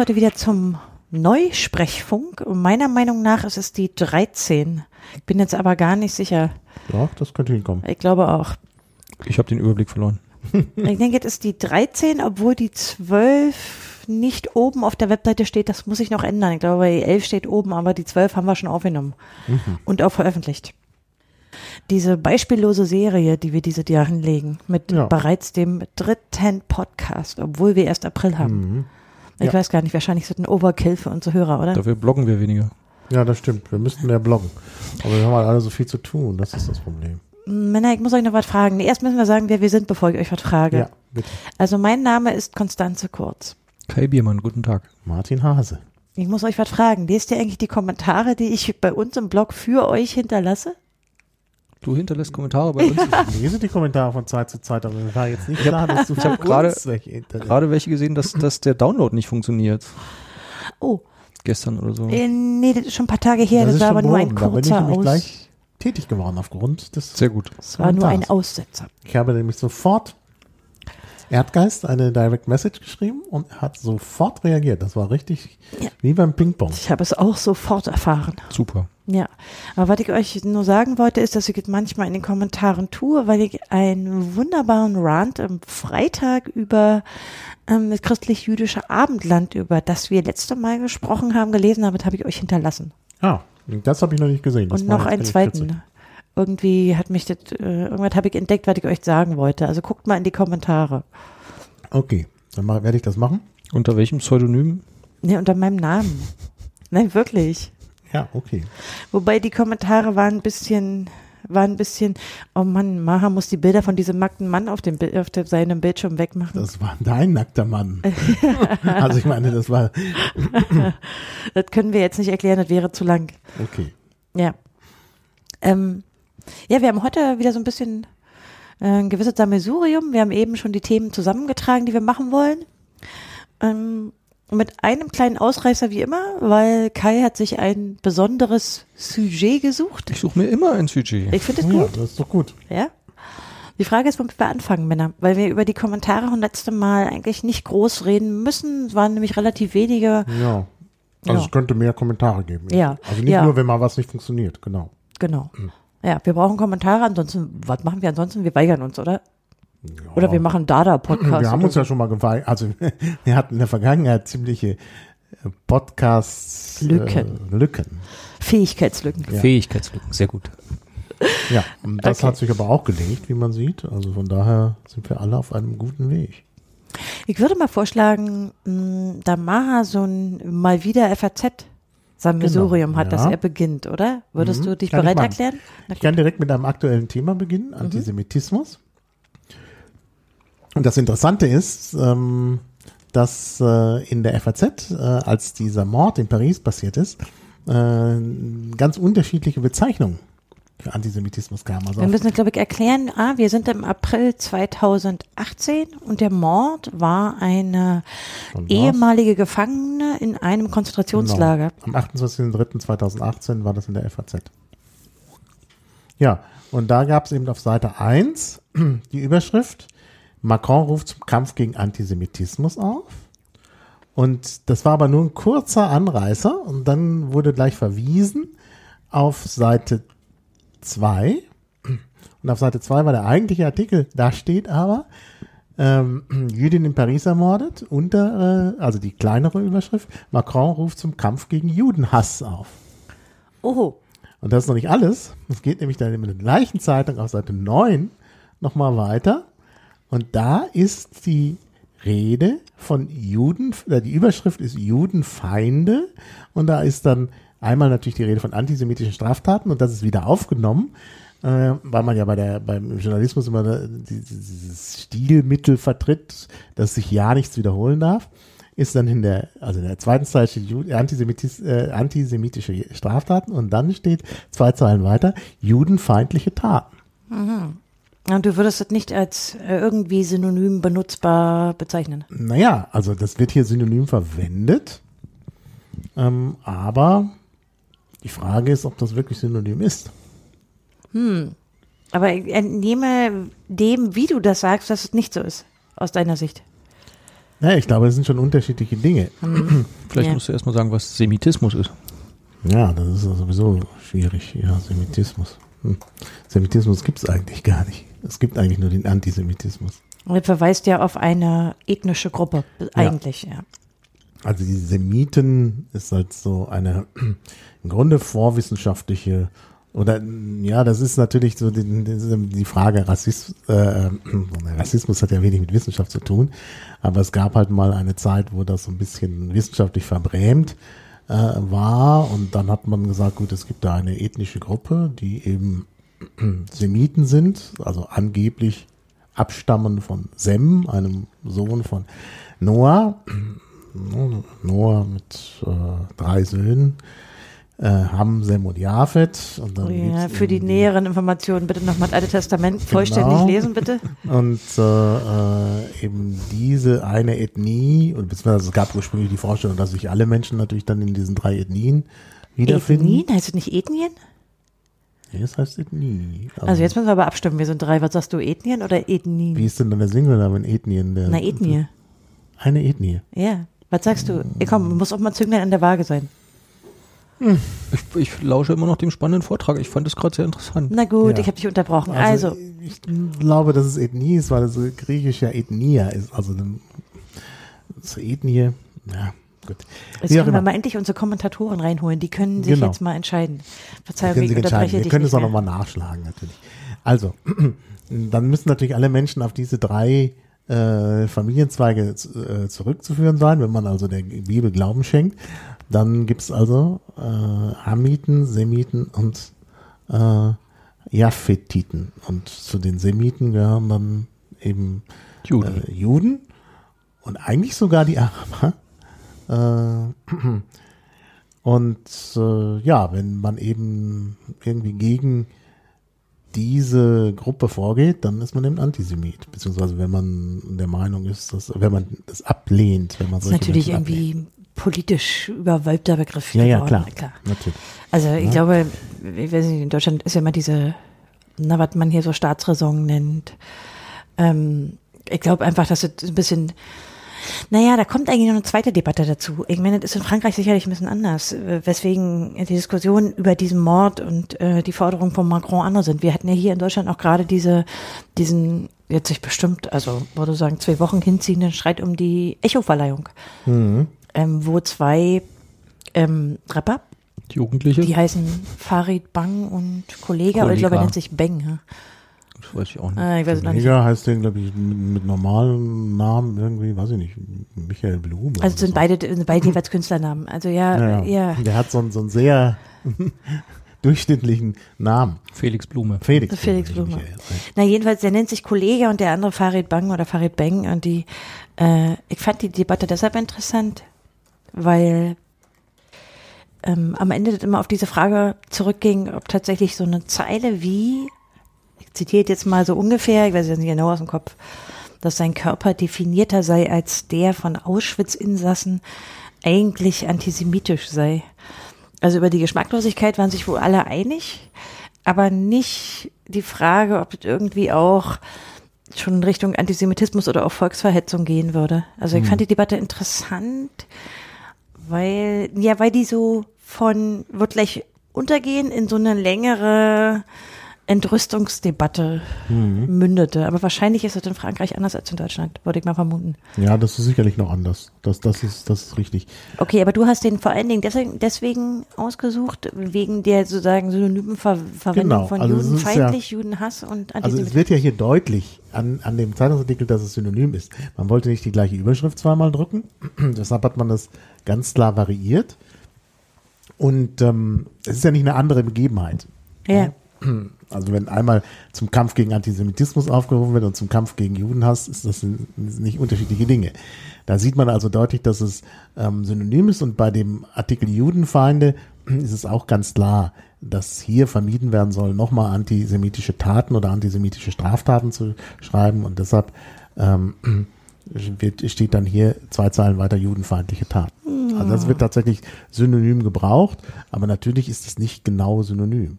Heute wieder zum Neusprechfunk. Meiner Meinung nach ist es die 13. Ich bin jetzt aber gar nicht sicher. Ja, das könnte hinkommen. Ich glaube auch. Ich habe den Überblick verloren. Ich denke, jetzt ist die 13, obwohl die 12 nicht oben auf der Webseite steht. Das muss ich noch ändern. Ich glaube, die 11 steht oben, aber die 12 haben wir schon aufgenommen und auch veröffentlicht. Diese beispiellose Serie, die wir diese Jahr hinlegen, mit Ja. bereits dem dritten Podcast, obwohl wir erst April haben. Mhm. Ich Ja. weiß gar nicht, wahrscheinlich das ein Overkill für unsere Hörer, oder? Dafür bloggen wir weniger. Ja, das stimmt. Wir müssten mehr bloggen. Aber wir haben halt alle so viel zu tun. Das ist das Problem. Männer, ich muss euch noch was fragen. Nee, erst müssen wir sagen, wer wir sind, bevor ich euch was frage. Ja, bitte. Also mein Name ist Konstanze Kurz. Kai Biermann, guten Tag. Martin Hase. Ich muss euch was fragen. Lest ihr eigentlich die Kommentare, die ich bei uns im Blog für euch hinterlasse? Du hinterlässt Kommentare bei uns. Ich lese die Kommentare von Zeit zu Zeit, aber mir war jetzt nicht klar, dass du Ich hab von gerade-. Gerade welche gesehen, dass, dass der Download nicht funktioniert. Oh, Gestern oder so. äh, nee, das ist schon ein paar Tage her. Das, ist war aber nur ein behoben. Da bin ich kurzer nämlich Aus. gleich tätig geworden aufgrund des Sehr gut. Das war nur ein. Aussetzer. Ich habe nämlich sofort Erdgeist eine Direct Message geschrieben und er hat sofort reagiert. Das war richtig Ja. wie beim Ping-Pong. Ich habe es auch sofort erfahren. Super. Ja, aber was ich euch nur sagen wollte, ist, dass ich es manchmal in den Kommentaren tue, weil ich einen wunderbaren Rant am Freitag über ähm, das christlich-jüdische Abendland, über das wir letzte Mal gesprochen haben, gelesen habe, das habe ich euch hinterlassen. Ah, das habe ich noch nicht gesehen. Das Und noch einen zweiten. witzig. Irgendwie hat mich das, äh, irgendwas habe ich entdeckt, was ich euch sagen wollte. Also guckt mal in die Kommentare. Okay, dann mach- werde ich das machen. Unter welchem Pseudonym? Nee, unter meinem Namen. Nein, wirklich. Ja, okay. Wobei die Kommentare waren ein bisschen, waren ein bisschen, oh Mann, Maha muss die Bilder von diesem nackten Mann auf, dem, auf dem, seinem Bildschirm wegmachen. Das war dein nackter Mann. also ich meine, das war Das können wir jetzt nicht erklären, das wäre zu lang. okay. Ja. Ähm, ja, wir haben heute wieder so ein bisschen äh, ein gewisses Sammelsurium. Wir haben eben schon die Themen zusammengetragen, die wir machen wollen. Ähm, mit einem kleinen Ausreißer wie immer, weil Kai hat sich ein besonderes Sujet gesucht. Ich suche mir immer ein Sujet. Ich finde es Ja, gut. das ist doch gut. Ja. Die Frage ist, womit wir anfangen, Männer, weil wir über die Kommentare vom letzten Mal eigentlich nicht groß reden müssen. Es waren nämlich relativ wenige. Ja. Also Ja. es könnte mehr Kommentare geben. Ja. Also nicht Ja. nur, wenn mal was nicht funktioniert, genau. Genau. Ja, wir brauchen Kommentare. Ansonsten, was machen wir ansonsten? Wir weigern uns, oder? Oder wir machen Dada-Podcast. Wir haben uns ja schon mal geweigert, also wir hatten in der Vergangenheit ziemliche äh, Podcasts Lücken. Äh, Lücken. Fähigkeitslücken. Ja. Fähigkeitslücken, sehr gut. Ja, und das Okay. hat sich aber auch gelegt, wie man sieht. Also von daher sind wir alle auf einem guten Weg. Ich würde mal vorschlagen, mh, da Maha so ein mal wieder FAZ Sammelsurium Genau, hat, dass ja. er beginnt, oder? Würdest Mhm, du dich kann bereit erklären? Ich kann direkt mit einem aktuellen Thema beginnen, Antisemitismus. Und das Interessante ist, ähm, dass äh, in der FAZ, äh, als dieser Mord in Paris passiert ist, äh, ganz unterschiedliche Bezeichnungen für Antisemitismus kamen. Also Wir müssen, glaube ich, erklären, ah, wir sind im April 2018 und der Mord war eine ehemalige Gefangene in einem Konzentrationslager. Genau. Am 28.03.2018 war das in der FAZ. Ja, und da gab es eben auf Seite 1 die Überschrift, Macron ruft zum Kampf gegen Antisemitismus auf. Und das war aber nur ein kurzer Anreißer und dann wurde gleich verwiesen auf Seite 2. Und auf Seite 2 war der eigentliche Artikel, da steht aber, ähm, Jüdin in Paris ermordet, unter, äh, also die kleinere Überschrift, Macron ruft zum Kampf gegen Judenhass auf. Oho. Und das ist noch nicht alles. Es geht nämlich dann in der gleichen Zeitung auf Seite 9 nochmal weiter. Und da ist die Rede von Juden, äh, die Überschrift ist Judenfeinde. Und da ist dann einmal natürlich die Rede von antisemitischen Straftaten und das ist wieder aufgenommen, äh, weil man ja bei der, beim Journalismus immer die- dieses Stilmittel vertritt, dass sich ja nichts wiederholen darf ist dann in der, also in der zweiten Zeile steht Antisemitis, äh, antisemitische Straftaten und dann steht zwei Zeilen weiter judenfeindliche Taten. Und du würdest es nicht als äh, irgendwie synonym benutzbar bezeichnen. Naja, also das wird hier synonym verwendet, ähm, aber die Frage ist, ob das wirklich synonym ist. Aber ich entnehme dem, wie du das sagst, dass es nicht so ist, aus deiner Sicht. Ja, ich glaube, es sind schon unterschiedliche Dinge. Vielleicht Ja. musst du erstmal sagen, was Semitismus ist. Ja, das ist ja sowieso schwierig. Ja, Semitismus. Hm. Semitismus gibt es eigentlich gar nicht. Es gibt eigentlich nur den Antisemitismus. Und er verweist ja auf eine ethnische Gruppe, eigentlich, ja. Also die Semiten ist halt so eine im Grunde vorwissenschaftliche oder ja, das ist natürlich so die, die, die Frage Rassismus, äh, Rassismus hat ja wenig mit Wissenschaft zu tun, aber es gab halt mal eine Zeit, wo das so ein bisschen wissenschaftlich verbrämt äh, war und dann hat man gesagt, gut, es gibt da eine ethnische Gruppe, die eben Semiten sind, also angeblich abstammen von Sem, einem Sohn von Noah. Noah mit äh, drei Söhnen, äh, Ham, Sem und Japhet. Und dann Oh Ja, für die näheren Informationen bitte nochmal das Alte Testament vollständig Genau. lesen, bitte. Und äh, äh, eben diese eine Ethnie, und beziehungsweise es gab ursprünglich die Vorstellung, dass sich alle Menschen natürlich dann in diesen drei Ethnien wiederfinden. Ethnien, heißt es nicht Ethnien? Nee, das heißt Ethnie. Also jetzt müssen wir aber abstimmen, wir sind drei. Was sagst du, Ethnien oder Ethnien? Wie ist denn dann der Singular in Ethnien? Der, Na, Ethnie. Eine Ethnie. Ja. Was sagst du? Ey, komm, muss auch mal Zünglein an der Waage sein. Ich, ich lausche immer noch dem spannenden Vortrag. Ich fand es gerade sehr interessant. Na gut, Ja. ich habe dich unterbrochen. Also, ich glaube, dass es Ethnie ist, weil es so griechisch ja Ethnia ist. Also so Ethnie, ja, gut. jetzt auch können wir mal endlich unsere Kommentatoren reinholen. Die können sich Genau. jetzt mal entscheiden. Verzeihung, können ich unterbreche Wir dich können es auch nochmal nachschlagen, natürlich. Also, dann müssen natürlich alle Menschen auf diese drei äh, Familienzweige äh, zurückzuführen sein, wenn man also der Bibel Glauben schenkt. Dann gibt's also äh, Hamiten, Semiten und äh, Japhetiten. Und zu den Semiten gehören dann eben Juden. äh, Juden und eigentlich sogar die Araber. Äh, und äh, ja, wenn man eben irgendwie gegen diese Gruppe vorgeht, dann ist man eben Antisemit. Beziehungsweise wenn man der Meinung ist, dass, wenn man das ablehnt, wenn man Das ist solche natürlich Menschen ablehnt. irgendwie politisch überwölbter Begriff Ja, ja, geworden. klar. Natürlich. Also ich Ja. glaube, ich weiß nicht, in Deutschland ist ja immer diese, na, was man hier so Staatsräson nennt. Ähm, ich glaube einfach, dass es ein bisschen, naja, da kommt eigentlich noch eine zweite Debatte dazu. Ich meine, das ist in Frankreich sicherlich ein bisschen anders, äh, weswegen die Diskussion über diesen Mord und äh, die Forderungen von Macron andere sind. Wir hatten ja hier in Deutschland auch gerade diese, diesen, jetzt sich bestimmt, also würde sagen, zwei Wochen hinziehenden Streit um die Echo-Verleihung, Mhm. ähm, wo zwei ähm, Rapper, Jugendliche? die heißen Farid Bang und Kollege, aber ich glaube, er nennt sich Beng. Ja? Weiß ich auch nicht. Ah, ich weiß es noch nicht. Mega heißt den, glaube ich, mit, mit normalen Namen irgendwie, weiß ich nicht, Michael Blum. Also sind so. beide, sind beide jeweils Künstlernamen. Also ja, Ja, ja. Der hat so, einen- so einen sehr durchschnittlichen Namen. Felix Blume. Felix. Felix Blume, Blume. Na jedenfalls, der nennt sich Kollege und der andere Farid Bang oder Farid Beng und die, äh, ich fand die Debatte deshalb interessant, weil ähm, am Ende das immer auf diese Frage zurückging, ob tatsächlich so eine Zeile wie, ich zitiere jetzt mal so ungefähr, ich weiß jetzt nicht genau aus dem Kopf, dass sein Körper definierter sei als der von Auschwitz-Insassen, eigentlich antisemitisch sei. Also über die Geschmacklosigkeit waren sich wohl alle einig, aber nicht die Frage, ob das irgendwie auch schon in Richtung Antisemitismus oder auch Volksverhetzung gehen würde. Also ich fand die Debatte interessant, weil, ja, weil die so von, wird gleich untergehen in so eine längere Entrüstungsdebatte mündete. Aber wahrscheinlich ist es in Frankreich anders als in Deutschland, würde ich mal vermuten. Ja, das ist sicherlich noch anders. Das, das, ist, das ist richtig. Okay, aber du hast den vor allen Dingen deswegen, deswegen ausgesucht, wegen der sozusagen synonymen Ver Verwendung Genau, von also Judenfeindlich, Judenhass und Also es Antisemitismus. wird ja hier deutlich an, an dem Zeitungsartikel, dass es synonym ist. Man wollte nicht die gleiche Überschrift zweimal drücken, deshalb hat man das ganz klar variiert. Und ähm, es ist ja nicht eine andere Begebenheit. ja. Also wenn einmal zum Kampf gegen Antisemitismus aufgerufen wird und zum Kampf gegen Judenhass, ist das nicht unterschiedliche Dinge. Da sieht man also deutlich, dass es ähm, synonym ist und bei dem Artikel Judenfeinde ist es auch ganz klar, dass hier vermieden werden soll, nochmal antisemitische Taten oder antisemitische Straftaten zu schreiben und deshalb ähm, wird, steht dann hier zwei Zeilen weiter judenfeindliche Taten. Also das wird tatsächlich synonym gebraucht, aber natürlich ist es nicht genau synonym.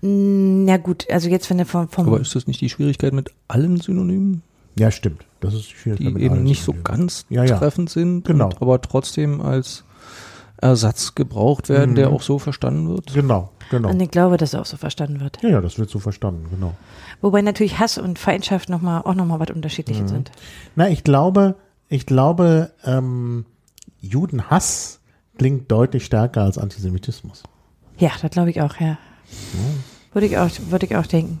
Na gut, also jetzt wenn du vom, vom Aber ist das nicht die Schwierigkeit mit allen Synonymen? Ja, stimmt. Das ist schwierig. die damit eben alles nicht so umgehen. ganz Ja, ja. treffend sind, Genau. und aber trotzdem als Ersatz gebraucht werden, der Mhm. auch so verstanden wird. Genau, genau. Und ich glaube, dass es auch so verstanden wird. Ja, ja, das wird so verstanden, genau. Wobei natürlich Hass und Feindschaft noch mal, auch nochmal was Unterschiedliches Mhm. sind. Na, ich glaube, ich glaube, ähm, Judenhass klingt deutlich stärker als Antisemitismus. Ja, das glaube ich auch, ja. Würde ich auch, würde ich auch denken.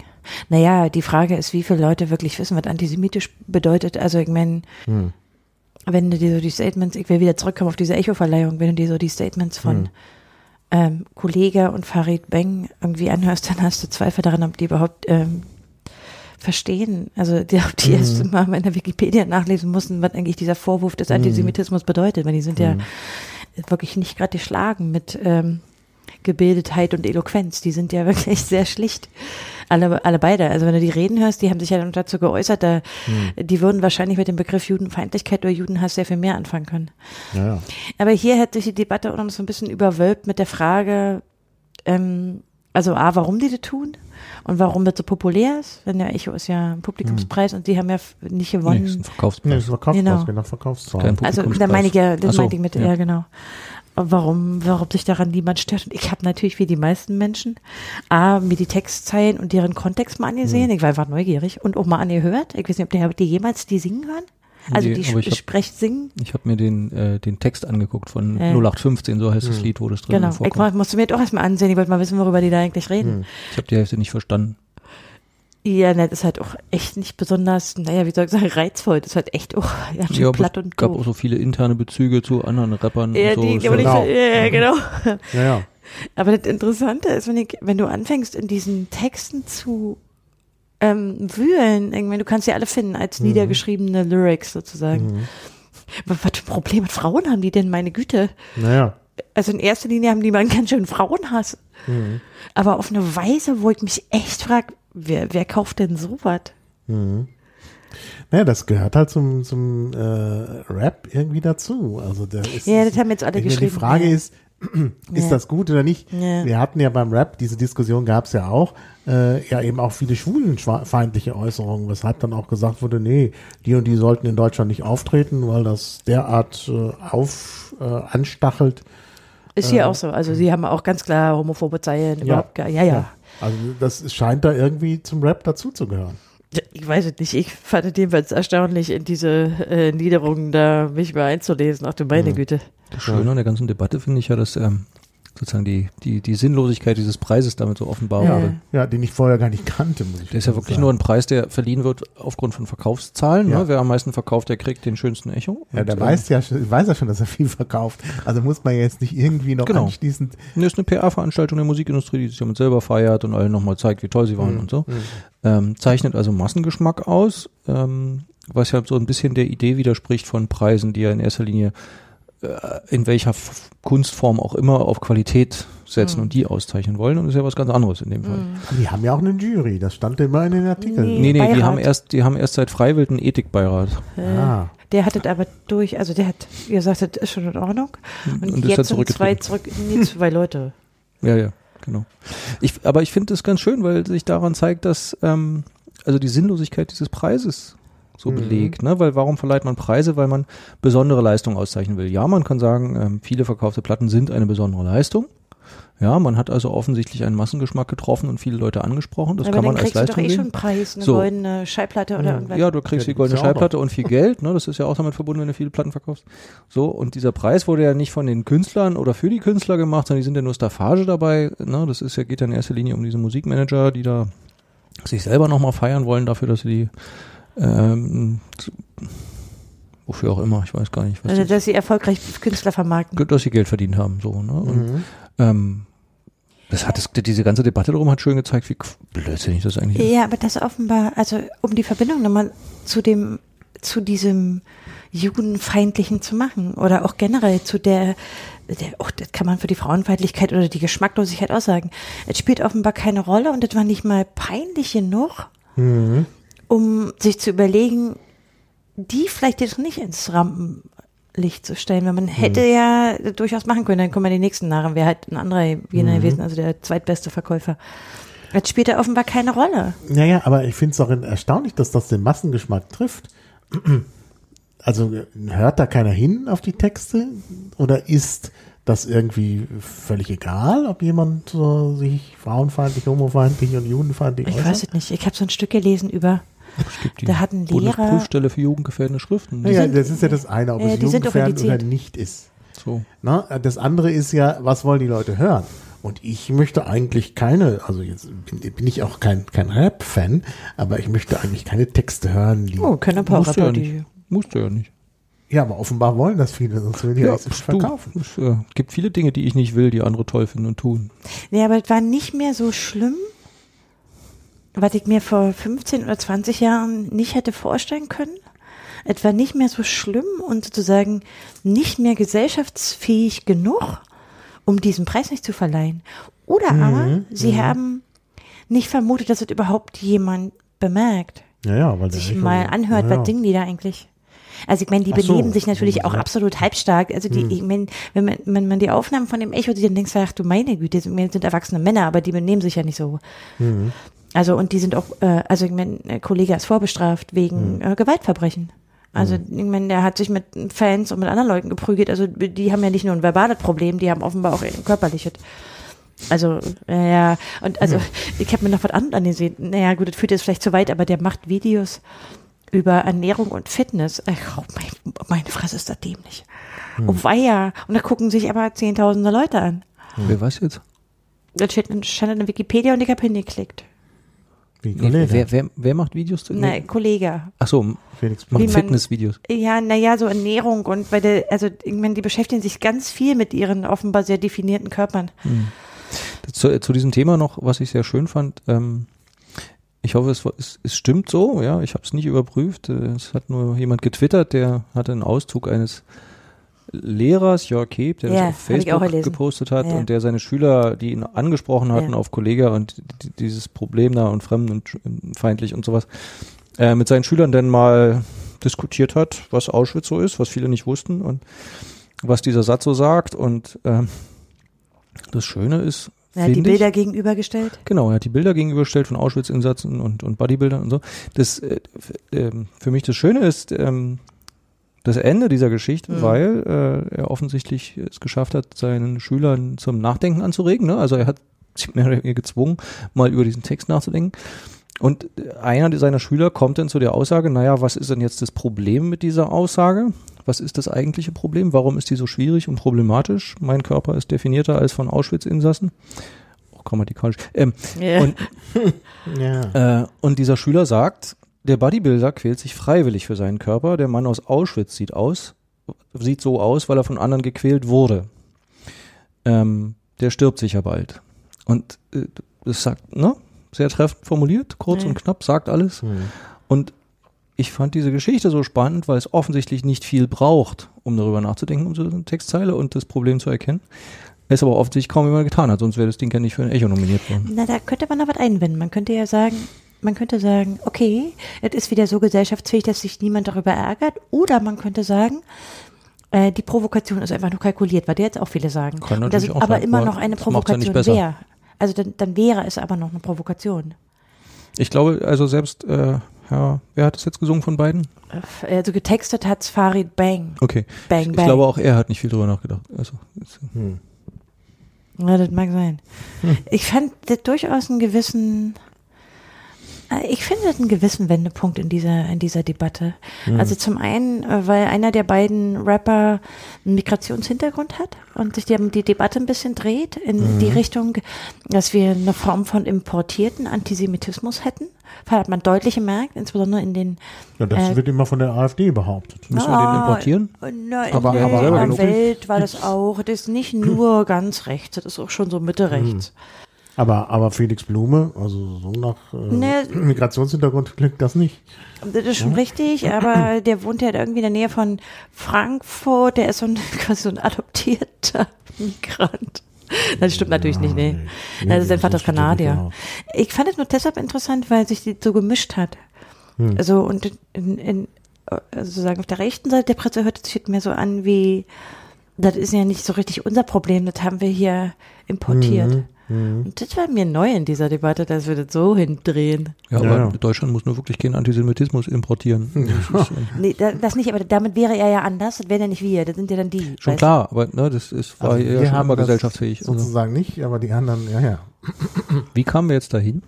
Naja, die Frage ist, wie viele Leute wirklich wissen, was antisemitisch bedeutet. Also ich meine, Hm. wenn du dir so die Statements, ich will wieder zurückkommen auf diese Echo-Verleihung, wenn du dir so die Statements von Hm. ähm, Kollege und Farid Beng irgendwie anhörst, dann hast du Zweifel daran, ob die überhaupt ähm, verstehen. Also die, ob die Mhm. erst mal in der Wikipedia nachlesen mussten, was eigentlich dieser Vorwurf des Antisemitismus bedeutet, weil die sind ja Mhm. wirklich nicht gerade geschlagen mit ähm, Gebildetheit und Eloquenz. Die sind ja wirklich sehr schlicht. Alle, alle beide. Also wenn du die Reden hörst, die haben sich ja dann dazu geäußert, da, Mhm. die würden wahrscheinlich mit dem Begriff Judenfeindlichkeit oder Judenhass sehr viel mehr anfangen können. Ja, ja. Aber hier hat sich die Debatte auch noch so ein bisschen überwölbt mit der Frage, ähm, also A, warum die das tun und warum das so populär ist. Wenn der Echo ist ja ein Publikumspreis und die haben ja nicht Nee, ist gewonnen. ein Nee, Verkaufspreis. das verkauft Genau. was, genau. Kein Also da meine ich ja, das so, meinte ich mit, ja, genau. Warum, warum sich daran niemand stört. Und ich habe natürlich wie die meisten Menschen A, mir die Textzeilen und deren Kontext mal angesehen. Hm. Ich war einfach neugierig und auch mal angehört. Ich weiß nicht, ob die, habt ihr jemals die singen hören? Also Nee, die ich hab- sprecht singen. Ich habe mir den, äh, den Text angeguckt von Äh. 0815, so heißt das Lied, wo das drin Genau. Ich vorkommt. war- musste mir das auch erstmal ansehen. Ich wollte mal wissen, worüber die da eigentlich reden. Ich habe die Hälfte nicht verstanden. Ja, ne, das ist halt auch echt nicht besonders, naja, wie soll ich sagen, reizvoll. Das ist halt echt auch ja, schon Ja, platt es und gab auch doof. so viele interne Bezüge zu anderen Rappern Ja, und so. die, die, ja- Genau. ja, genau. Ja, ja. Aber das Interessante ist, wenn, ich, wenn du anfängst, in diesen Texten zu ähm, wühlen, irgendwie, du kannst ja alle finden als Mhm. niedergeschriebene Lyrics sozusagen. Was was für ein Problem mit Frauen haben die denn, meine Güte? Naja. Also in erster Linie haben die mal einen ganz schönen Frauenhass. Mhm. Aber auf eine Weise, wo ich mich echt frage, wer, wer kauft denn sowas? Mhm. Naja, das gehört halt zum, zum äh, Rap irgendwie dazu. Also der ist, Ja, das haben jetzt alle geschrieben. Die Frage ja. ist, ist Ja. das gut oder nicht? Ja. Wir hatten ja beim Rap, diese Diskussion gab es ja auch, äh, ja eben auch viele schwulenfeindliche Äußerungen, weshalb dann auch gesagt wurde, nee, die und die sollten in Deutschland nicht auftreten, weil das derart äh, auf äh, anstachelt. Ist hier auch so. Also sie haben auch ganz klar homophobe Zeilen. Ja. Überhaupt gar, ja, ja. Also das scheint da irgendwie zum Rap dazuzugehören. Ich weiß es nicht. Ich fand es jedenfalls erstaunlich, in diese äh, Niederungen da mich mal einzulesen. Ach du meine Mhm. Güte. Das Schöne an der ganzen Debatte finde ich ja, dass ähm, sozusagen die, die, die Sinnlosigkeit dieses Preises damit so offenbar Ja. wurde. Ja, den ich vorher gar nicht kannte, muss ich Der ist ja wirklich nur ein Preis, der verliehen wird aufgrund von Verkaufszahlen. Ja. Ne? Wer am meisten verkauft, der kriegt den schönsten Echo. Ja, der ähm, weiß ja, schon- weiß ja schon, dass er viel verkauft. Also muss man jetzt nicht irgendwie noch Genau. anschließend. Das ist eine PR-Veranstaltung der Musikindustrie, die sich damit selber feiert und allen nochmal zeigt, wie toll sie waren Mhm. und so. Ähm, zeichnet also Massengeschmack aus, ähm, was ja so ein bisschen der Idee widerspricht von Preisen, die ja in erster Linie in welcher Kunstform auch immer auf Qualität setzen Mhm. und die auszeichnen wollen. Und das ist ja was ganz anderes in dem Fall. Die haben ja auch eine Jury, das stand immer in den Artikeln. Nee. Nee, nee, die Beirat. haben erst, die haben erst seit Freiwild einen Ethikbeirat. Äh, Ah. Der hat es aber durch, also der hat gesagt, das ist schon in Ordnung. Und, Und ist jetzt sind zwei zurück, nee, zwei Leute. Ja, ja, genau. Ich, aber ich finde das ganz schön, weil sich daran zeigt, dass ähm, also die Sinnlosigkeit dieses Preises so Mhm. belegt, ne? Weil warum verleiht man Preise? Weil man besondere Leistungen auszeichnen will. Ja, man kann sagen, ähm, viele verkaufte Platten sind eine besondere Leistung. Ja, man hat also offensichtlich einen Massengeschmack getroffen und viele Leute angesprochen. Das aber kann dann man als kriegst du doch Leistung eh schon einen Preis, eine So. goldene Schallplatte oder Ja. irgendwas. Ja, du kriegst Ja, die goldene Schallplatte und viel Geld, ne? Das ist ja auch damit verbunden, wenn du viele Platten verkaufst. So, und dieser Preis wurde ja nicht von den Künstlern oder für die Künstler gemacht, sondern die sind ja nur Staffage dabei, ne? Das ist ja, geht ja in erster Linie um diese Musikmanager, die da sich selber nochmal feiern wollen dafür, dass sie die ähm, wofür auch immer, ich weiß gar nicht, was Also, dass sie erfolgreich Künstler vermarkten. dass sie Geld verdient haben, so, ne? Und, Mhm. ähm, das hat das, diese ganze Debatte darum hat schön gezeigt, wie blödsinnig das eigentlich ist. Ja, aber das offenbar, also um die Verbindung nochmal zu dem, zu diesem Judenfeindlichen zu machen oder auch generell zu der, der auch das kann man für die Frauenfeindlichkeit oder die Geschmacklosigkeit aussagen. Es spielt offenbar keine Rolle und das war nicht mal peinlich genug, Mhm. Um sich zu überlegen, die vielleicht jetzt nicht ins Rampenlicht zu stellen, weil man hätte ja durchaus machen können, dann kommen wir die nächsten Narren, wäre halt ein anderer jener Mhm. gewesen, also der zweitbeste Verkäufer. Das spielt ja offenbar keine Rolle. Naja, aber ich finde es auch erstaunlich, dass das den Massengeschmack trifft. Also hört da keiner hin auf die Texte oder ist das irgendwie völlig egal, ob jemand äh, sich frauenfeindlich, homofeindlich und judenfeindlich Ich äußert? weiß es nicht. Ich habe so ein Stück gelesen über, Es da hat ein Lehrer, Bundesprüfstelle für jugendgefährdende Schriften. Sind- das ist ja das eine, ob äh, es jugendgefährdend oder nicht ist. So. Na, das andere ist ja, was wollen die Leute hören? Und ich möchte eigentlich keine, also jetzt bin, bin ich auch kein, kein Rap-Fan, aber ich möchte eigentlich keine Texte hören, die. oh, können ein paar Musst du ja Rapper, nicht. Musst du ja nicht. Ja, aber offenbar wollen das viele, sonst würden die Ja, das nicht du, verkaufen. Es äh, gibt viele Dinge, die ich nicht will, die andere toll finden und tun. Nee, aber es war nicht mehr so schlimm, was ich mir vor 15 oder 20 Jahren nicht hätte vorstellen können. Es war nicht mehr so schlimm und sozusagen nicht mehr gesellschaftsfähig genug, um diesen Preis nicht zu verleihen. Oder aber sie haben nicht vermutet, dass es überhaupt jemand bemerkt, Ja, ja, weil sich mal anhört, ja, ja. was singen die da eigentlich. Also ich meine, die Ach so, benehmen sich natürlich auch ja. absolut halbstark. Also die, ich mein, wenn man, wenn man die Aufnahmen von dem Echo sieht, dann denkst du, ach du meine Güte, das sind erwachsene Männer, aber die benehmen sich ja nicht so. Also und die sind auch, äh, also ich meine, der Kollege ist vorbestraft wegen äh, Gewaltverbrechen. Also ich meine, der hat sich mit Fans und mit anderen Leuten geprügelt. Also die haben ja nicht nur ein verbales Problem, die haben offenbar auch ein körperliches. Also, äh, ja, und also ich habe mir noch was anderes angesehen. Naja, gut, das führt jetzt vielleicht zu weit, aber der macht Videos über Ernährung und Fitness. Ach, oh mein, meine Fresse ist das dämlich. Oh weia. Und da gucken sich aber zehntausende Leute an. Wer weiß jetzt? Das steht, stand in Wikipedia und ich habe hingeklickt. Wie Nee, Kollege. wer, wer, wer macht Videos? zu- Na, Kollege. Ach so, Felix macht Fitnessvideos. Ja, naja, so Ernährung und weil der, also ich meine, die beschäftigen sich ganz viel mit ihren offenbar sehr definierten Körpern. Zu, zu diesem Thema noch, was ich sehr schön fand. Ähm, ich hoffe, es, es, es stimmt so. Ja, ich habe es nicht überprüft. Äh, Es hat nur jemand getwittert, der hatte einen Auszug eines Lehrers, Jörg Heb, der Ja, das auf Facebook gepostet hat Ja. und der seine Schüler, die ihn angesprochen hatten Ja. auf Kollega und die- dieses Problem da und fremdenfeindlich und sowas, äh, mit seinen Schülern dann mal diskutiert hat, was Auschwitz so ist, was viele nicht wussten und was dieser Satz so sagt. Und ähm, das Schöne ist, Er hat die finde ich- Bilder gegenübergestellt. Genau, er hat die Bilder gegenübergestellt von Auschwitz-Insatzen und, und Bodybuildern und so. Das, äh, ähm, für mich das Schöne ist ähm, das Ende dieser Geschichte, Mhm. weil äh, er offensichtlich es geschafft hat, seinen Schülern zum Nachdenken anzuregen. Ne? Also er hat sie mehr oder weniger gezwungen, mal über diesen Text nachzudenken. Und einer seiner Schüler kommt dann zu der Aussage, naja, was ist denn jetzt das Problem mit dieser Aussage? Was ist das eigentliche Problem? Warum ist die so schwierig und problematisch? Mein Körper ist definierter als von Auschwitz-Insassen. Auch grammatikalisch. Ähm, Ja. und, Ja. äh, und dieser Schüler sagt, der Bodybuilder quält sich freiwillig für seinen Körper. Der Mann aus Auschwitz sieht aus, sieht so aus, weil er von anderen gequält wurde. Ähm, der stirbt sicher bald. Und äh, das sagt, ne? Sehr treffend formuliert, kurz Ja. und knapp, sagt alles. Hm. Und ich fand diese Geschichte so spannend, weil es offensichtlich nicht viel braucht, um darüber nachzudenken, um so eine Textzeile und das Problem zu erkennen. Es aber offensichtlich kaum jemand getan hat, sonst wäre das Ding ja nicht für ein Echo nominiert worden. Na, da könnte man noch was einwenden. Man könnte ja sagen, man könnte sagen, okay, es ist wieder so gesellschaftsfähig, dass sich niemand darüber ärgert. Oder man könnte sagen, äh, die Provokation ist einfach nur kalkuliert, weil der jetzt auch viele sagen. Kann Und das ist auch aber sein, immer noch eine ja Provokation besser. wäre. Also dann, dann wäre es aber noch eine Provokation. Ich glaube, also selbst, äh, ja, wer hat das jetzt gesungen von beiden? Äh, Also getextet hat's Farid Bang. Okay. Bang, ich, ich bang. glaube auch er hat nicht viel drüber nachgedacht. Also, ist- Hm. Ja, das mag sein. Ich fand das durchaus einen gewissen, äh, ich finde einen gewissen Wendepunkt in dieser, in dieser Debatte. Also zum einen, äh, weil einer der beiden Rapper einen Migrationshintergrund hat und sich die, die Debatte ein bisschen dreht in die Richtung, dass wir eine Form von importierten Antisemitismus hätten. Das hat man deutlich gemerkt, insbesondere in den ja, das Äh, wird immer von der AfD behauptet. müssen wir den importieren? Na, in Aber- der, aber in selber der genug. Welt war das auch. Das ist nicht nur ganz rechts, das ist auch schon so Mitte rechts. Aber, aber Felix Blume, also so nach äh, Ne. Migrationshintergrund klingt das nicht. Das ist schon richtig, aber der wohnt ja irgendwie in der Nähe von Frankfurt. Der ist so ein, quasi so ein adoptierter Migrant. Das stimmt natürlich nicht, nee. Ja, Das ist einfach das stimmt ja nicht, Kanadier. genau. Ich fand es nur deshalb interessant, weil sich die so gemischt hat. Hm. Also und in, in, also sozusagen auf der rechten Seite der Presse hört es sich mehr so an wie, das ist ja nicht so richtig unser Problem, das haben wir hier importiert. Mhm. Und das war mir neu in dieser Debatte, dass wir das so hindrehen. Ja, aber ja. Deutschland muss nur wirklich keinen Antisemitismus importieren. Das ist, äh, Nee, da- das nicht, aber damit wäre er ja anders, das wären ja nicht wir, das sind ja dann die. schon klar, aber ne, das ist, war Also ja wir schon haben immer gesellschaftsfähig. Also, Sozusagen nicht, aber die anderen, ja, ja. wie kamen wir jetzt dahin?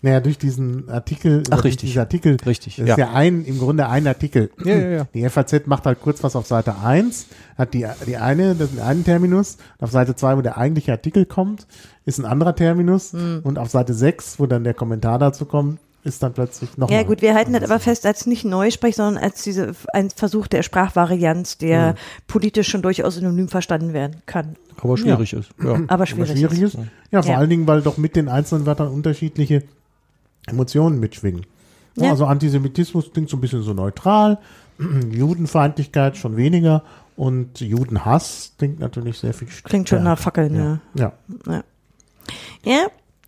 Naja, durch diesen Artikel, Ach, durch richtig. diesen Artikel, Richtig, das ja. ist ja ein, im Grunde ein Artikel. Ja, ja, ja. Die FAZ macht halt kurz was auf Seite 1, hat die, die eine, das ist einen Terminus, auf Seite 2, wo der eigentliche Artikel kommt, ist ein anderer Terminus Hm. und auf Seite 6, wo dann der Kommentar dazu kommt, ist dann plötzlich noch Ja gut, wir halten das aber fest als nicht Neusprech, sondern als diese ein Versuch der Sprachvarianz, der politisch schon durchaus synonym verstanden werden kann. Aber schwierig ist. Ja. Aber Aber schwierig. schwierig ist. ist. Ja, vor Ja. allen Dingen, weil doch mit den einzelnen Wörtern unterschiedliche Emotionen mitschwingen. Ja. Ja. Also Antisemitismus klingt so ein bisschen so neutral, Judenfeindlichkeit schon weniger und Judenhass klingt natürlich sehr viel Klingt schon stärker. nach Fackeln, ja. Ja. Ja.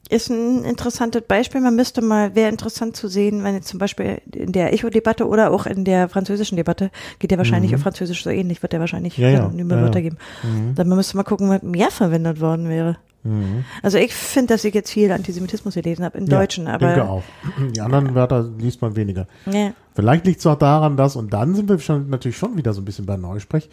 ist ein interessantes Beispiel. Man müsste mal, wäre interessant zu sehen, wenn jetzt zum Beispiel in der Echo-Debatte oder auch in der französischen Debatte, geht ja wahrscheinlich auf Französisch so ähnlich, wird ja wahrscheinlich Mhm. Ja, ja. synonyme Ja. Wörter geben. Dann man müsste mal gucken, was mehr verwendet worden wäre. Also ich finde, dass ich jetzt viel Antisemitismus gelesen habe, im Mhm. Ja, Deutschen, denke aber auch. Die anderen Wörter liest man weniger. ja, Vielleicht liegt es auch daran, dass, und dann sind wir schon, natürlich schon wieder so ein bisschen bei Neusprech,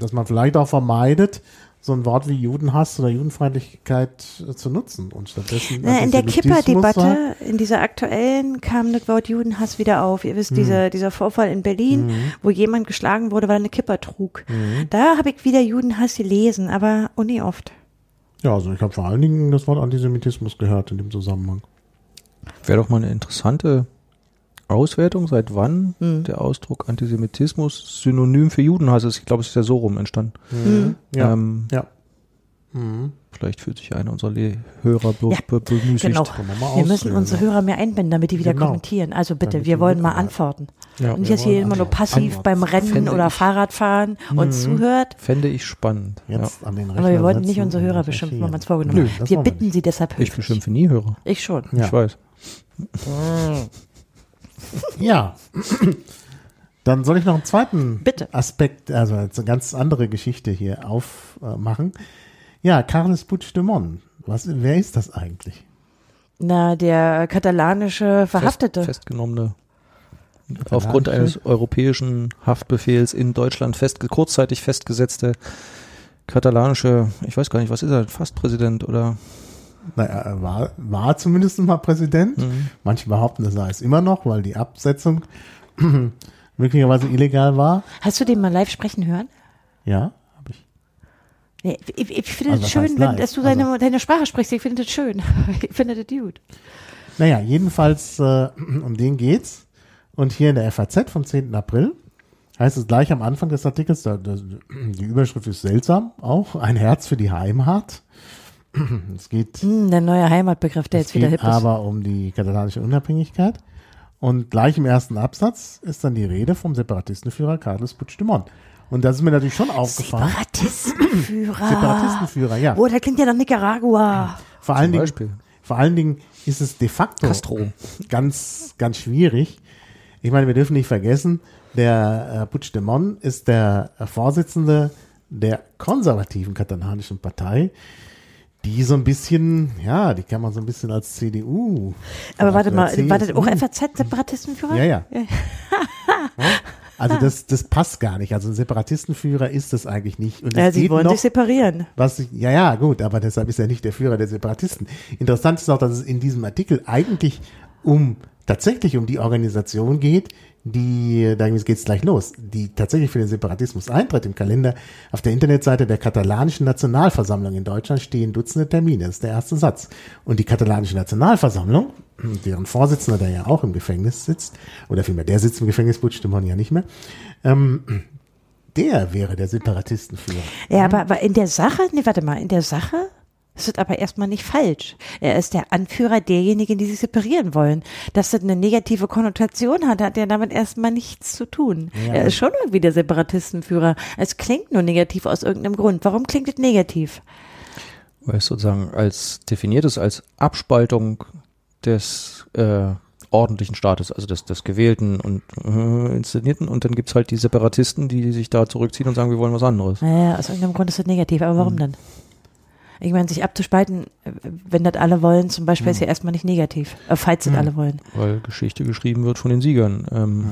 dass man vielleicht auch vermeidet, so ein Wort wie Judenhass oder Judenfeindlichkeit äh, zu nutzen und stattdessen Na, in der Kipper-Debatte, in dieser aktuellen, kam das Wort Judenhass wieder auf. Ihr Mhm. wisst, dieser, dieser Vorfall in Berlin, wo jemand geschlagen wurde, weil er eine Kipper trug. Mhm. Da habe ich wieder Judenhass gelesen, aber nie oft. Ja, also ich habe vor allen Dingen das Wort Antisemitismus gehört in dem Zusammenhang. Wäre doch mal eine interessante Auswertung, seit wann Hm. der Ausdruck Antisemitismus synonym für Judenhass ist. Ich glaube, es ist ja so rum entstanden. Hm. Ja. Ähm, ja. Mhm. vielleicht fühlt sich einer unserer Le Hörer be Ja, be bemüßigt. Genau. Wir mal Wir müssen unsere ja. Hörer mehr einbinden, damit die wieder Genau. kommentieren. Also bitte, Damit wir wollen mal antworten. Ja. Und wir jetzt hier immer nur passiv Antworten. beim Rennen Fände oder ich- Fahrradfahren und zuhört. Fände ich spannend. Ja. Jetzt an den Aber wir wollten nicht unsere Hörer beschimpfen, wenn wir uns vorgenommen haben. das Wir wir bitten nicht. sie deshalb Ich höflich. beschimpfe nie Hörer. Ich schon. Ja. Ich weiß. Ja. Dann soll ich noch einen zweiten Bitte. Aspekt, also eine ganz andere Geschichte hier aufmachen. Ja, Carles Puigdemont. Was, wer ist das eigentlich? Na, der katalanische Verhaftete. Fest, festgenommene. Aufgrund eines europäischen Haftbefehls in Deutschland fest, kurzzeitig festgesetzte katalanische, ich weiß gar nicht, was ist er, fast Präsident oder? Naja, er war, war zumindest mal Präsident. Mhm. Manche behaupten, das sei es immer noch, weil die Absetzung möglicherweise illegal war. Hast du den mal live sprechen hören? Ja, habe ich. Nee, ich, ich finde Also es was schön, heißt wenn dass du deine, Also- deine Sprache sprichst. Ich finde das schön. Ich finde das gut. Naja, jedenfalls äh, um den geht's. Und hier in der FAZ vom 10. April heißt es gleich am Anfang des Artikels, da, da, die Überschrift ist seltsam, auch ein Herz für die Heimat. Es geht, Hm, der neue Heimatbegriff, der jetzt wieder hip ist. aber um die katalanische Unabhängigkeit. Und gleich im ersten Absatz ist dann die Rede vom Separatistenführer Carles Puigdemont. Und das ist mir natürlich schon aufgefallen. Separatistenführer. Separatistenführer, ja. Oh, der klingt ja nach Nicaragua. Vor allen, Zum Dingen, Beispiel. vor allen Dingen ist es de facto Castro. ganz, ganz schwierig. Ich meine, wir dürfen nicht vergessen, der äh, Puigdemont ist der äh, Vorsitzende der konservativen katalanischen Partei, die so ein bisschen, ja, die kann man so ein bisschen als CDU. Aber warte mal, CSU. war das auch FAZ-Separatistenführer? Ja, ja. Also das, das passt gar nicht. Also ein Separatistenführer ist das eigentlich nicht. Und Ja, sie wollen noch, sich separieren. was ja, ja, gut, aber deshalb ist er nicht der Führer der Separatisten. Interessant ist auch, dass es in diesem Artikel eigentlich um, tatsächlich um die Organisation geht, die, da geht's gleich los, die tatsächlich für den Separatismus eintritt im Kalender. Auf der Internetseite der katalanischen Nationalversammlung in Deutschland stehen Dutzende Termine. Das ist der erste Satz. Und die katalanische Nationalversammlung, deren Vorsitzender, der ja auch im Gefängnis sitzt, oder vielmehr, der sitzt im Gefängnis, Puigdemont ja nicht mehr, ähm, der wäre der Separatistenführer. Ja, aber, aber in der Sache, nee, warte mal, in der Sache ist es aber erstmal nicht falsch. Er ist der Anführer derjenigen, die sich separieren wollen. Dass das eine negative Konnotation hat, hat ja damit erstmal nichts zu tun. Ja, er ist schon irgendwie der Separatistenführer. Es klingt nur negativ aus irgendeinem Grund. Warum klingt es negativ? weil es sozusagen als definiert ist als Abspaltung des äh, ordentlichen Staates, also des, des gewählten und äh, inszenierten und dann gibt's halt die Separatisten, die sich da zurückziehen und sagen, wir wollen was anderes. Naja, aus irgendeinem Grund ist es negativ. Aber warum Hm. denn? Ich meine, sich abzuspalten, äh, wenn das alle wollen, zum Beispiel, Hm. ist ja erstmal nicht negativ, äh, falls das alle wollen. Weil Geschichte geschrieben wird von den Siegern. Ähm,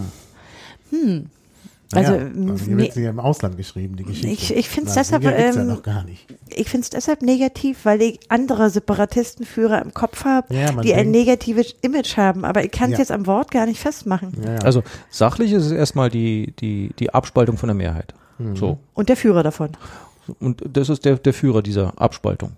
Also, naja, m- hier nee. wird sie ja im Ausland geschrieben, die Geschichte. Ich- ich find's Na, deshalb, ja ähm, noch gar nicht. Ich finde es deshalb negativ, weil ich andere Separatistenführer im Kopf habe, Ja, die ein denkt- negatives Image haben, aber ich kann es Ja. jetzt am Wort gar nicht festmachen. Ja, ja. Also sachlich ist es erstmal die, die, die Abspaltung von der Mehrheit. So. Und der Führer davon. Und das ist der, der Führer dieser Abspaltung.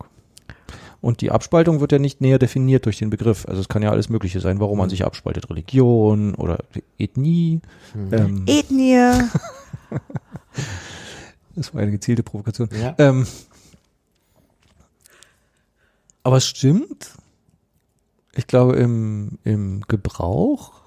Und die Abspaltung wird ja nicht näher definiert durch den Begriff. Also es kann ja alles Mögliche sein, warum man sich abspaltet. Religion oder Ethnie. Ähm, Ethnie, das war eine gezielte Provokation. Ja. Ähm, aber es stimmt. Ich glaube, im, im Gebrauch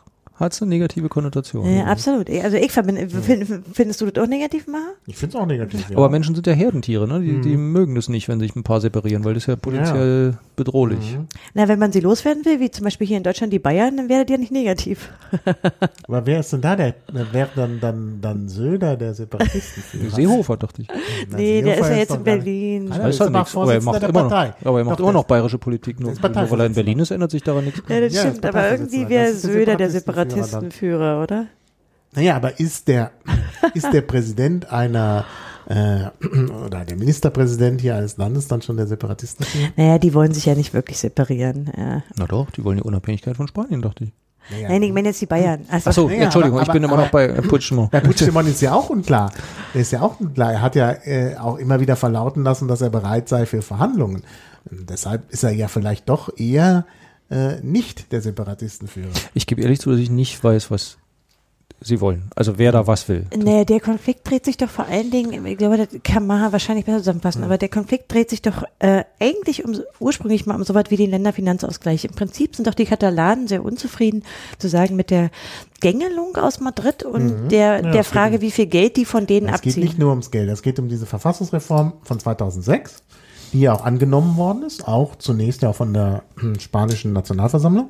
hat es eine negative Konnotation. ja, absolut. Also ich verbinde, find, findest du das auch negativ, Maha? ich finde es auch negativ. Ja. Aber Menschen sind ja Herdentiere, ne? Die, die mögen das nicht, wenn sich ein paar separieren, weil das ist ja potenziell bedrohlich. Na, wenn man sie loswerden will, wie zum Beispiel hier in Deutschland die Bayern, dann wäre das ja nicht negativ. Aber wer ist denn da der? Wäre dann, dann, dann Söder der Separatistenführer? Seehofer, dachte ich. Na, Nee, der Seehofer ist ja jetzt in Berlin. Das der ist halt aber nichts. Aber er macht der immer noch, aber er macht Doch, immer der noch bayerische Politik. Nur, nur weil er in. Berlin ist, ändert sich daran nichts. Ja, das Ja, stimmt, aber irgendwie wäre der Söder der Separatistenführer Separatistenführer, oder? Naja, aber ist der, ist der Präsident einer, äh, oder der Ministerpräsident hier eines Landes dann schon der Separatistenführer? Naja, die wollen sich ja nicht wirklich separieren. Ja. Na doch, die wollen die Unabhängigkeit von Spanien, dachte ich. Naja, Nein, ich meine jetzt die Bayern. Also, Achso, Ja, Entschuldigung, aber- ich bin immer noch bei Puigdemont. Bei Puigdemont ist ja auch unklar. Er ist ja auch unklar. Er hat ja äh, auch immer wieder verlauten lassen, dass er bereit sei für Verhandlungen. Und deshalb ist er ja vielleicht doch eher äh, nicht der Separatistenführer. Ich gebe ehrlich zu, dass ich nicht weiß, was sie wollen. Also wer da was will. Nee, der Konflikt dreht sich doch vor allen Dingen, ich glaube, das kann Maha wahrscheinlich besser zusammenfassen, aber der Konflikt dreht sich doch äh, eigentlich um ursprünglich mal um so was wie den Länderfinanzausgleich. Im Prinzip sind doch die Katalanen sehr unzufrieden, zu sagen, mit der Gängelung aus Madrid und der, Mhm. Ja, der es Frage, geht wie viel Geld die von denen Es geht abziehen. nicht nur ums Geld, es geht um diese Verfassungsreform von 2006, die ja auch angenommen worden ist, auch zunächst ja von der hm, spanischen Nationalversammlung.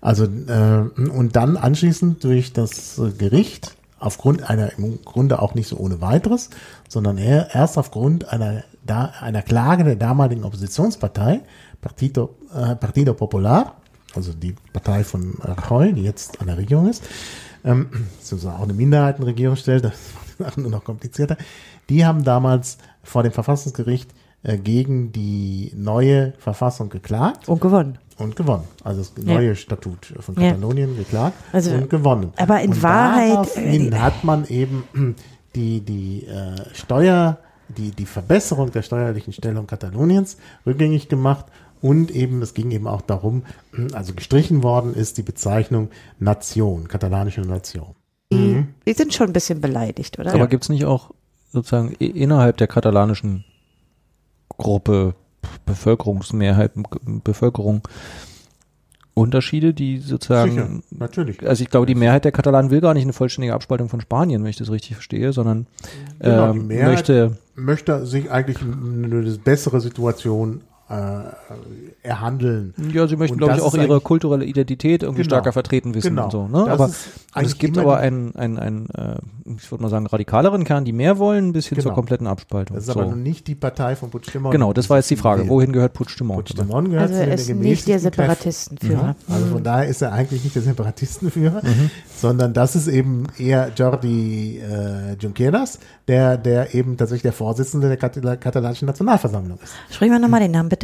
Also äh, und dann anschließend durch das Gericht aufgrund einer im Grunde auch nicht so ohne weiteres, sondern erst aufgrund einer da, einer Klage der damaligen Oppositionspartei Partido, äh, Partido Popular, also die Partei von Rajoy, die jetzt an der Regierung ist, ähm, sozusagen auch eine Minderheitenregierung stellt, das macht die Sachen nur noch komplizierter. Die haben damals vor dem Verfassungsgericht gegen die neue Verfassung geklagt Und gewonnen. und gewonnen. Also das Ja. neue Statut von Ja. Katalonien geklagt Also, und gewonnen. aber in und Wahrheit, daraufhin äh, hat man eben die, die äh, Steuer, die, die Verbesserung der steuerlichen Stellung Kataloniens rückgängig gemacht und eben, es ging eben auch darum, also gestrichen worden ist die Bezeichnung Nation, katalanische Nation. Die, die sind schon ein bisschen beleidigt, oder? Aber gibt's nicht auch sozusagen innerhalb der katalanischen Gruppe, Bevölkerungsmehrheit, Bevölkerung Unterschiede, die sozusagen Sicher, natürlich. Also ich glaube, die Mehrheit der Katalanen will gar nicht eine vollständige Abspaltung von Spanien, wenn ich das richtig verstehe, sondern Genau, Mehrheit möchte möchte sich eigentlich eine bessere Situation äh, erhandeln. Ja, sie möchten, glaube ich, auch ihre kulturelle Identität irgendwie Genau. stärker vertreten wissen Genau. und so. Ne? Aber und es gibt aber einen, einen, einen äh, ich würde mal sagen, radikaleren Kern, die mehr wollen, bis hin Genau. zur kompletten Abspaltung. Das ist so. aber nun nicht die Partei von Puigdemont. Genau, das war jetzt die Frage. Wohin gehört Puigdemont? Puigdemont gehört also zu den er ist nicht der. Separatistenführer. Ja, also von daher ist er eigentlich nicht der Separatistenführer, sondern das ist eben eher Jordi äh, Junqueras, der, der eben tatsächlich der Vorsitzende der Katal katalanischen Nationalversammlung ist. Sprechen wir nochmal den Namen bitte.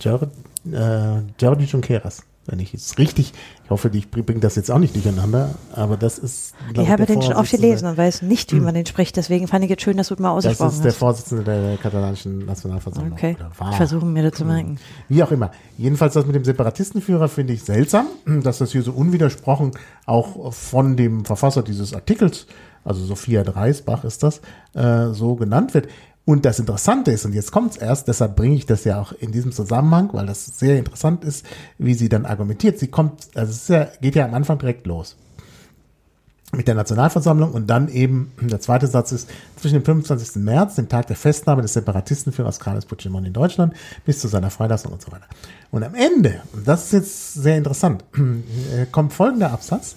Jordi, äh, Junqueras. Wenn ich jetzt richtig, ich hoffe, ich bringe das jetzt auch nicht durcheinander, aber das ist. Ich habe den schon oft gelesen und weiß nicht, wie man den spricht. Deswegen fand ich es schön, dass du es mal Das ausgesprochen ist der hast. Vorsitzende der katalanischen Nationalversammlung. Okay, Oder war. ich versuche mir das zu merken. Wie auch immer. Jedenfalls das mit dem Separatistenführer finde ich seltsam, dass das hier so unwidersprochen auch von dem Verfasser dieses Artikels, also Sophia Dreisbach ist das, äh, so genannt wird. Und das Interessante ist, und jetzt kommt's erst, deshalb bringe ich das ja auch in diesem Zusammenhang, weil das sehr interessant ist, wie sie dann argumentiert. Sie kommt, also es ja, geht ja am Anfang direkt los mit der Nationalversammlung und dann eben, der zweite Satz ist, zwischen dem 25. März, dem Tag der Festnahme des Separatistenführers Carles Puigdemont in Deutschland, bis zu seiner Freilassung und so weiter. Und am Ende, und das ist jetzt sehr interessant, äh, kommt folgender Absatz,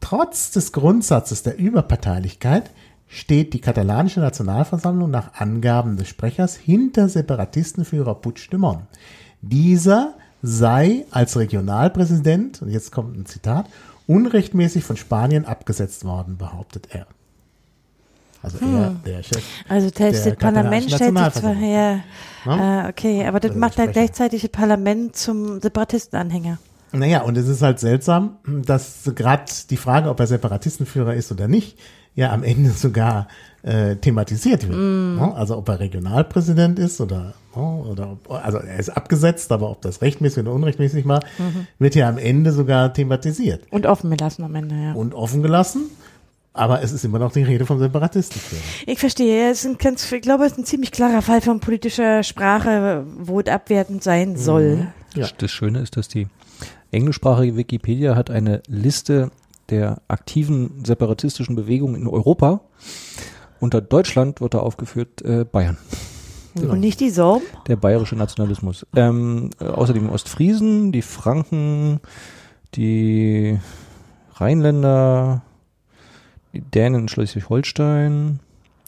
trotz des Grundsatzes der Überparteilichkeit steht die katalanische Nationalversammlung nach Angaben des Sprechers hinter Separatistenführer Puigdemont. Dieser sei als Regionalpräsident, und jetzt kommt ein Zitat, unrechtmäßig von Spanien abgesetzt worden, behauptet er. Also er, der Chef. Also das, das Parlament stellt sich zwar her, Ne? äh, okay, aber das Also macht dann gleichzeitig das Parlament zum Separatistenanhänger. Naja, und es ist halt seltsam, dass gerade die Frage, ob er Separatistenführer ist oder nicht, ja am Ende sogar äh, thematisiert wird. Ne? Also ob er Regionalpräsident ist oder, ne? oder ob, also er ist abgesetzt, aber ob das rechtmäßig oder unrechtmäßig war, wird ja am Ende sogar thematisiert Und offen gelassen am Ende, ja. und offen gelassen. Aber es ist immer noch die Rede vom Separatistenführer. Ich verstehe, es ist ein ganz, ich glaube, es ist ein ziemlich klarer Fall von politischer Sprache, wo es abwertend sein soll. Ja. Das Schöne ist, dass die englischsprachige Wikipedia hat eine Liste der aktiven separatistischen Bewegungen in Europa. Unter Deutschland wird da aufgeführt äh, Bayern, Und nicht die Sorben? der bayerische Nationalismus. Ähm, äh, außerdem Ostfriesen, die Franken, die Rheinländer, die Dänen in Schleswig-Holstein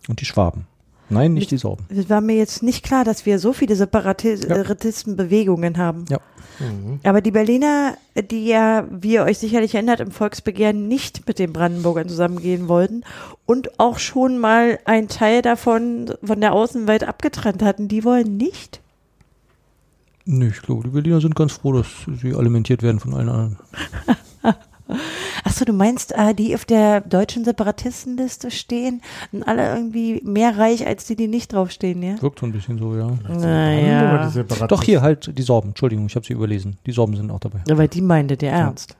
und die Schwaben. Nein, nicht die Sorben. Es war mir jetzt nicht klar, dass wir so viele Separatistenbewegungen haben. Ja. Aber die Berliner, die ja, wie ihr euch sicherlich erinnert, im Volksbegehren nicht mit den Brandenburgern zusammengehen wollten und auch schon mal einen Teil davon von der Außenwelt abgetrennt hatten, die wollen nicht. Nee, ich glaube, die Berliner sind ganz froh, dass sie alimentiert werden von allen anderen. Achso, du meinst, äh, die auf der deutschen Separatistenliste stehen und alle irgendwie mehr reich als die, die nicht draufstehen, ja? Wirkt so ein bisschen so, ja. Naja. Doch hier halt die Sorben. Entschuldigung, ich habe sie überlesen. Die Sorben sind auch dabei. Aber die meinte der ernst.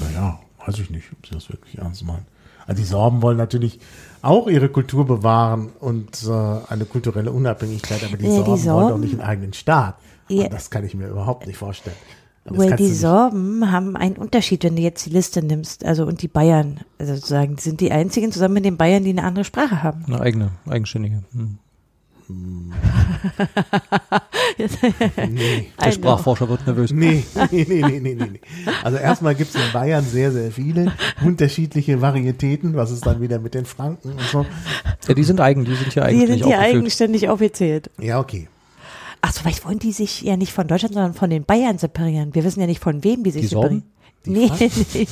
Naja, weiß ich nicht, ob sie das wirklich ernst meinen. Also die Sorben wollen natürlich auch ihre Kultur bewahren und äh, eine kulturelle Unabhängigkeit, aber die, Ja, die Sorben, wollen doch Sorben- nicht einen eigenen Staat. Ja. Das kann ich mir überhaupt nicht vorstellen. Weil die Sorben haben einen Unterschied, wenn du jetzt die Liste nimmst, also und die Bayern, also sozusagen, die sind die einzigen zusammen mit den Bayern, die eine andere Sprache haben. Eine eigene, eigenständige. Hm. Nee. Der I know. Sprachforscher wird nervös. Nee, nee, nee, nee, nee, nee. nee. Also erstmal gibt es in Bayern sehr, sehr viele unterschiedliche Varietäten, was ist dann wieder mit den Franken und so. Ja, die sind eigen, die sind hier Die eigentlich sind hier eigenständig aufgezählt. Ja, okay. Ach so, vielleicht wollen die sich ja nicht von Deutschland, sondern von den Bayern separieren. Wir wissen ja nicht von wem die sich Die separieren. Nee, nee.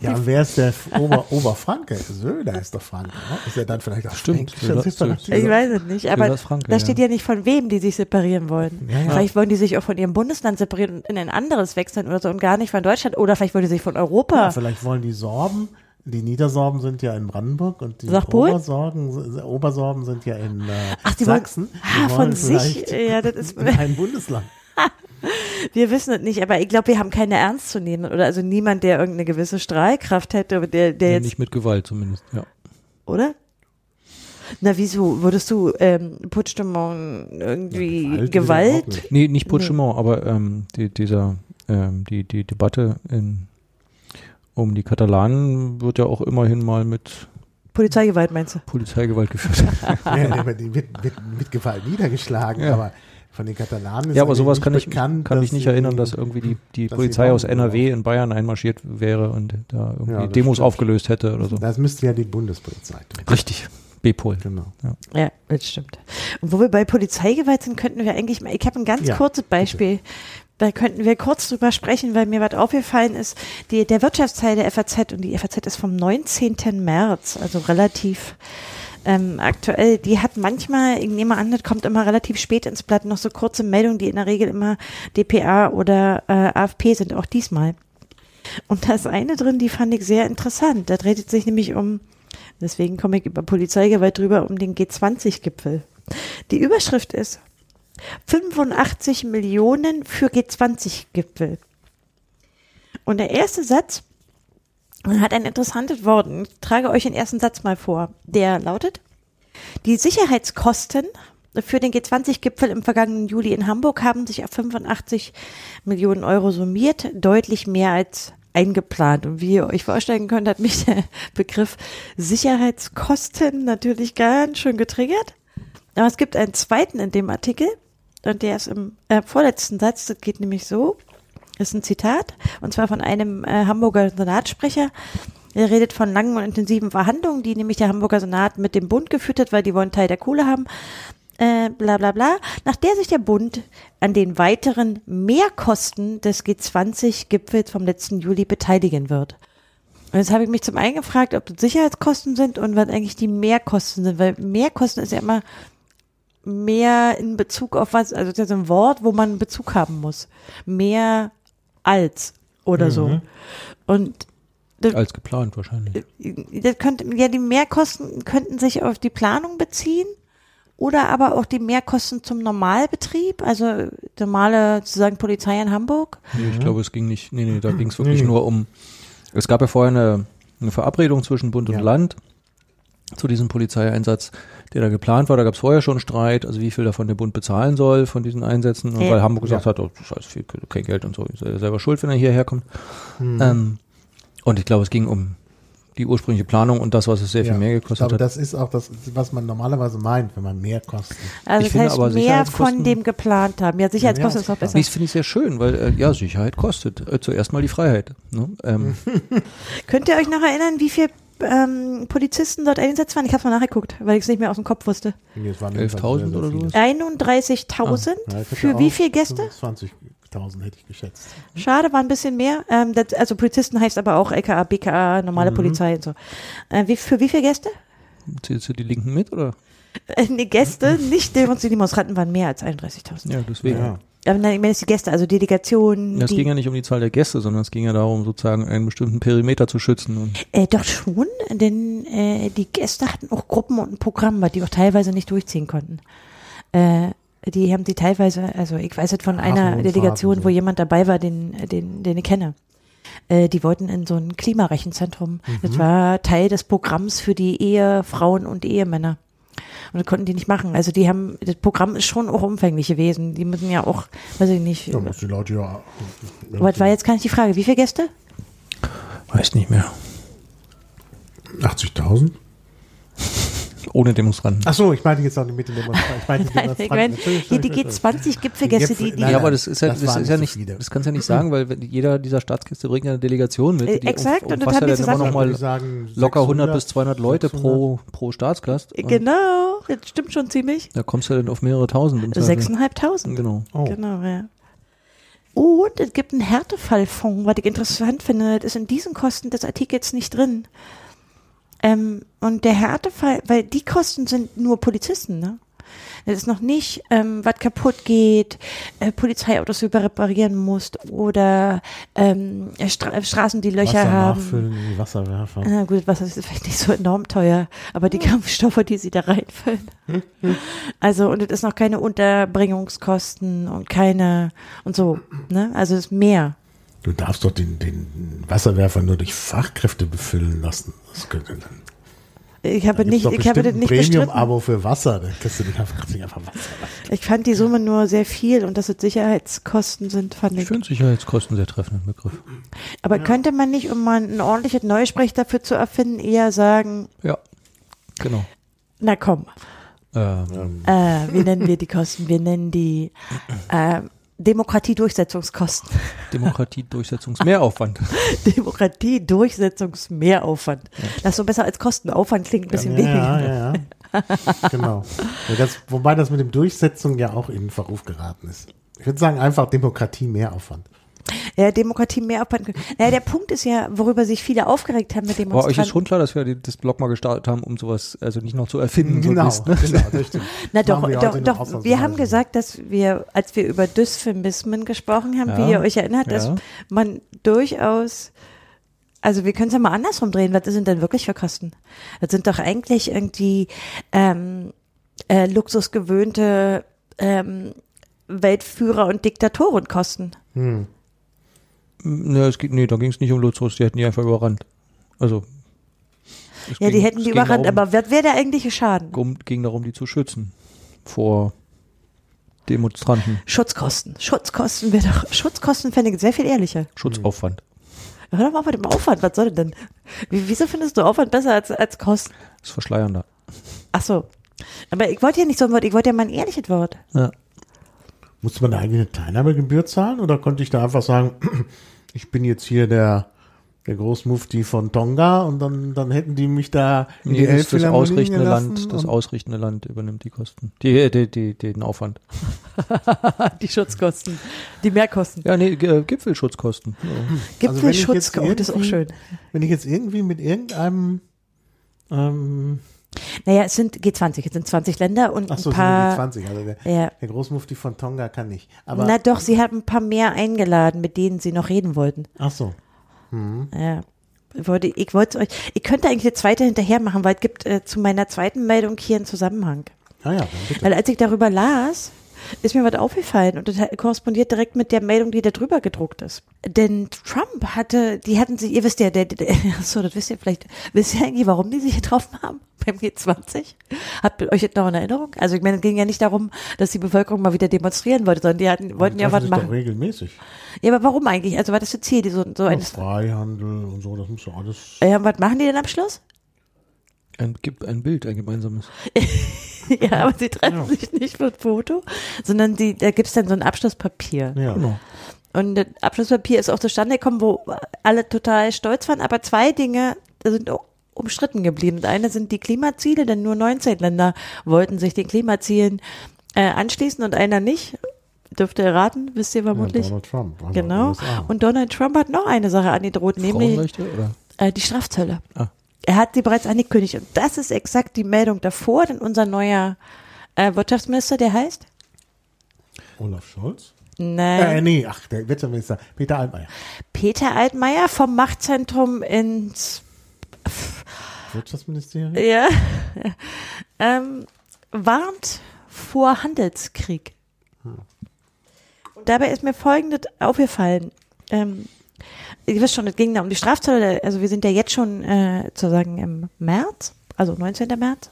Ja, wer ist der Ober Oberfranke? Söder ist doch Franke, ne? Ist er dann vielleicht auch Stimmt, Söder-? Ich weiß es nicht, aber das Franke, da steht ja nicht von wem die sich separieren wollen. Ja, ja. Vielleicht wollen die sich auch von ihrem Bundesland separieren und in ein anderes wechseln oder so und gar nicht von Deutschland. Oder vielleicht wollen die sich von Europa. Ja, vielleicht wollen die Sorben, die Niedersorben sind ja in Brandenburg und die? Obersorgen, Obersorben sind ja in äh, Ach, die wollen- Sachsen. Ah, Die von wollen sich, ja, das ist, in ein Bundesland. wir wissen es nicht, aber ich glaube, wir haben keine ernst zu nehmen oder also niemand, der irgendeine gewisse Strahlkraft hätte, der, der Ja, jetzt, nicht mit Gewalt zumindest, ja. oder? Na, wieso? Würdest du ähm, Puigdemont irgendwie Ja, Gewalt Gewalt? nicht. Nee, nicht Puigdemont, aber ähm, die, dieser, ähm, die, die Debatte in, um die Katalanen wird ja auch immerhin mal mit Polizeigewalt meinst du? Polizeigewalt geführt. ja, aber die wird, wird mit Gewalt niedergeschlagen, Ja. aber von den Katalanen ist ja, aber sowas nicht kann ich, bekannt, kann mich nicht erinnern, dass irgendwie die, die Polizei aus NRW in Bayern einmarschiert wäre und da irgendwie Ja, Demos stimmt. aufgelöst hätte oder so. Das müsste ja die Bundespolizei tun. Richtig. B-Pol. Genau. Ja, das stimmt. Und wo wir bei Polizeigewalt sind, könnten wir eigentlich mal, ich habe ein ganz Ja, kurzes Beispiel. Da könnten wir kurz drüber sprechen, weil mir was aufgefallen ist. Die, der Wirtschaftsteil der FAZ und die FAZ ist vom 19. März, also relativ ähm, aktuell. Die hat manchmal, ich nehme an, das kommt immer relativ spät ins Blatt, noch so kurze Meldungen, die in der Regel immer DPA oder äh, AFP sind, auch diesmal. Und da ist eine drin, die fand ich sehr interessant. Da dreht es sich nämlich um, deswegen komme ich über Polizeigewalt drüber, um den G20-Gipfel. Die Überschrift ist 85 Millionen für G20-Gipfel. Und der erste Satz hat ein interessantes Wort. Ich trage euch den ersten Satz mal vor. Der lautet, die Sicherheitskosten für den G20-Gipfel im vergangenen Juli in Hamburg haben sich auf 85 Millionen Euro summiert, deutlich mehr als eingeplant. Und wie ihr euch vorstellen könnt, hat mich der Begriff Sicherheitskosten natürlich ganz schön getriggert. Aber es gibt einen zweiten in dem Artikel und der ist im äh, vorletzten Satz, das geht nämlich so, ist ein Zitat, und zwar von einem äh, Hamburger Senatssprecher. Er redet von langen und intensiven Verhandlungen, die nämlich der Hamburger Senat mit dem Bund geführt hat, weil die wollen Teil der Kohle haben. Äh, bla bla bla, nach der sich der Bund an den weiteren Mehrkosten des G20-Gipfels vom letzten Juli beteiligen wird. Und jetzt habe ich mich zum einen gefragt, ob das Sicherheitskosten sind und was eigentlich die Mehrkosten sind, weil Mehrkosten ist ja immer mehr in Bezug auf was, also das ist ja so ein Wort, wo man Bezug haben muss. Mehr als oder so. Und das, Als geplant wahrscheinlich. das könnte, ja, die Mehrkosten könnten sich auf die Planung beziehen oder aber auch die Mehrkosten zum Normalbetrieb, also normale sozusagen Polizei in Hamburg. Nee, ich glaube, es ging nicht, nee, nee, da ging es wirklich Nee, nee. nur um, es gab ja vorher eine, eine Verabredung zwischen Bund und Ja. Land zu diesem Polizeieinsatz, der da geplant war. Da gab es vorher schon Streit, also wie viel davon der Bund bezahlen soll von diesen Einsätzen. Und Ja. weil Hamburg gesagt Ja. hat, oh, das ist alles viel, kein Geld und so, ist er selber schuld, wenn er hierher kommt. Mhm. Ähm, und ich glaube, es ging um die ursprüngliche Planung und das, was es sehr viel Ja. mehr Ich gekostet glaube, hat. das ist auch das, was man normalerweise meint, wenn man mehr Kosten. Also Ich das finde heißt aber mehr von dem geplant haben. Ja, Sicherheitskosten ist auch besser. Dies finde ich sehr schön, weil äh, ja, Sicherheit kostet. Äh, zuerst mal die Freiheit. Ne? Ähm, Könnt ihr euch noch erinnern, wie viel ähm, Polizisten dort eingesetzt waren? Ich habe mal nachgeguckt, weil ich es nicht mehr aus dem Kopf wusste. Nee, es waren 11.000 sehr, sehr oder viele. sowas? 31.000. Ja, ich hätte Für wie viel Gäste? 20.000 hätte ich geschätzt. Schade, war ein bisschen mehr. Ähm, das, also Polizisten heißt aber auch LKA, BKA, normale Mhm. Polizei und so. Äh, wie, für wie viele Gäste? zählst du die Linken mit oder? Äh, nee, Gäste, nicht Demonstranten. Die Demonstranten waren mehr als 31.000. Ja, deswegen. Ja. Aber nein, ich meine jetzt die Gäste, also Delegationen. Es ging ja nicht um die Zahl der Gäste, sondern es ging ja darum, sozusagen einen bestimmten Perimeter zu schützen. Und Äh, doch schon, denn äh, die Gäste hatten auch Gruppen und ein Programm, was die auch teilweise nicht durchziehen konnten. Äh, die haben die teilweise, also ich weiß es von einer Hafenrundfahrt Delegation, so. wo jemand dabei war, den, den, den ich kenne. Äh, die wollten in so ein Klimarechenzentrum. Das war Teil des Programms für die Ehefrauen und Ehemänner. Und das konnten die nicht machen. Also die haben, das Programm ist schon auch umfänglich gewesen. Die müssen ja auch, weiß ich nicht. Ja, muss die Leute ja. Was war jetzt gar nicht die Frage? Wie viele Gäste? weiß nicht mehr. 80.000? Ohne Demonstranten. Ach so, ich meinte jetzt auch nicht mit den Demonstranten. Ich meinte die Nein, ich meine, hier die G20-Gipfelgäste, die, die ja, aber das ist ja, das das ist ja nicht viele. das kannst du ja nicht sagen, weil wenn jeder dieser Staatsgäste bringt ja eine Delegation mit. Äh, die exakt, und das umfasst haben ja die dann immer noch mal sagen, locker 100 bis 600, 200 Leute 600. pro, pro Staatsgast. Und Genau, das stimmt schon ziemlich. Da kommst du dann auf mehrere tausend. Sechseinhalbtausend. Genau. Oh. Genau, ja. Und es gibt einen Härtefallfonds, was ich interessant finde. Das ist in diesen Kosten des Artikels nicht drin. Ähm, und der Härtefall, weil die Kosten sind nur Polizisten, ne? Das ist noch nicht, ähm, was kaputt geht, äh, Polizeiautos die du reparieren musst oder ähm, Stra Straßen, die Löcher Wasser haben. nachfüllen Wasserwerfer. Na gut, Wasser ist vielleicht nicht so enorm teuer, aber die Kampfstoffe, die sie da reinfüllen. Also, und es ist noch keine Unterbringungskosten und keine, und so, ne? Also, es ist mehr. Du darfst doch den, den Wasserwerfer nur durch Fachkräfte befüllen lassen. Das könnte dann. Ich habe Da nicht, ich habe das nicht. Premium-Abo für Wasser. Da kriegst du nicht einfach, nicht einfach Wasser. Ich fand die Summe nur sehr viel und dass es Sicherheitskosten sind, fand Ich ich. finde Sicherheitskosten sehr treffenden Begriff. Aber könnte man nicht, um mal ein ordentliches Neusprech dafür zu erfinden, eher sagen, Ja, genau. na komm, Ähm, äh, wie nennen wir die Kosten? Wir nennen die äh, Demokratie-Durchsetzungskosten. Demokratie-Durchsetzungsmehraufwand. Demokratie-Durchsetzungsmehraufwand. Das ist so besser als Kostenaufwand, klingt ein bisschen ja, weniger. ja, ja. genau. Ja, das, wobei das mit dem Durchsetzung ja auch in Verruf geraten ist. Ich würde sagen, einfach Demokratie mehr Aufwand. Ja, Demokratie mehr Aufwand. Ja, der Punkt ist ja, worüber sich viele aufgeregt haben mit Aber euch ist schon klar, dass wir das Blog mal gestartet haben, um sowas, also nicht noch zu erfinden. so Genau, Mist, ne? genau, stimmt. Na doch, wir doch, doch. Wir haben gesagt, dass wir, als wir über Dysphemismen gesprochen haben, wie Ja. ihr euch erinnert, dass Ja. man durchaus, also wir können es ja mal andersrum drehen, was sind denn wirklich für Kosten? Das sind doch eigentlich irgendwie ähm, äh, luxusgewöhnte ähm, Weltführer und Diktatorenkosten. Hm. Ne, es geht, nee, da ging es nicht um Luxus, die hätten die einfach überrannt. Also. Ja, die ging- hätten es die überrannt, darum, aber was wäre der eigentliche Schaden? um, ging darum, die zu schützen vor Demonstranten. Schutzkosten. Schutzkosten wäre doch, Schutzkosten fände ich sehr viel ehrlicher. Schutzaufwand. Hör doch mal auf mit dem Aufwand, was soll denn denn? Wie, wieso findest du Aufwand besser als, als Kosten? Das ist verschleiernder. Ach so. Aber ich wollte ja nicht so ein Wort, ich wollte ja mal ein ehrliches Wort. Ja. Musste man da eigentlich eine Teilnahmegebühr zahlen oder konnte ich da einfach sagen, ich bin jetzt hier der der Großmufti von Tonga und dann, dann hätten die mich da in Nee, die das, das ausrichtende Land, das ausrichtende Land übernimmt die Kosten. Die, die, die, den Aufwand. die Schutzkosten, die Mehrkosten. Ja, nee, äh, Gipfelschutzkosten. Ja. Also wenn ich Gipfelschutz, oh, das ist auch schön. Wenn ich jetzt irgendwie mit irgendeinem ähm, Naja, es sind G20, es sind 20 Länder und ach so, ein sind paar. die 20, also der, Ja. der Großmufti von Tonga kann nicht. Aber Na doch, sie haben ein paar mehr eingeladen, mit denen sie noch reden wollten. ach so. Ja. Ich wollte, ich wollte euch, ich könnte eigentlich eine zweite hinterher machen, weil es gibt äh, zu meiner zweiten Meldung hier einen Zusammenhang. Ah ja, dann bitte. Weil als ich darüber las, ist mir was aufgefallen und das korrespondiert direkt mit der Meldung, die da drüber gedruckt ist. Denn Trump hatte, die hatten sich, ihr wisst ja, der, der so, das wisst ihr vielleicht, wisst ihr eigentlich, warum die sich getroffen haben beim G20? Habt ihr euch jetzt noch in Erinnerung? Also ich meine, es ging ja nicht darum, dass die Bevölkerung mal wieder demonstrieren wollte, sondern die hatten, wollten ja was sich doch machen. regelmäßig. Ja, aber warum eigentlich? Also war das das Ziel, die so, so Ja, eines, Freihandel und so, das muss doch alles. ja, was machen die denn am Schluss? Ein, gibt ein Bild, ein gemeinsames. ja, aber sie treffen Ja. sich nicht für ein Foto, sondern die, da gibt's dann so ein Abschlusspapier. Ja. Genau. Und das Abschlusspapier ist auch zustande gekommen, wo alle total stolz waren, aber zwei Dinge sind auch umstritten geblieben. Das eine sind die Klimaziele, denn nur 19 Länder wollten sich den Klimazielen äh, anschließen und einer nicht. Dürft ihr raten, wisst ihr Ja, vermutlich. Donald Trump. genau. Und Donald Trump hat noch eine Sache angedroht, nämlich äh, die Strafzölle. Ah. Er hat sie bereits angekündigt. Und das ist exakt die Meldung davor, denn unser neuer äh, Wirtschaftsminister, der heißt? Olaf Scholz? Nein. Äh, nee, ach, der Wirtschaftsminister Peter Altmaier. Peter Altmaier vom Machtzentrum ins Wirtschaftsministerium? ja, ähm, warnt vor Handelskrieg. Und dabei ist mir Folgendes aufgefallen. Ähm, ihr wisst schon, es ging da um die Strafzölle. Also wir sind ja jetzt schon äh, sozusagen im März, also 19. März.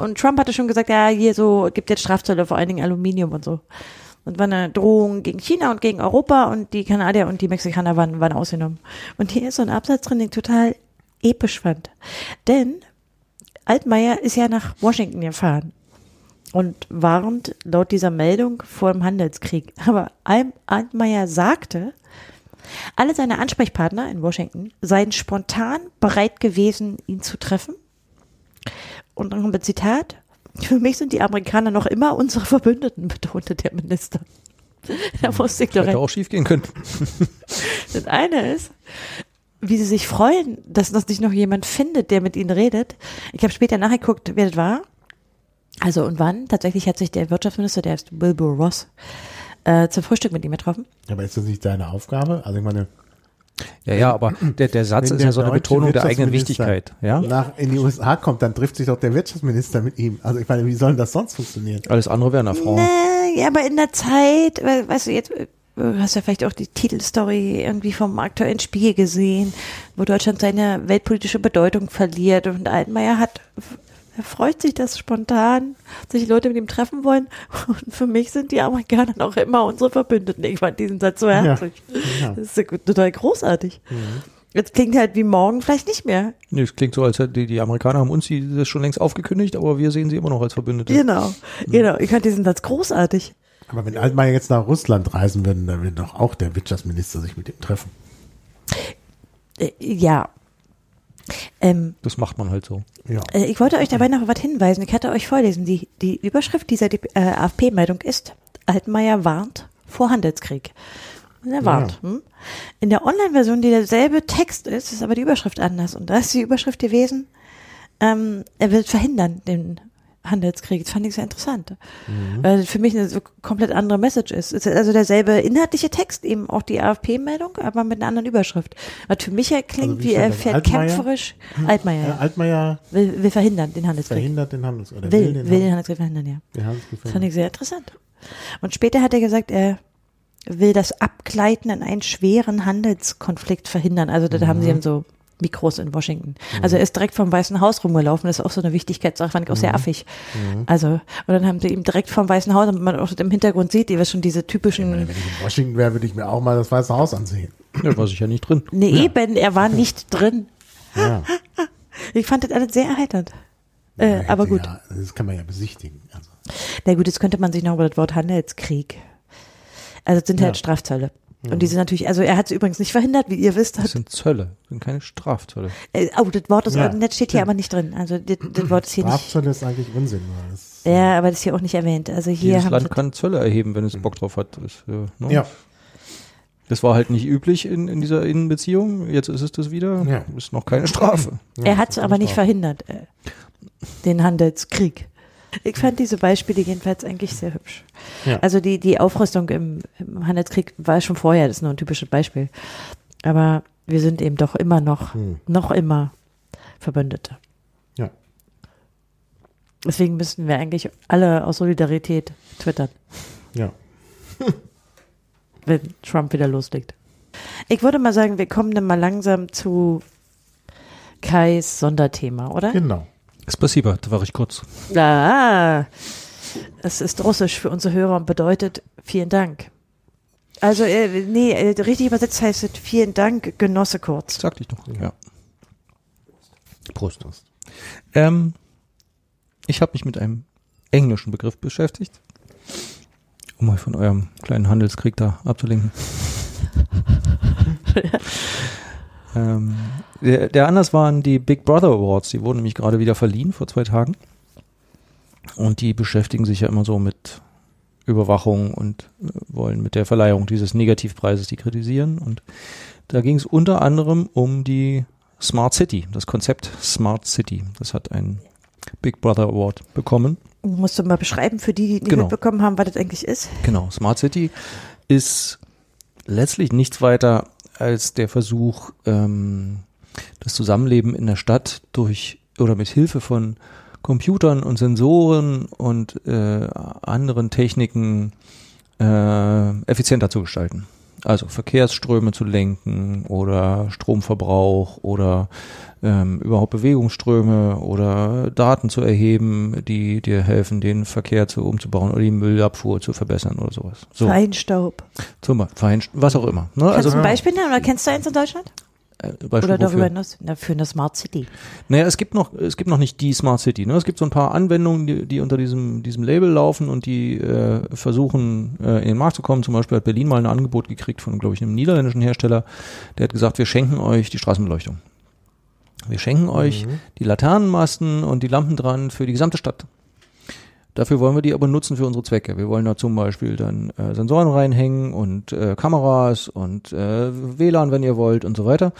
Und Trump hatte schon gesagt, ja, hier so gibt jetzt Strafzölle, vor allen Dingen Aluminium und so. Und war eine Drohung gegen China und gegen Europa und die Kanadier und die Mexikaner waren, waren ausgenommen. Und hier ist so ein Absatz drin, den ich total episch fand. Denn Altmaier ist ja nach Washington gefahren und warnt laut dieser Meldung vor dem Handelskrieg. Aber Al- Altmaier sagte, alle seine Ansprechpartner in Washington seien spontan bereit gewesen, ihn zu treffen. Und dann kommt ein Zitat. Für mich sind die Amerikaner noch immer unsere Verbündeten, betonte der Minister. Da musste ich doch Hätte auch schief gehen können. das eine ist, wie sie sich freuen, dass noch sich noch jemand findet, der mit ihnen redet. Ich habe später nachgeguckt, wer das war. Also und wann? Tatsächlich hat sich der Wirtschaftsminister, der ist Wilbur Ross, äh, zum Frühstück mit ihm getroffen. Aber ist das nicht deine Aufgabe? Also ich meine, Ja, ja, aber der, der Satz wenn ist der ja so eine Betonung der eigenen Wichtigkeit. Ja? nach in die USA kommt, dann trifft sich doch der Wirtschaftsminister mit ihm. Also ich meine, wie soll denn das sonst funktionieren? Alles andere wäre eine Frau. Nee, ja, aber in der Zeit, we- weißt du, jetzt äh, hast du ja vielleicht auch die Titelstory irgendwie vom aktuellen Spiegel gesehen, wo Deutschland seine weltpolitische Bedeutung verliert und Altmaier hat, er freut sich, dass spontan sich Leute mit ihm treffen wollen und für mich sind die Amerikaner noch immer unsere Verbündeten. Ich fand diesen Satz so herzlich. Ja. Das ist ja total großartig. Jetzt klingt halt wie morgen vielleicht nicht mehr. Nee, es klingt so, als hätten die, die Amerikaner haben uns die, das schon längst aufgekündigt, aber wir sehen sie immer noch als Verbündete. Genau, genau. Ich fand diesen Satz großartig. Aber wenn Altmaier jetzt nach Russland reisen würde, dann würde doch auch der Wirtschaftsminister sich mit ihm treffen. Äh, ja. Ähm, Das macht man halt so. Ja. Äh, Ich wollte euch dabei noch was hinweisen. Ich hatte euch vorlesen. Die, die Überschrift dieser äh, AFP-Meldung ist, Altmaier warnt vor Handelskrieg. Und er warnt. Hm? In der Online-Version, die derselbe Text ist, ist aber die Überschrift anders. Und da ist die Überschrift gewesen, ähm, er will verhindern den Handelskrieg. Das fand ich sehr interessant. Weil für mich eine so komplett andere Message ist. Es ist also derselbe inhaltliche Text, eben auch die AFP-Meldung, aber mit einer anderen Überschrift. Was für mich ja klingt Also wie wie er das? Altmaier? verkämpferisch. Altmaier. Äh, ja. Altmaier Will, will verhindern den Handelskrieg. verhindert den Handels oder Will, will, will den, den Handels Handelskrieg verhindern, ja. den Handelskrieg Das fand ich sehr interessant. Und später hat er gesagt, er will das Abgleiten in einen schweren Handelskonflikt verhindern. Also da haben sie ihm so Mikros in Washington. Also er ist direkt vom Weißen Haus rumgelaufen. Das ist auch so eine Wichtigkeitssache, fand ich auch sehr affig. Also, und dann haben sie ihm direkt vom Weißen Haus, damit man auch im Hintergrund sieht, ihr wisst schon diese typischen, Wenn ich in Washington wäre, würde ich mir auch mal das Weiße Haus ansehen. Da war sicher nicht drin. nee, eben, er war nicht drin. Ja. Ich fand das alles sehr erheiternd. Äh, Ja, aber gut. Ja, das kann man ja besichtigen. Also, Na gut, jetzt könnte man sich noch über das Wort Handelskrieg. Also es sind Ja. halt Strafzölle. Und die sind natürlich, also er hat es übrigens nicht verhindert, wie ihr wisst. Das sind Zölle, das sind keine Strafzölle. äh, oh, das Wort ist, Ja, das steht hier aber nicht drin. Also das, das Wort ist hier nicht. Strafzölle ist eigentlich Unsinn. Das, Ja, aber das ist hier auch nicht erwähnt. Also hier Jedes haben Land sie, kann Zölle erheben, wenn es Bock drauf hat. Das, äh, ne? Ja, das war halt nicht üblich in, in dieser Innenbeziehung. Jetzt ist es das wieder. Ja. Ist noch keine Strafe. er hat es aber nicht verhindert, äh, den Handelskrieg. Ich fand diese Beispiele jedenfalls eigentlich sehr hübsch. Ja. Also die, die Aufrüstung im, im Handelskrieg war schon vorher, das ist nur ein typisches Beispiel. Aber wir sind eben doch immer noch, Hm. noch immer Verbündete. Ja. Deswegen müssten wir eigentlich alle aus Solidarität twittern, Ja. wenn Trump wieder loslegt. Ich würde mal sagen, wir kommen dann mal langsam zu Kais Sonderthema, oder? Genau. Da war ich kurz. Ah, es ist russisch für unsere Hörer und bedeutet vielen Dank. Also, äh, nee, äh, richtig übersetzt heißt es vielen Dank, Genosse kurz. Sagte ich doch. Ja. Prost. Ähm, ich habe mich mit einem englischen Begriff beschäftigt, um euch von eurem kleinen Handelskrieg da abzulenken. ähm, der, der Anlass waren die Big Brother Awards, die wurden nämlich gerade wieder verliehen vor zwei Tagen. Und die beschäftigen sich ja immer so mit Überwachung und äh, wollen mit der Verleihung dieses Negativpreises die kritisieren. Und da ging es unter anderem um die Smart City, das Konzept Smart City. Das hat einen Big Brother Award bekommen. Musst du mal beschreiben für die, die nicht Genau. mitbekommen haben, was das eigentlich ist? Genau, Smart City ist letztlich nichts weiter als der Versuch, ähm, das Zusammenleben in der Stadt durch oder mit Hilfe von Computern und Sensoren und äh, anderen Techniken äh, effizienter zu gestalten. Also Verkehrsströme zu lenken oder Stromverbrauch oder ähm, überhaupt Bewegungsströme oder Daten zu erheben, die dir helfen, den Verkehr zu umzubauen oder die Müllabfuhr zu verbessern oder sowas. So, Feinstaub. zum Beispiel, Fein, was auch immer. Ne? Kannst Also du ein Beispiel nennen oder kennst du eins in Deutschland? äh, Beispiel Oder darüber hinaus? Na, für eine Smart City. Naja, es gibt noch, es gibt noch nicht die Smart City. Ne? Es gibt so ein paar Anwendungen, die, die unter diesem, diesem Label laufen und die äh, versuchen, äh, in den Markt zu kommen. Zum Beispiel hat Berlin mal ein Angebot gekriegt von, glaube ich, einem niederländischen Hersteller. Der hat gesagt, wir schenken euch die Straßenbeleuchtung. Wir schenken euch die Laternenmasten und die Lampen dran für die gesamte Stadt. Dafür wollen wir die aber nutzen für unsere Zwecke. Wir wollen da zum Beispiel dann äh, Sensoren reinhängen und äh, Kameras und äh, WLAN, wenn ihr wollt und so weiter.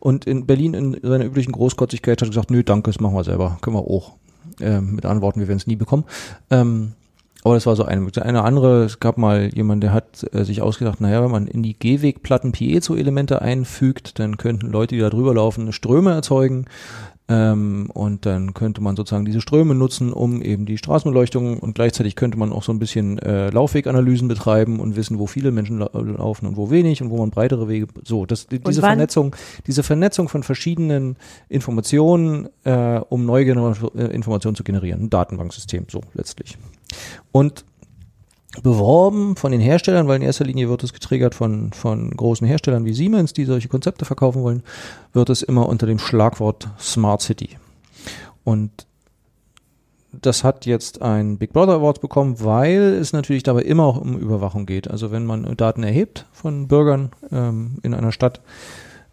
Und in Berlin in seiner üblichen Großkotzigkeit hat er gesagt, nö, danke, das machen wir selber, können wir auch. Ähm, mit Antworten, wir werden es nie bekommen. Ähm, aber das war so eine. Eine andere, es gab mal jemand, der hat äh, sich ausgedacht, naja, wenn man in die Gehwegplatten Piezo-Elemente einfügt, dann könnten Leute, die da drüber laufen, Ströme erzeugen. Ähm, und dann könnte man sozusagen diese Ströme nutzen, um eben die Straßenbeleuchtung und gleichzeitig könnte man auch so ein bisschen äh, Laufweganalysen betreiben und wissen, wo viele Menschen lau laufen und wo wenig und wo man breitere Wege. So, das, die, diese? Vernetzung, diese Vernetzung von verschiedenen Informationen, äh, um neue Genera- äh, Informationen zu generieren. Ein Datenbanksystem, so letztlich. Und beworben von den Herstellern, weil in erster Linie wird es getriggert von, von großen Herstellern wie Siemens, die solche Konzepte verkaufen wollen, wird es immer unter dem Schlagwort Smart City. Und das hat jetzt ein Big Brother Award bekommen, weil es natürlich dabei immer auch um Überwachung geht. Also wenn man Daten erhebt von Bürgern ähm, in einer Stadt,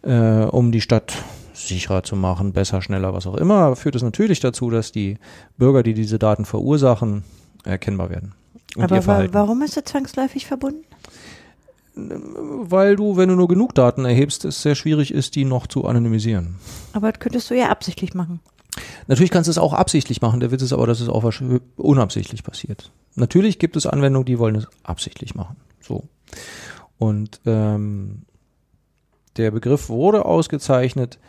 äh, um die Stadt sicherer zu machen, besser, schneller, was auch immer, führt es natürlich dazu, dass die Bürger, die diese Daten verursachen, erkennbar werden. Und ihr Aber wa Verhalten. warum ist das zwangsläufig verbunden? Weil du, wenn du nur genug Daten erhebst, es sehr schwierig ist, die noch zu anonymisieren. Aber das könntest du ja absichtlich machen. Natürlich kannst du es auch absichtlich machen. Der Witz ist aber, dass es auch unabsichtlich passiert. Natürlich gibt es Anwendungen, die wollen es absichtlich machen. So. Und ähm, der Begriff wurde ausgezeichnet,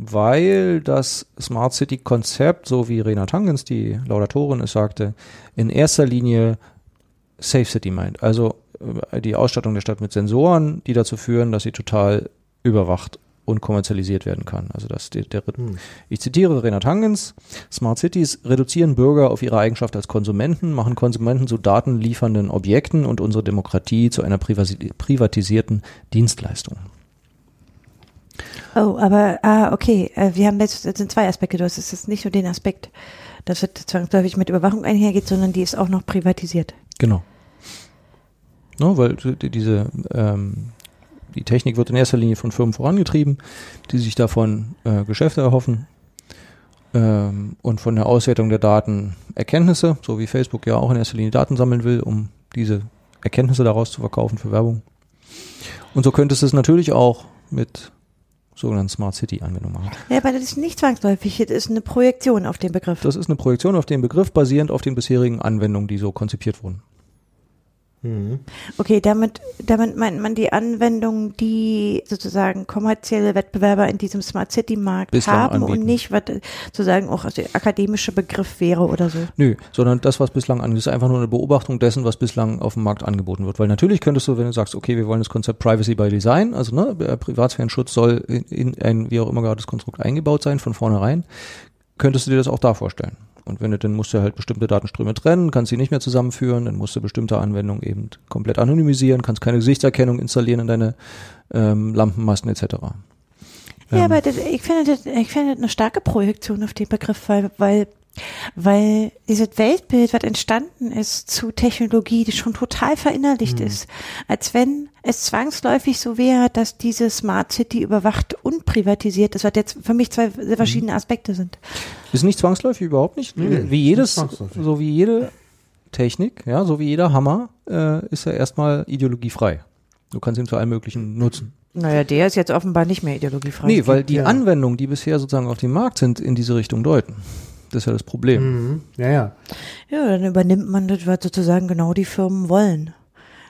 weil das Smart City Konzept, so wie Rena Tangens, die Laudatorin es sagte, in erster Linie Safe City meint. Also äh, die Ausstattung der Stadt mit Sensoren, die dazu führen, dass sie total überwacht und kommerzialisiert werden kann. Also dass der, der Hm. ich zitiere Renat Hangens, Smart Cities reduzieren Bürger auf ihre Eigenschaft als Konsumenten, machen Konsumenten zu datenliefernden Objekten und unsere Demokratie zu einer privatisierten Dienstleistung. Oh, aber, ah, okay, äh, wir haben jetzt, das sind zwei Aspekte. Du hast jetzt nicht nur den Aspekt, dass es zwangsläufig mit Überwachung einhergeht, sondern die ist auch noch privatisiert. Genau. No, weil die- diese ähm, die Technik wird in erster Linie von Firmen vorangetrieben, die sich davon äh, Geschäfte erhoffen ähm, und von der Auswertung der Daten Erkenntnisse, so wie Facebook ja auch in erster Linie Daten sammeln will, um diese Erkenntnisse daraus zu verkaufen für Werbung. Und so könntest du es natürlich auch mit sogenannten Smart City Anwendungen machen. Ja, aber das ist nicht zwangsläufig. Das ist eine Projektion auf den Begriff. Das ist eine Projektion auf den Begriff basierend auf den bisherigen Anwendungen, die so konzipiert wurden. Mhm. Okay, damit, damit meint man die Anwendungen, die sozusagen kommerzielle Wettbewerber in diesem Smart City Markt Bislang haben anbieten. und nicht, was sozusagen auch der akademische Begriff wäre oder so. Nö, sondern das, was bislang angeht, ist einfach nur eine Beobachtung dessen, was bislang auf dem Markt angeboten wird. Weil natürlich könntest du, wenn du sagst, okay, wir wollen das Konzept Privacy by Design, also ne, Privatsphärenschutz soll in, in ein wie auch immer gerade das Konstrukt eingebaut sein von vornherein, könntest du dir das auch da vorstellen. Und wenn du, dann musst du halt bestimmte Datenströme trennen, kannst sie nicht mehr zusammenführen, dann musst du bestimmte Anwendungen eben komplett anonymisieren, kannst keine Gesichtserkennung installieren in deine ähm, Lampenmasten etc. Ja, Ähm. aber das, ich finde das, ich finde das eine starke Projektion auf den Begriff, weil, weil, weil dieses Weltbild, was entstanden ist zu Technologie, die schon total verinnerlicht ist, als wenn es zwangsläufig so wäre, dass diese Smart City überwacht und privatisiert ist, was jetzt für mich zwei sehr verschiedene Aspekte sind. Ist nicht zwangsläufig, überhaupt nicht. Nee, wie jedes, so wie jede Technik, ja, so wie jeder Hammer, äh, ist er erstmal ideologiefrei. Du kannst ihn zu allem Möglichen nutzen. Naja, der ist jetzt offenbar nicht mehr ideologiefrei. nee, weil die ja- Anwendungen, die bisher sozusagen auf dem Markt sind, in diese Richtung deuten. Das ist ja das Problem. Mhm. Ja, ja. Ja, dann übernimmt man das, was sozusagen genau die Firmen wollen.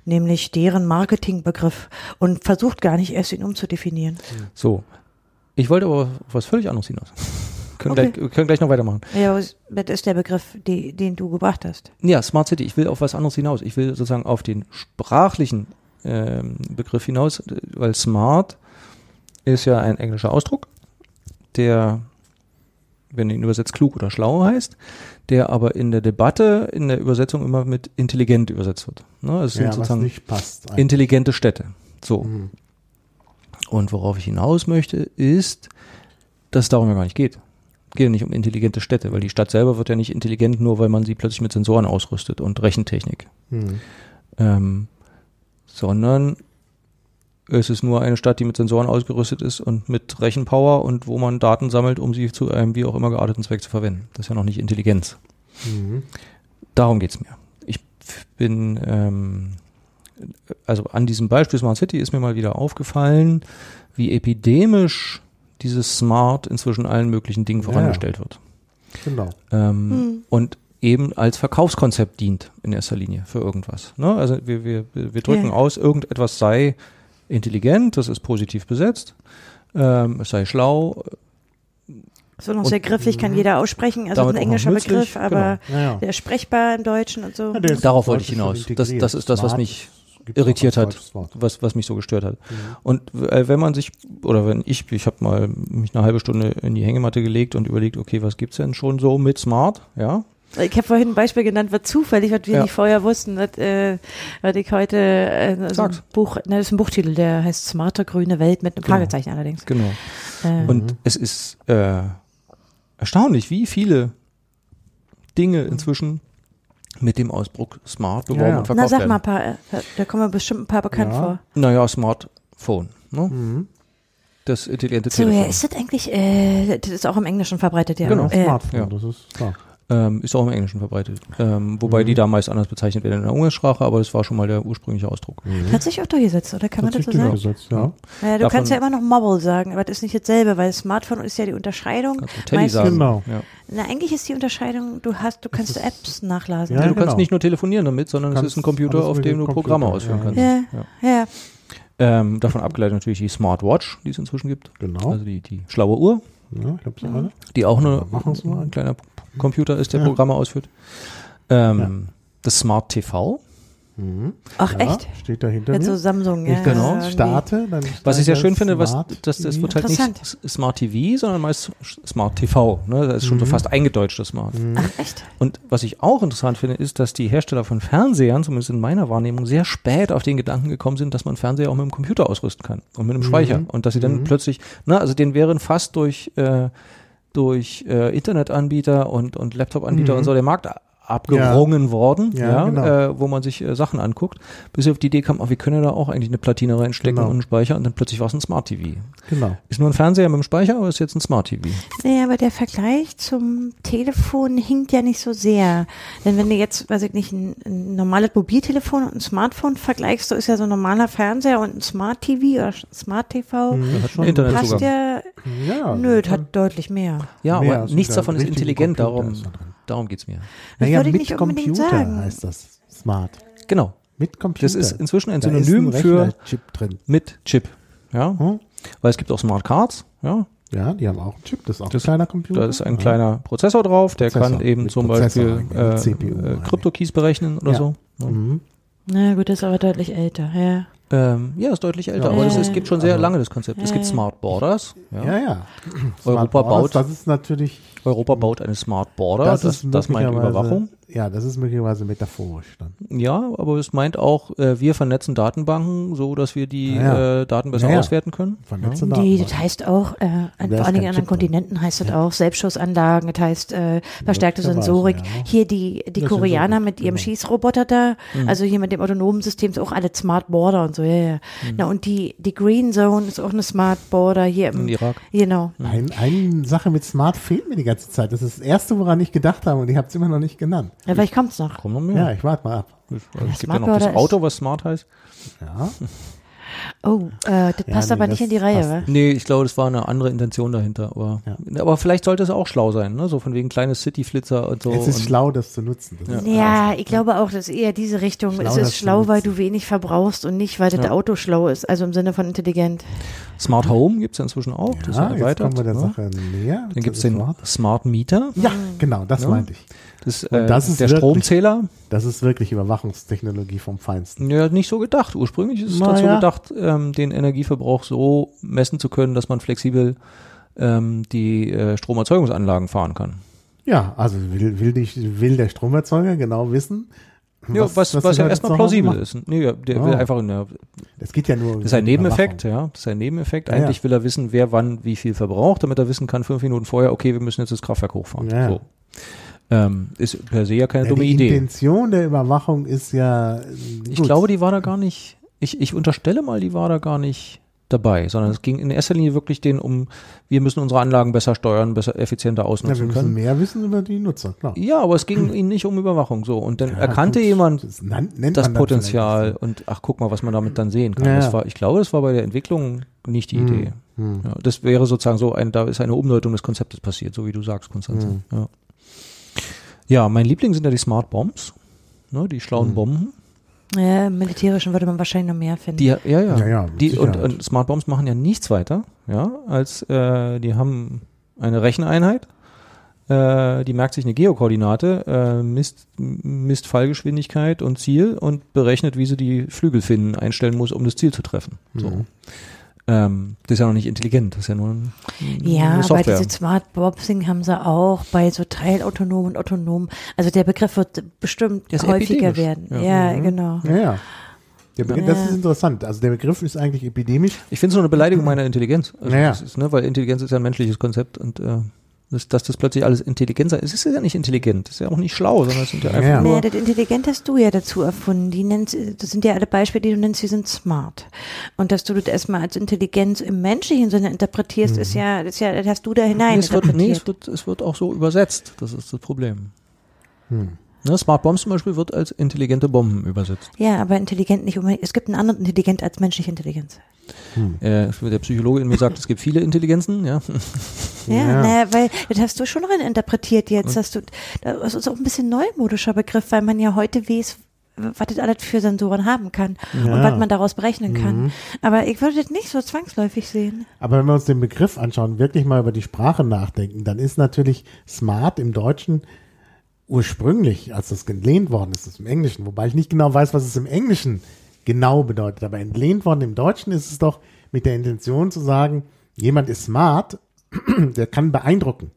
Nämlich deren Marketingbegriff und versucht gar nicht erst ihn umzudefinieren. So. Ich wollte aber auf was völlig anderes hinaus. können, Okay. gleich, können gleich noch weitermachen. Ja, was- das ist der Begriff, die, den du gebracht hast. Ja, Smart City. Ich will auf was anderes hinaus. Ich will sozusagen auf den sprachlichen ähm, Begriff hinaus, weil Smart ist ja ein englischer Ausdruck, der, wenn ihn übersetzt, klug oder schlau heißt, der aber in der Debatte, in der Übersetzung immer mit intelligent übersetzt wird. Ne? Es sind ja sozusagen intelligente Städte. So. Mhm. Und worauf ich hinaus möchte, ist, dass es darum ja gar nicht geht. Es geht ja nicht um intelligente Städte, weil die Stadt selber wird ja nicht intelligent, nur weil man sie plötzlich mit Sensoren ausrüstet und Rechentechnik. Mhm. Ähm, sondern es ist nur eine Stadt, die mit Sensoren ausgerüstet ist und mit Rechenpower und wo man Daten sammelt, um sie zu einem wie auch immer gearteten Zweck zu verwenden. Das ist ja noch nicht Intelligenz. Mhm. Darum geht's mir. Ich bin, ähm, also an diesem Beispiel Smart City ist mir mal wieder aufgefallen, wie epidemisch dieses Smart inzwischen allen möglichen Dingen Ja. vorangestellt wird. Genau. Ähm, Hm. Und eben als Verkaufskonzept dient in erster Linie für irgendwas. Ne? Also wir, wir, wir drücken Ja. aus, irgendetwas sei intelligent, das ist positiv besetzt, ähm, es sei schlau, So noch Und- sehr griffig, kann jeder aussprechen. Also ein englischer nützlich, Begriff, aber Ja, ja. der ist sprechbar im Deutschen und so. Ja, Darauf wollte ich hinaus. Das- das ist das, was mich irritiert hat. was, was mich so gestört hat. Und äh, wenn man sich, oder wenn ich, ich habe mal mich eine halbe Stunde in die Hängematte gelegt und überlegt, okay, was gibt's denn schon so mit Smart, ja? Ich habe vorhin ein Beispiel genannt, was zufällig, was wir Ja. nicht vorher wussten, was, äh, was ich heute äh, so ein. Buch, ne, das ist ein Buchtitel, der heißt Smarte grüne Welt mit einem Genau. Fragezeichen allerdings. Genau. Äh, Und es ist äh, erstaunlich, wie viele Dinge inzwischen mit dem Ausdruck Smart beworben Ja, ja. und verkauft na sag werden. mal ein paar, äh, da kommen bestimmt ein paar bekannt Ja. vor. Naja, Smartphone, ne? Mhm. Das intelligente So, ja, Telefon. ist das eigentlich, äh, das ist auch im Englischen verbreitet, ja. Genau. Äh, Smartphone, ja. das ist klar. Ähm, ist auch im Englischen verbreitet. Ähm, wobei Mhm. die da meist anders bezeichnet werden in der Umgangssprache, aber das war schon mal der ursprüngliche Ausdruck. Hat sich auch durchgesetzt, oder kann man Hat das so sich sagen? durchgesetzt, ja. Naja, du Davon- kannst ja immer noch Mobile sagen, aber das ist nicht dasselbe, weil Smartphone ist ja die Unterscheidung. Kannst du Teddy Meist- sagen. Genau. Ja. Na, eigentlich ist die Unterscheidung, du hast, du kannst Apps nachladen. Ja, du kannst genau. nicht nur telefonieren damit, sondern es Kannst ist ein Computer, auf dem du Computer, Programme ausführen ja. kannst. Ja, Ja. ja. Ähm, davon abgeleitet natürlich die Smartwatch, die es inzwischen gibt. Genau. Also die, die schlaue Uhr, ja, ich hab's alle. die auch Ja, nur machen's mal. ein kleiner Computer ist, der Ja. Programme ausführt. Ähm, Das Smart TV, Mhm. Ach, Ja, echt? Steht da hinter Mit so mir. Samsung, ja. Ich Genau. starte, dann was ich sehr schön finde, was, das, das wird halt nicht Smart TV, sondern meist Smart TV. Ne? Das ist schon so Mhm. fast eingedeutscht, das Smart. Ach, echt? Und was ich auch interessant finde, ist, dass die Hersteller von Fernsehern, zumindest in meiner Wahrnehmung, sehr spät auf den Gedanken gekommen sind, dass man Fernseher auch mit dem Computer ausrüsten kann und mit einem Mhm. Speicher. Und dass sie dann Mhm. plötzlich, na, also den wären fast durch, äh, durch äh, Internetanbieter und, und Laptop-Anbieter Mhm. und so der Markt abgerungen worden, Ja, ja, genau. äh, wo man sich äh, Sachen anguckt, bis wir auf die Idee kam, oh, wir können ja da auch eigentlich eine Platine reinstecken Genau. und einen Speicher und dann plötzlich war es ein Smart TV. Genau. Ist nur ein Fernseher mit dem Speicher, aber ist jetzt ein Smart TV. Nee, aber der Vergleich zum Telefon hinkt ja nicht so sehr. Denn wenn du jetzt, weiß ich nicht, ein, ein normales Mobiltelefon und ein Smartphone vergleichst, so ist ja so ein normaler Fernseher und ein Smart TV oder Smart TV, Mhm, hat schon Internetzugang. passt ja, Ja, nö, das hat deutlich mehr. Ja, Mehr, aber nichts davon ist intelligent, Computer darum. Darum geht's mir. Das naja, würde ich mit Computer sagen. heißt das. Smart. Genau. Mit Computer. Das ist inzwischen ein Synonym ein für Rechnerchip drin. mit Chip. Ja, Hm? weil es gibt auch Smart Cards, ja, Ja, die haben auch einen Chip. Das ist auch Das- ein kleiner Computer. Da ist ein Ja. kleiner Prozessor drauf, der Prozessor, kann eben zum Prozessor Beispiel äh, äh. Kryptokeys berechnen oder Ja. so. Ja. Mhm. Na gut, das ist aber deutlich älter, ja. Ähm, ja, ist deutlich älter, Ja. aber ist, gibt schon sehr Also- lange das Konzept. Es gibt. Smart Borders. Ja. Ja, ja. Europa Smart Borders, baut- Das ist natürlich. Europa baut eine Smart Border, Das, das, ist das, meint Überwachung. Ja, das ist möglicherweise metaphorisch dann. Ja, aber es meint auch, äh, wir vernetzen Datenbanken, so dass wir die Ja, ja. äh, Daten besser Ja, ja. auswerten können. Vernetzte Die, Datenbank. das heißt auch, äh, an, vor allen Dingen kein an anderen. Kontinenten heißt das auch Selbstschussanlagen, das heißt äh, verstärkte Sensorik. ja. Hier die, die Das Koreaner mit ihrem genau. Schießroboter da, Mhm. also hier mit dem autonomen System ist auch alle Smart Border und so, ja, ja. Na und die, die Green Zone ist auch eine Smart Border hier im, In Irak. genau. Ein, eine Sache mit Smart fehlt mir die ganze Zeit. Das ist das Erste, woran ich gedacht habe und ich habe es immer noch nicht genannt. Ja, vielleicht kommt's noch. Kommen noch Ja, mehr. ich warte mal ab. Also es gibt ja Smart noch das Auto, was Smart heißt. Ja. Oh, äh, das Ja, passt nee, aber nicht in die Reihe, passt wa? Nee, ich glaube, das war eine andere Intention dahinter. Aber, aber vielleicht sollte es auch schlau sein, ne? So von wegen kleines City-Flitzer und so. es ist und schlau, das zu nutzen. Das ist Ja, ich glaube auch, dass eher diese Richtung, Schlau, es ist schlau, weil du wenig verbrauchst und nicht, weil das Ja. Auto schlau ist, also im Sinne von intelligent. Smart Home gibt es ja inzwischen auch. das ist Ja, ja jetzt erweitert. kommen wir der ne? Sache näher. Dann gibt es den. Smart Meter. Ja, genau, das Ja. meinte ich. Das, äh, das ist der wirklich- Stromzähler. Das ist wirklich Überwachungstechnologie vom Feinsten. Ja, nicht so gedacht. Ursprünglich ist es Na dazu ja. gedacht, ähm, den Energieverbrauch so messen zu können, dass man flexibel ähm, die äh, Stromerzeugungsanlagen fahren kann. Ja, also will, will, die, will der Stromerzeuger genau wissen, ja, was, was, die ja erstmal plausibel ist. Nee, ja, der Oh. will einfach, ja, Es geht ja nur das ist ein Nebeneffekt, ja. Das ist ein Nebeneffekt. Ja, Eigentlich ja. will er wissen, wer wann wie viel verbraucht, damit er wissen kann, fünf Minuten vorher, okay, wir müssen jetzt das Kraftwerk hochfahren. Ja. So. Ähm, ist per se ja keine Ja, dumme die Idee. Intention der Überwachung ist ja. äh, Ich gut. glaube, die war da gar nicht, ich, ich unterstelle mal, die war da gar nicht dabei, sondern es ging in erster Linie wirklich den um, wir müssen unsere Anlagen besser steuern, besser, effizienter ja, wir ausnutzen müssen können. mehr wissen über die Nutzer, klar. Ja, aber es ging ihnen nicht um Überwachung so. Und dann Ja, erkannte gut, jemand das das Potenzial vielleicht und ach, guck mal, was man damit dann sehen kann. Ja, Das war, ich glaube, das war bei der Entwicklung nicht die Hm, Idee. hm. Ja, das wäre sozusagen so ein, da ist eine Umdeutung des Konzeptes passiert, so wie du sagst, Konstanze. Hm. Ja. Ja, mein Liebling sind ja die Smart Bombs, ne, die schlauen Bomben. Ja, im Militärischen würde man wahrscheinlich noch mehr finden. Die, ja, ja. Ja, ja, die, und, und Smart Bombs machen ja nichts weiter, ja, als äh, die haben eine Recheneinheit, äh, die merkt sich eine Geokoordinate, äh, misst, misst Fallgeschwindigkeit und Ziel und berechnet, wie sie die Flügelfinnen einstellen muss, um das Ziel zu treffen. So. Mhm. Ähm, das ist ja noch nicht intelligent, das ist ja nur ein, Ja, eine aber diese Smart Boxing haben sie auch bei so teilautonom und autonom. Also der Begriff wird bestimmt häufiger werden. Ja. Ja, genau. Ja, ja. Der Begriff, Das Ja. ist interessant. Also der Begriff ist eigentlich epidemisch. Ich finde es nur eine Beleidigung meiner Intelligenz. Also Naja. das ist, ne, weil Intelligenz ist ja ein menschliches Konzept und äh, das, dass das plötzlich alles intelligent sei. Es ist ja nicht intelligent, es ist ja auch nicht schlau, sondern es sind ja einfach Ja. nur. Nee, das Intelligent hast du ja dazu erfunden. Die nennst, das sind ja alle Beispiele, die du nennst, die sind smart. Und dass du das erstmal als Intelligenz im menschlichen Sinne interpretierst, ist ja, das ist ja, das hast du da hinein es, wird, nee, interpretiert. es, wird, es wird auch so übersetzt. Das ist das Problem. Hm. Ne, Smart Bombs zum Beispiel wird als intelligente Bomben übersetzt. ja, aber intelligent nicht unbedingt. Es gibt einen anderen Intelligent als menschliche Intelligenz. Äh, der Psychologe in mir sagt, es gibt viele Intelligenzen, ja. Ja, Ja. naja, weil das hast du schon rein interpretiert jetzt. Hast du, das ist auch ein bisschen neumodischer Begriff, weil man ja heute weiß, was das alles für Sensoren haben kann und Ja. was man daraus berechnen kann. Mhm. Aber ich würde das nicht so zwangsläufig sehen. Aber wenn wir uns den Begriff anschauen, wirklich mal über die Sprache nachdenken, dann ist natürlich smart im Deutschen ursprünglich, als das entlehnt worden ist, ist im Englischen, wobei ich nicht genau weiß, was es im Englischen genau bedeutet, aber entlehnt worden im Deutschen ist es doch mit der Intention zu sagen, jemand ist smart, der kann beeindrucken.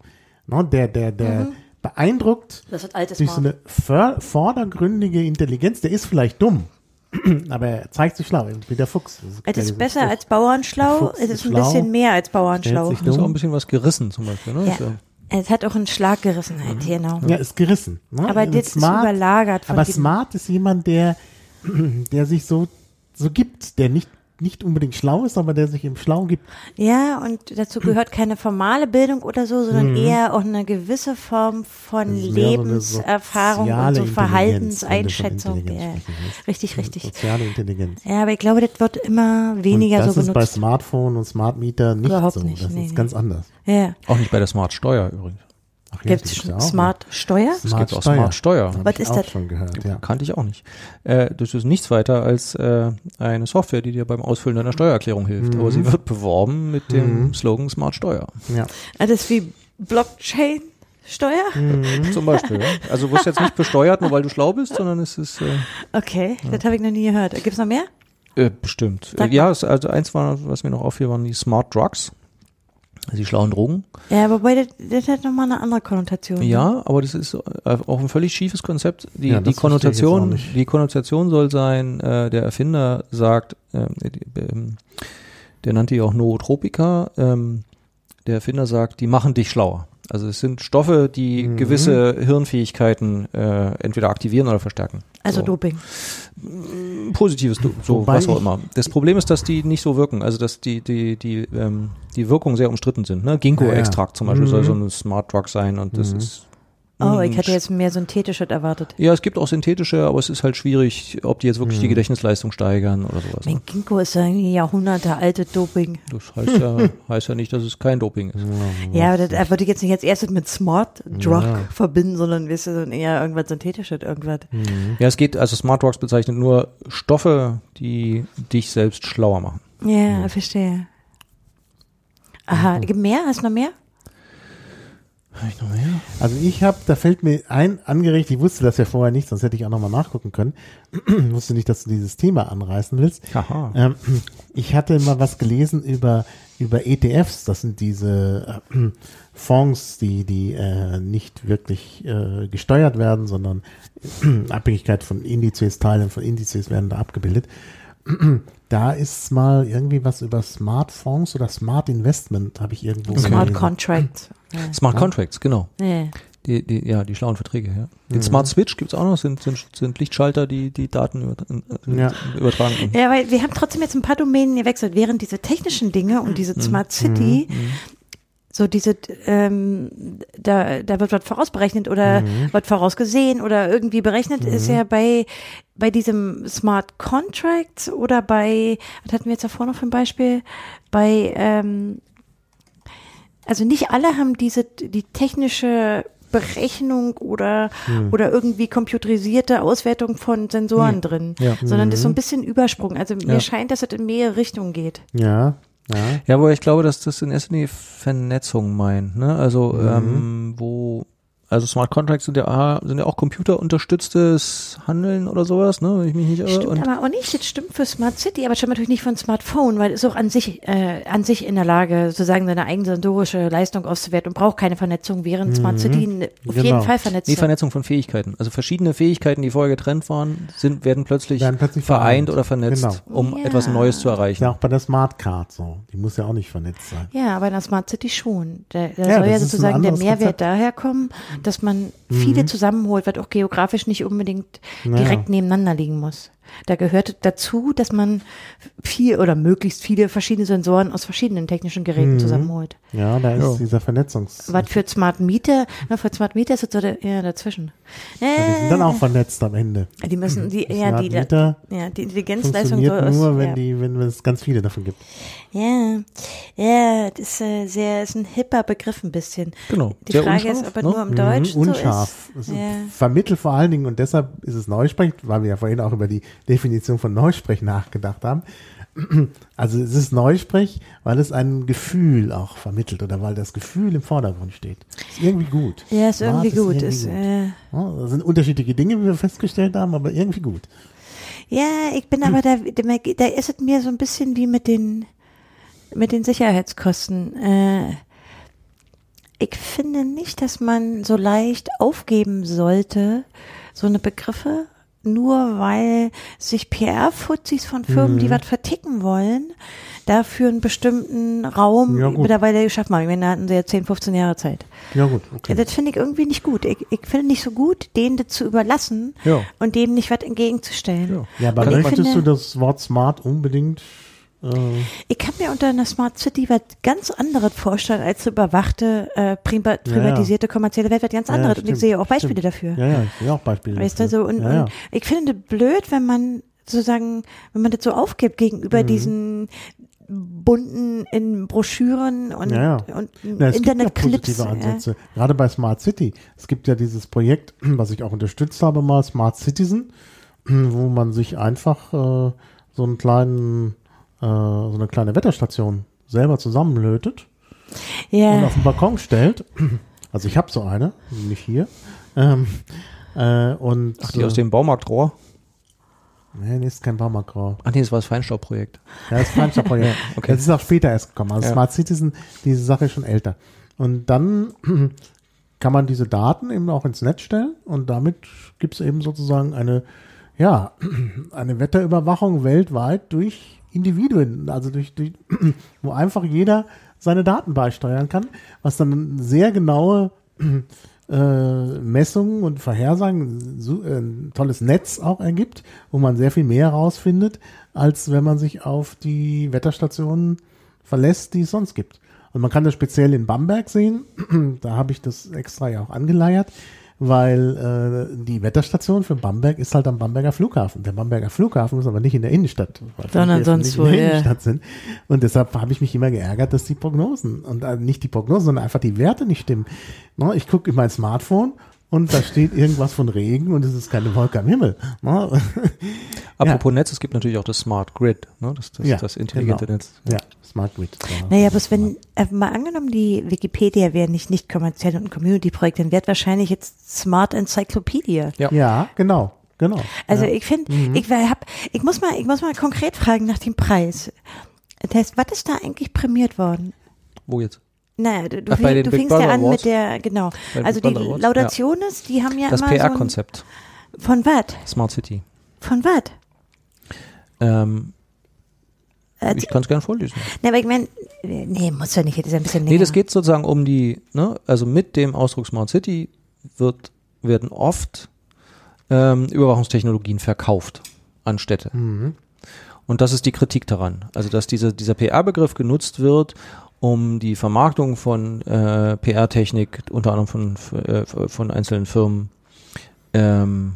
Ne, der, der, der beeindruckt Das hat altes durch so eine vor- vordergründige Intelligenz, der ist vielleicht dumm, aber er zeigt sich schlau, wie der Fuchs. Es ist besser als Bauernschlau. Es ist ist ein schlau, bisschen mehr als Bauernschlau. Das ist auch ein bisschen was gerissen zum Beispiel. Ne? Ja. Es hat auch einen Schlaggerissenheit, genau. Ja, ist gerissen. Ne? Aber Und das ist überlagert Aber smart ist jemand, der, der sich so, so gibt, der nicht, nicht unbedingt schlau ist, aber der sich im Schlau gibt. Ja, und dazu gehört keine formale Bildung oder so, sondern eher auch eine gewisse Form von Das mehr so Lebenserfahrung und so Verhaltenseinschätzung. Ja. Richtig, richtig. Soziale Intelligenz. Ja, aber ich glaube, das wird immer weniger und das so ist bei benutzt. Smartphone und Smart Meter nicht Überhaupt so. nicht, Das nee, ist nee. ganz anders. Ja. Auch nicht bei der Smart Steuer übrigens. Ach, Gibt es schon ja Smart Steuer? Es gibt auch Smart Steuer. Was ist das? schon gehört, ja. Kannte ich auch nicht. Äh, das ist nichts weiter als äh, eine Software, die dir beim Ausfüllen deiner Steuererklärung hilft. Aber sie wird beworben mit dem Slogan Smart Steuer. ja. Ah, Das ist wie Blockchain Steuer? Mhm. Zum Beispiel. Ja. Also du wirst jetzt nicht besteuert, nur weil du schlau bist, sondern es ist äh, Okay, das habe ich noch nie gehört. Gibt's noch mehr? äh, bestimmt. Äh, ja, es, also eins war, was mir noch auffiel, waren die Smart Drugs. Also die schlauen Drogen. Ja, wobei das, das hat nochmal eine andere Konnotation. ne? Ja, aber das ist äh, auch ein völlig schiefes Konzept. Die, Ja, die Konnotation, die Konnotation soll sein, äh, der Erfinder sagt, äh, die, ähm, der nannte die auch Nootropika, ähm, der Erfinder sagt, die machen dich schlauer. Also es sind Stoffe, die Mhm. gewisse Hirnfähigkeiten äh, entweder aktivieren oder verstärken. Also so. Doping. Positives, Do- so Wobei was auch immer. Das Problem ist, dass die nicht so wirken, also dass die die die ähm, die Wirkungen sehr umstritten sind. Ne? Ginkgo-Extrakt zum Beispiel Mhm. soll so ein Smart Drug sein und das ist Oh, ich hatte jetzt mehr synthetisches erwartet. Ja, es gibt auch synthetische, aber es ist halt schwierig, ob die jetzt wirklich Mhm. die Gedächtnisleistung steigern oder sowas. Ne? Mein Ginkgo ist ja irgendwie Jahrhunderte alte Doping. Das heißt ja, heißt ja nicht, dass es kein Doping ist. Ja, aber das würde ich jetzt nicht als erstes mit Smart Drug Ja. verbinden, sondern weißt du, eher irgendwas synthetisches, irgendwas. Mhm. Ja, es geht, also Smart Drugs bezeichnet nur Stoffe, die dich selbst schlauer machen. Ja, verstehe. Aha, gibt mehr? Hast du noch mehr? Habe ich noch mehr? Also ich habe, da fällt mir ein angeregt, ich wusste das ja vorher nicht, sonst hätte ich auch nochmal nachgucken können. wusste nicht, dass du dieses Thema anreißen willst. Ähm, ich hatte mal was gelesen über, über ETFs, das sind diese äh, Fonds, die, die äh, nicht wirklich äh, gesteuert werden, sondern in Abhängigkeit von Indizes, Teilen von Indizes werden da abgebildet. Da ist mal irgendwie was über Smart Fonds oder Smart Investment, habe ich irgendwo Smart gelesen. Contract. Smart Contracts, genau. Ja. Die, die, ja, die schlauen Verträge, ja. Den Mhm. Smart Switch gibt's auch noch, sind, sind, sind Lichtschalter, die die Daten über, äh, Ja. übertragen. Ja, weil wir haben trotzdem jetzt ein paar Domänen gewechselt, während diese technischen Dinge und diese Smart City, so diese, ähm, da, da wird was vorausberechnet oder wird vorausgesehen oder irgendwie berechnet, ist ja bei, bei diesem Smart Contract oder bei, was hatten wir jetzt davor noch für ein Beispiel? Bei, ähm, also nicht alle haben diese, die technische Berechnung oder, oder irgendwie computerisierte Auswertung von Sensoren drin, Ja. sondern das ist so ein bisschen Übersprung. Also mir Ja. scheint, dass es in mehrere Richtungen geht. Ja, ja. Ja, wo ich glaube, dass das in erster Linie Vernetzung meint, ne? Also, Mhm. ähm, wo, also Smart Contracts sind ja, sind ja auch computerunterstütztes Handeln oder sowas, ne? Wenn ich mich nicht irre. Stimmt Und, aber auch nicht. Das stimmt für Smart City, aber stimmt natürlich nicht von Smartphone, weil es ist auch an sich, äh, an sich in der Lage, sozusagen seine eigene sensorische Leistung auszuwerten und braucht keine Vernetzung, während Smart City n- auf Genau. jeden Fall vernetzt nee, ist. Vernetzung von Fähigkeiten. Also verschiedene Fähigkeiten, die vorher getrennt waren, sind, werden plötzlich, Werden plötzlich vereint vereint. oder vernetzt, Genau. um Ja. etwas Neues zu erreichen. ja auch bei der Smart Card so. Die muss ja auch nicht vernetzt sein. Ja, aber in der Smart City schon. Da, da Ja, soll ja sozusagen der Mehrwert Konzept. daher kommen, dass man viele zusammenholt, was auch geografisch nicht unbedingt Ja. direkt nebeneinander liegen muss. Da gehört dazu, dass man viel oder möglichst viele verschiedene Sensoren aus verschiedenen technischen Geräten zusammenholt. Ja, da ist Ja. dieser Vernetzungs... Was für Smart Meter, na, für Smart Meter ist es so der, ja, dazwischen. Ja, die sind dann auch vernetzt am Ende. Äh, die müssen, die, ja, Smart die, Meter ja, die Intelligenzleistung funktioniert soll aus, nur, wenn ja. die, wenn es ganz viele davon gibt. Ja, ja, das ist äh, sehr, ist ein hipper Begriff ein bisschen. Genau. Die Sehr Frage ist, unscharf, ob er ne? nur im Deutsch Mhm, so unscharf. ist. Es Ja. Vermittelt vor allen Dingen und deshalb ist es Neusprech, weil wir ja vorhin auch über die Definition von Neusprech nachgedacht haben. Also es ist Neusprech, weil es ein Gefühl auch vermittelt oder weil das Gefühl im Vordergrund steht. Ist irgendwie gut. Ja, ist Smart irgendwie gut. irgendwie Ist, gut. äh, Ja, das sind unterschiedliche Dinge, wie wir festgestellt haben, aber irgendwie gut. ja, ich bin aber da, da ist es mir so ein bisschen wie mit den, mit den Sicherheitskosten. Äh, ich finde nicht, dass man so leicht aufgeben sollte, so eine Begriffe nur weil sich PR-Fuzis von Firmen, Mhm. die was verticken wollen, dafür einen bestimmten Raum Ja, mittlerweile geschaffen haben. Ich meine, da hatten sie ja 10, 15 Jahre Zeit. Ja gut, okay. das finde ich irgendwie nicht gut. Ich, ich finde nicht so gut, denen das zu überlassen Ja. und dem nicht was entgegenzustellen. Ja. Ja, aber möchtest du das Wort smart unbedingt? Äh, Ich kann mir unter einer Smart City was ganz anderes vorstellen als überwachte, äh, prima- privatisierte kommerzielle Welt, was ganz Ja, anderes. und ich stimmt, sehe auch Beispiele stimmt. dafür. ja, ja, ich sehe auch Beispiele. Weißt du, dafür. so, und, ja, ja. und ich finde das blöd, wenn man sozusagen, wenn man das so aufgibt gegenüber Mhm. diesen bunten in Broschüren und, Ja, ja. und Na, es gibt ja Internetclips. positive ja. Ansätze. Gerade bei Smart City. Es gibt ja dieses Projekt, was ich auch unterstützt habe, mal Smart Citizen, wo man sich einfach äh, so einen kleinen, äh, so eine kleine Wetterstation selber zusammenlötet und Ja, auf den Balkon stellt. Also ich habe so eine, nicht hier. Ähm, äh, und Ach, die aus dem Baumarktrohr? nee, nee, ist kein Baumarktgrau. Ach nee, das war das Feinstaubprojekt. Ja, das ist kein Projekt. Okay. Das ist auch später erst gekommen. Also Ja. Smart Citizen, diese Sache ist schon älter. Und dann kann man diese Daten eben auch ins Netz stellen und damit gibt es eben sozusagen eine, ja, eine Wetterüberwachung weltweit durch Individuen, also durch, durch wo einfach jeder seine Daten beisteuern kann, was dann sehr genaue äh, Messungen und Vorhersagen, so, äh, ein tolles Netz auch ergibt, wo man sehr viel mehr herausfindet, als wenn man sich auf die Wetterstationen verlässt, die es sonst gibt. Und man kann das speziell in Bamberg sehen, da habe ich das extra ja auch angeleiert, weil äh, die Wetterstation für Bamberg ist halt am Bamberger Flughafen. Der Bamberger Flughafen ist aber nicht in der Innenstadt, weil Sondern sonst wo, in der ja. Innenstadt sind. Und deshalb habe ich mich immer geärgert, dass die Prognosen und äh, nicht die Prognosen, sondern einfach die Werte nicht stimmen. Ne, ich gucke in mein Smartphone und da steht irgendwas von Regen und es ist keine Wolke am Himmel. Ne? Apropos Netz, es gibt natürlich auch das Smart Grid, ne? das, das, Ja, das intelligente genau. Netz. Ja, Smart Grid. Ja. naja, bloß wenn, äh, mal angenommen, die Wikipedia wäre nicht nicht kommerziell und ein Community-Projekt, dann wäre wahrscheinlich jetzt Smart Encyclopedia. Ja. Ja, genau, genau. Also ja. ich finde, ich wär- hab, ich muss mal, ich muss mal konkret fragen nach dem Preis. Das heißt, was ist da eigentlich prämiert worden? Wo jetzt? Naja, du, du, Ach, fing, du fingst ja an Awards? mit der, genau. Bei Also Big die Awards? Laudationes, die haben ja Das immer so ein, PR-Konzept, von was? Smart City. Von was? Ähm, Äh, ich kann es gerne vorlesen. Ne, aber ich meine, nee, muss ja nicht, das ist ein bisschen Nee, länger. das geht sozusagen um die, ne, also mit dem Ausdruck Smart City wird, werden oft ähm, Überwachungstechnologien verkauft an Städte. Mhm. Und das ist die Kritik daran. Also, dass diese, dieser PR-Begriff genutzt wird, um die Vermarktung von äh, PR-Technik, unter anderem von, äh, von einzelnen Firmen, ähm,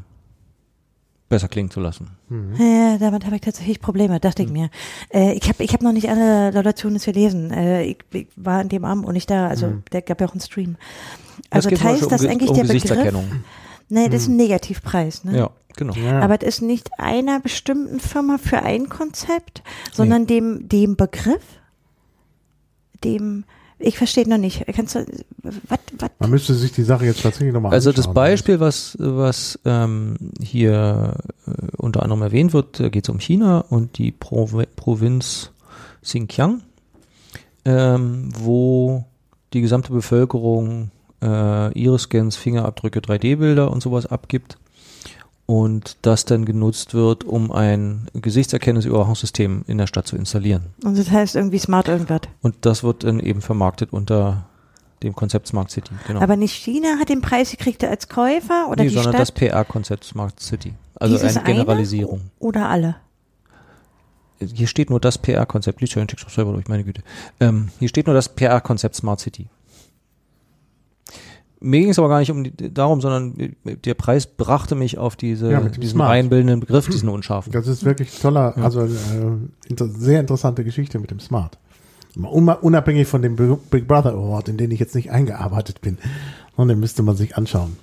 besser klingen zu lassen. Ja, damit habe ich tatsächlich Probleme, dachte Hm. ich mir. Äh, ich habe ich hab noch nicht alle Laudationen gelesen. Äh, ich, ich war an dem Abend auch nicht da, also der gab ja auch einen Stream. Also das heißt, dass um, Ge- eigentlich um der Begriff, nee, das ist ein Negativpreis, ne? Ja, genau. Ja. Aber das ist nicht einer bestimmten Firma für ein Konzept, sondern dem, dem Begriff, dem, ich verstehe noch nicht. Kannst du, was, was? Man müsste sich die Sache jetzt tatsächlich nochmal Also anschauen. das Beispiel, was, was ähm, hier äh, unter anderem erwähnt wird, da geht es um China und die Provi Provinz Xinjiang, ähm, wo die gesamte Bevölkerung äh, Iris-Scans, Fingerabdrücke, 3D-Bilder und sowas abgibt und das dann genutzt wird, um ein Gesichtserkennungsüberwachungssystem in der Stadt zu installieren. Und das heißt irgendwie smart irgendwas. Und das wird dann eben vermarktet unter dem Konzept Smart City. Genau. Aber nicht China hat den Preis gekriegt als Käufer oder nee, die sondern Stadt? das PR-Konzept Smart City. Also Dieses eine Generalisierung. Oder alle? Hier steht nur das PR-Konzept. Lies ja doch selber durch, meine Güte. Ähm, hier steht nur das PR-Konzept Smart City. Mir ging es aber gar nicht um die, darum, sondern der Preis brachte mich auf diese, Ja, diesen Smart. einbildenden Begriff, diesen unscharfen. Das ist wirklich toller, also äh, inter sehr interessante Geschichte mit dem Smart. Unabhängig von dem Big Big Brother Award, in den ich jetzt nicht eingearbeitet bin. Und den müsste man sich anschauen.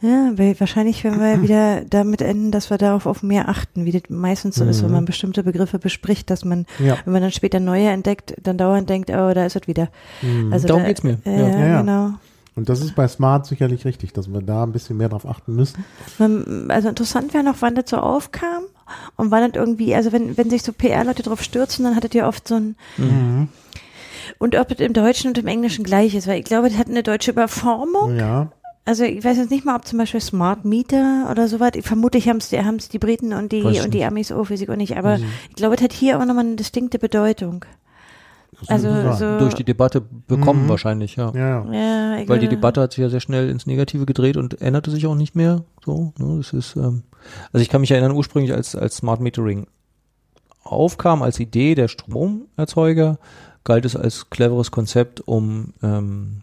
Ja, weil wahrscheinlich werden wir wieder damit enden, dass wir darauf auf mehr achten, wie das meistens so ist, wenn man bestimmte Begriffe bespricht, dass man, Ja. wenn man dann später neue entdeckt, dann dauernd denkt, oh, da ist es wieder. Also Darum da, geht's mir. Äh, Ja. Ja, ja. genau. Und das ist bei Smart sicherlich richtig, dass wir da ein bisschen mehr drauf achten müssen. Man, also interessant wäre noch, wann das so aufkam und wann das irgendwie, also wenn, wenn sich so PR-Leute drauf stürzen, dann hat das ja oft so ein, und ob es im Deutschen und im Englischen gleich ist, weil ich glaube, das hat eine deutsche Überformung, Ja, Also ich weiß jetzt nicht mal, ob zum Beispiel Smart Meter oder sowas, ich vermute, ich haben es haben's die Briten und die Weiß und die nicht. Amis auch, weiß ich auch nicht, aber ich glaube, es hat hier auch nochmal eine distinkte Bedeutung. Also so, Durch die Debatte bekommen Mhm. wahrscheinlich, ja. Ja, ja. ja, ich Weil die Debatte hat sich ja sehr schnell ins Negative gedreht und änderte sich auch nicht mehr. So, ne, das ist, ähm, also ich kann mich erinnern, ursprünglich als, als Smart Metering aufkam, als Idee der Stromerzeuger, galt es als cleveres Konzept, um ähm,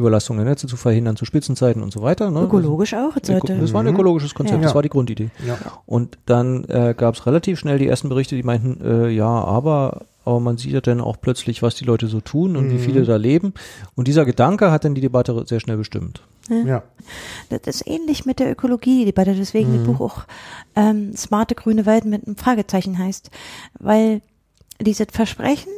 Überlastung der Netze zu verhindern zu Spitzenzeiten und so weiter. Ne? ökologisch auch. Es Das, das war ein ökologisches Konzept, Ja. das war die Grundidee. Ja. Und dann äh, gab es relativ schnell die ersten Berichte, die meinten, äh, ja, aber, aber man sieht ja dann auch plötzlich, was die Leute so tun und wie viele da leben. Und dieser Gedanke hat dann die Debatte sehr schnell bestimmt. ja. Das ist ähnlich mit der Ökologie-Debatte, deswegen das Buch auch ähm, Smarte grüne Welt mit einem Fragezeichen heißt. Weil dieses Versprechen,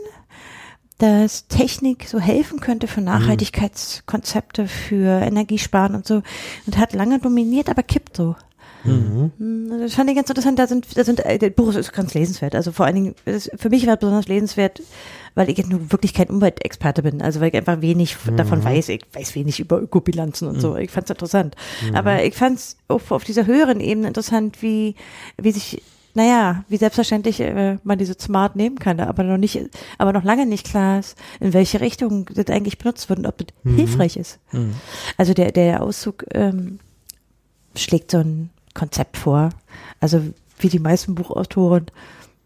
dass Technik so helfen könnte für Nachhaltigkeitskonzepte, für Energiesparen und so, und hat lange dominiert, aber kippt so. Hm, Das fand ich ganz interessant. Da sind, da sind, äh, das Buch ist ganz lesenswert. Also vor allen Dingen, für mich war es besonders lesenswert, weil ich jetzt nur wirklich kein Umweltexperte bin. Also weil ich einfach wenig davon weiß. Ich weiß wenig über Ökobilanzen und so. Ich fand es interessant. Aber ich fand es auf, auf dieser höheren Ebene interessant, wie, wie sich, naja, wie selbstverständlich äh, man diese Smart nehmen kann, aber noch nicht, aber noch lange nicht klar ist, in welche Richtung das eigentlich benutzt wird und ob das hilfreich ist. Also der, der Auszug ähm, schlägt so ein Konzept vor. Also wie die meisten Buchautoren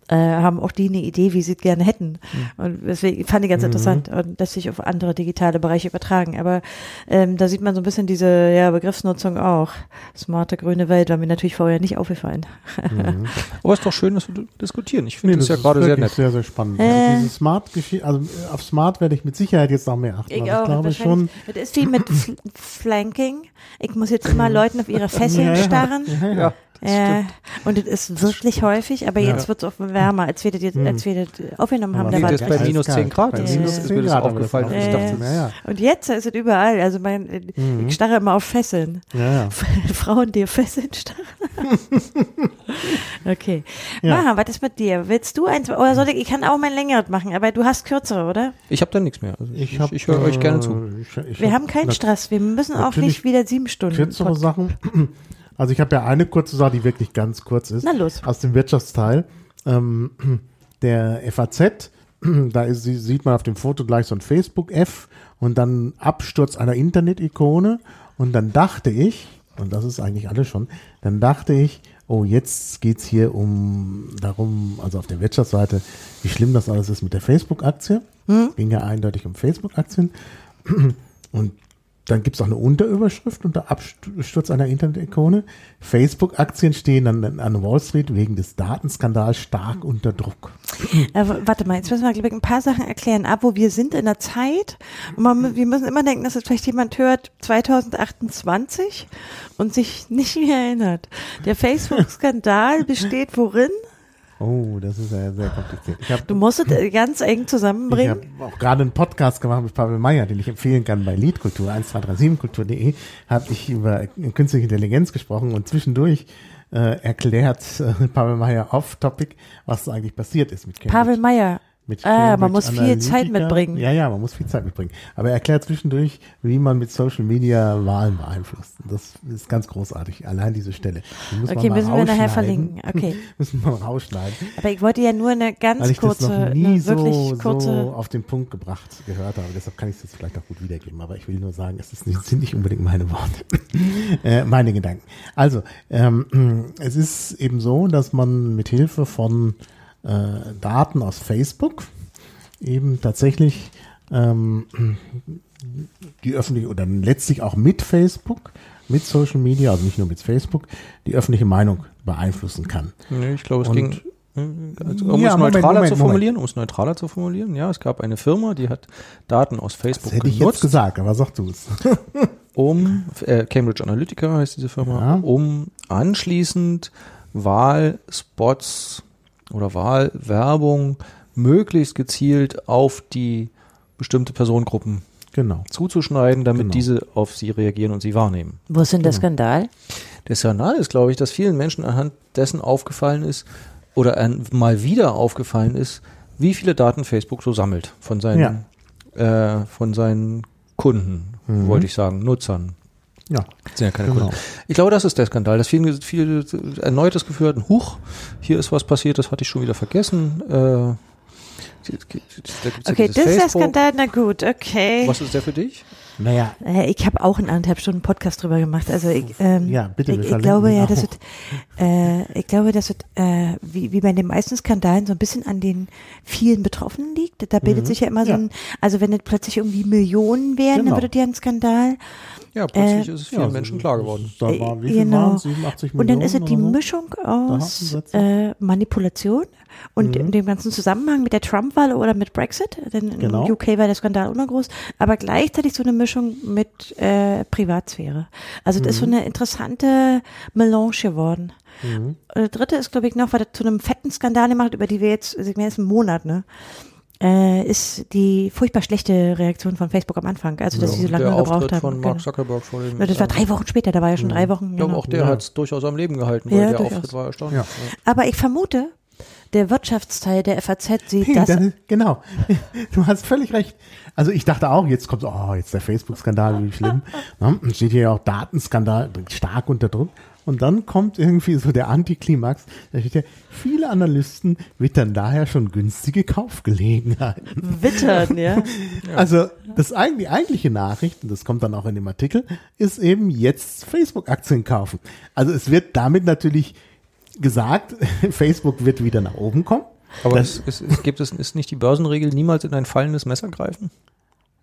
äh, haben auch die eine Idee, wie sie es gerne hätten. Und deswegen fand ich ganz interessant und das sich auf andere digitale Bereiche übertragen. Aber ähm, da sieht man so ein bisschen diese ja, Begriffsnutzung auch. Smarte grüne Welt war mir natürlich vorher nicht aufgefallen. Aber ist doch schön, dass wir diskutieren. Ich finde Nee, das, ja ist gerade sehr nett. Sehr, sehr spannend. Äh. Also diese Smart also äh, auf Smart werde ich mit Sicherheit jetzt noch mehr achten. Ich aber ich auch. glaube schon. Das ist wie mit Fl Flanking. Ich muss jetzt immer Leuten auf ihre Fesseln Ja, ja. starren. Ja, ja. Äh, und es ist wirklich häufig, aber jetzt wird es auch wärmer, als wir das, jetzt, als wir das aufgenommen haben. Da war das es bei minus eiskalt. 10 Grad. Bei Das minus ist, ist 10 mir das aufgefallen. das Ich auch. dachte, Ja, ja. Und jetzt ist es überall. Also mein, ich starre immer auf Fesseln. Ja, ja. Frauen, die auf Fesseln starren. okay. Ja. Maha, was ist mit dir? Willst du eins? Oder soll ich? Ich kann auch mein längeres machen, aber du hast kürzere, oder? ich habe da nichts mehr. Also ich Ich, ich, hab, ich höre euch gerne zu. äh, Ich, ich Wir hab haben keinen Stress. Wir müssen auch nicht wieder sieben Stunden. Kürzere Sachen. Also ich habe ja eine kurze Sache, die wirklich ganz kurz ist. Na los. Aus dem Wirtschaftsteil. Ähm, der FAZ, da ist, sie- sieht man auf dem Foto gleich so ein Facebook-F und dann Absturz einer Internet-Ikone. Und dann dachte ich, und das ist eigentlich alles schon, dann dachte ich, oh, jetzt geht's hier um darum, also auf der Wirtschaftsseite, wie schlimm das alles ist mit der Facebook-Aktie. Ging ja eindeutig um Facebook-Aktien. Und dann gibt es auch eine Unterüberschrift unter Absturz einer Internet-Ikone. Facebook-Aktien stehen dann an Wall Street wegen des Datenskandals stark unter Druck. Äh, warte mal, jetzt müssen wir ich, ein paar Sachen erklären. Ab, wo wir sind in der Zeit. Man, wir müssen immer denken, dass jetzt vielleicht jemand hört 2028 und sich nicht mehr erinnert. Der Facebook-Skandal besteht worin? Oh, das ist ja sehr kompliziert. Ich habe Du musst es äh, ganz eng ich zusammenbringen. hab auch gerade einen Podcast gemacht mit Pavel Meyer, den ich empfehlen kann bei Liedkultur, 1237kultur.de, habe ich über künstliche Intelligenz gesprochen und zwischendurch äh, erklärt äh, Pavel Meyer off-topic, was eigentlich passiert ist mit Cambridge. Pavel Meyer. Mit Ah, man Cambridge muss viel Analytica. Zeit mitbringen. Ja, ja, man muss viel Zeit mitbringen. Aber er erklärt zwischendurch, wie man mit Social Media Wahlen beeinflusst. Das ist ganz großartig. Allein diese Stelle. Die muss Okay, man müssen wir nachher verlinken. Okay. müssen wir rausschneiden. Aber ich wollte ja nur eine ganz Weil ich kurze, das noch nie eine so, wirklich kurze. so auf den Punkt gebracht gehört habe. Deshalb kann ich es jetzt vielleicht auch gut wiedergeben. Aber ich will nur sagen, es ist nicht, sind nicht unbedingt meine Worte, äh, meine Gedanken. Also, ähm, es ist eben so, dass man mit Hilfe von äh, Daten aus Facebook eben tatsächlich ähm, die öffentliche oder letztlich auch mit Facebook, mit Social Media, also nicht nur mit Facebook, die öffentliche Meinung beeinflussen kann. Nee, ich glaube, es Und- ging. Also, um es Moment, neutraler Moment, zu Moment. formulieren, um es neutraler zu formulieren, ja, es gab eine Firma, die hat Daten aus Das Facebook hätte ich jetzt genutzt, gesagt, aber sag du es. um äh, Cambridge Analytica heißt diese Firma, Ja. um anschließend Wahlspots oder Wahlwerbung möglichst gezielt auf die bestimmte Personengruppen Genau. zuzuschneiden, damit Genau. diese auf sie reagieren und sie wahrnehmen. Wo ist denn der Genau. Skandal? Der Skandal ist, glaube ich, dass vielen Menschen anhand dessen aufgefallen ist oder mal wieder aufgefallen ist, wie viele Daten Facebook so sammelt von seinen, äh, von seinen Kunden, Mhm. wollte ich sagen, Nutzern. Ja, Das sind ja keine Genau. Kunden. Ich glaube, das ist der Skandal, dass viel, viel erneut das Gefühl hatten, huch, hier ist was passiert, das hatte ich schon wieder vergessen. Äh, da gibt's ja Okay, das ist der. Skandal, na gut, okay. Was ist der für dich? naja, Äh, Ich habe auch einen anderthalb Stunden Podcast drüber gemacht. Also ich, ähm, Ja, bitte, ich, ich glaube ja, auch. das wird, äh, ich glaube, das wird äh, wie, wie bei den meisten Skandalen so ein bisschen an den vielen Betroffenen liegt. Da bildet Mhm. sich ja immer so Ja. ein, also wenn es plötzlich irgendwie Millionen wären, Genau. dann würde ja ein Skandal. Ja, plötzlich Äh, ist es vielen ja, Menschen klar geworden. Da Äh, war, wie viel genau. waren 87 Und Millionen dann ist es die so? Mischung aus äh, Manipulation und in dem ganzen Zusammenhang mit der Trump-Wahl oder mit Brexit. Denn Genau. in UK war der Skandal immer groß, aber gleichzeitig so eine Mischung mit äh, Privatsphäre. Also das ist so eine interessante Melange geworden. Mhm. Und das dritte ist, glaube ich, noch, was das zu einem fetten Skandal gemacht, über die wir jetzt, also ich meine, jetzt einen Monat, ne? Äh, ist die furchtbar schlechte Reaktion von Facebook am Anfang, also dass Ja. sie so lange der gebraucht Auftritt haben. von Mark Genau. Zuckerberg vor dem. Das war äh, drei Wochen später, da war ja schon drei Wochen. Ja, aber genau. auch der Ja. hat es durchaus am Leben gehalten, weil Ja, der durchaus. Auftritt war erstaunlich. Ja. Aber ich vermute, der Wirtschaftsteil der FAZ sieht Hey, das. ist, genau. Du hast völlig recht. Also ich dachte auch, jetzt kommt, oh, jetzt der Facebook-Skandal, wie schlimm. Ne? Steht hier ja auch Datenskandal, stark unter Druck. Und dann kommt irgendwie so der Antiklimax. Da steht ja, viele Analysten wittern daher schon günstige Kaufgelegenheiten. Wittern, ja. Also das eigentlich, die eigentliche Nachricht, und das kommt dann auch in dem Artikel, ist eben jetzt Facebook-Aktien kaufen. Also es wird damit natürlich gesagt, Facebook wird wieder nach oben kommen. Aber Das- es, es, es gibt es ist nicht die Börsenregel, niemals in ein fallendes Messer greifen?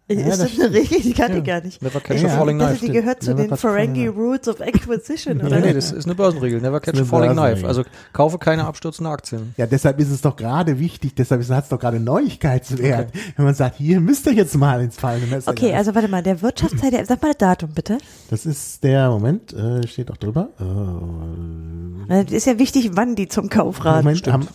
Ist das das eine Regel? Die kannte ich Ja. gar nicht. Never catch Ja, a falling Das, knife. die gehört zu Never den Ferengi Rules of Acquisition, Nee, oder? nee, das ist eine Börsenregel. Never catch a falling knife. Also kaufe keine abstürzende Aktien. Ja, deshalb ist es doch gerade wichtig, deshalb hat es doch gerade Neuigkeitswert, wenn man sagt, hier müsst ihr jetzt mal ins fallende Messer Okay, greifen. also warte mal, der Wirtschaftsteil, der, sag mal das Datum bitte. Das ist der, Moment, äh, steht auch drüber. Äh, Das ist ja wichtig, wann die zum Kauf raten. Moment, am,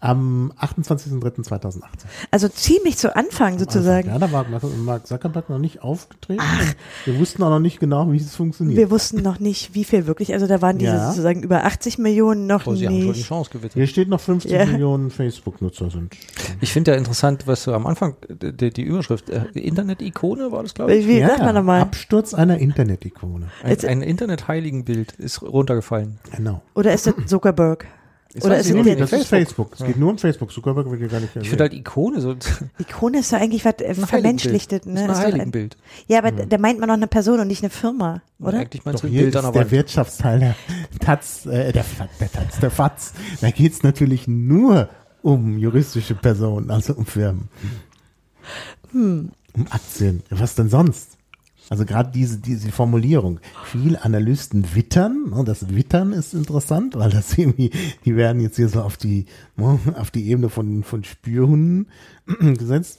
am 28.03.2018. Also ziemlich zu Anfang sozusagen. Ja, da war Mark Zuckerberg noch nicht aufgetreten. Und Wir wussten auch noch nicht genau, wie es funktioniert. Wir wussten noch nicht, wie viel wirklich. Also da waren diese Ja. sozusagen über 80 Millionen noch Oh, sie haben schon die nicht. Chance gewittert. Hier steht noch 50 Ja. Millionen Facebook-Nutzer sind. Ich finde ja interessant, was du am Anfang, die, die Überschrift, äh, Internet-Ikone war das, glaube ich. Wie, ja, sag mal nochmal. Absturz einer Internet-Ikone. Ein, ein Internet-Heiligenbild ist runtergefallen. Genau. Oder ist das Zuckerberg? Oder ist nicht, es nee, der das ist Facebook. Es geht nur um Facebook. Zuckerberg wird hier gar nicht Ich finde halt Ikone so Ikone ist doch eigentlich was äh, vermenschlichtet. Ne? Ist ein Ist doch ein- Heiligenbild. Ja, aber da meint man noch eine Person und nicht eine Firma, oder? Eigentlich meinst Doch du hier Bild ist der. Wirtschaftsteil der Taz, äh, der, der Taz, der FATS. Da geht es natürlich nur um juristische Personen, also um Firmen. Hm. Um Aktien. Was denn sonst? Also gerade diese, diese Formulierung. Viele Analysten wittern. ne, Das Wittern ist interessant, weil das irgendwie, die werden jetzt hier so auf die, ne, auf die Ebene von, von Spürhunden gesetzt.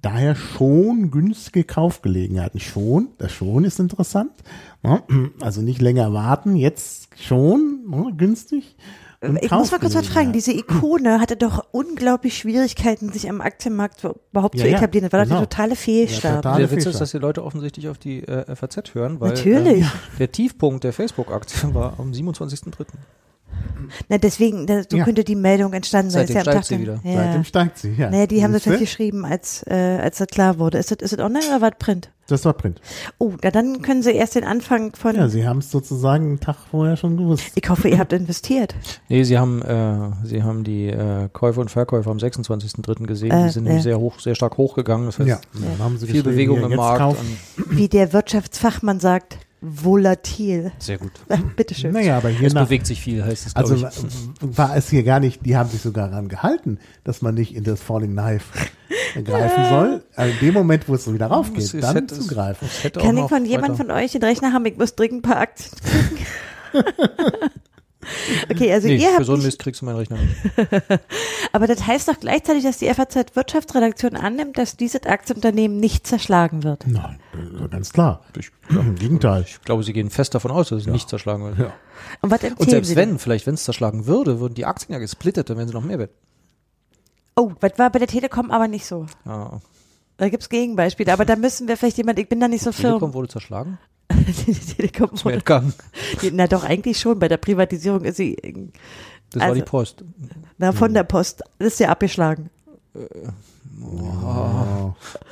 Daher schon günstige Kaufgelegenheiten. Schon, das schon ist interessant. ne, Also nicht länger warten, jetzt schon günstig. Und Ich muss mal kurz was fragen. Kaufgelegenheiten. Diese Ikone hatte doch unglaublich Schwierigkeiten, sich am Aktienmarkt überhaupt Ja, zu ja, etablieren. Das war doch genau. der totale Fehlstart. Ja, total. Der Witz ist, dass die Leute offensichtlich auf die äh, FAZ hören, weil Natürlich. Äh, der Tiefpunkt der Facebook-Aktie war am 27.03. Na, deswegen, da, so Ja. könnte die Meldung entstanden sein. Seitdem Ist ja am steigt sie wieder. Ja. Seitdem steigt sie, ja. Naja, die haben das Siehste? halt geschrieben, als, äh, als das klar wurde. Ist das, ist das online oder war das Print? Das war Print. Oh, na, dann können Sie erst den Anfang von. Ja, sie haben es sozusagen einen Tag vorher schon gewusst. ich hoffe, ihr habt investiert. Nee, sie haben, äh, sie haben die äh, Käufe und Verkäufe am 26.03. gesehen. Äh, die sind nämlich sehr hoch, sehr stark hochgegangen. Das heißt, Ja, dann haben sie viel Bewegung hier, im Markt. Wie der Wirtschaftsfachmann sagt, volatil. sehr gut. Bitteschön. Naja, aber hier Es nach, bewegt sich viel, heißt es, also ich. war es hier gar nicht, die haben sich sogar daran gehalten, dass man nicht in das Falling Knife greifen soll. Also in dem Moment, wo es so wieder raufgeht, Es- es dann hätte- zugreifen. Es hätte Kann auch ich von jemand weiter- von euch den Rechner haben? Ich muss dringend ein paar Aktien kriegen. okay, also Nee, ihr für habt so einen Mist kriegst du meinen Rechner nicht. aber das heißt doch gleichzeitig, dass die FAZ Wirtschaftsredaktion annimmt, dass dieses Aktienunternehmen nicht zerschlagen wird. Nein, äh, ganz klar. Ich, Im Gegenteil. ich glaube, sie gehen fest davon aus, dass es nicht zerschlagen wird. Ja. Und was Und selbst Sie wenn, denn? vielleicht wenn es zerschlagen würde, würden die Aktien ja gesplittet, dann wären sie noch mehr wert. Oh, was war bei der Telekom aber nicht so. Ja. Da gibt's Gegenbeispiele, aber da müssen wir vielleicht jemand, ich bin da nicht so Telekom firm. wurde zerschlagen. die Telekom entgangen. na doch, eigentlich schon. Bei der Privatisierung ist sie äh, Das war Also- die Post. na, von der Post. Das ist ja abgeschlagen.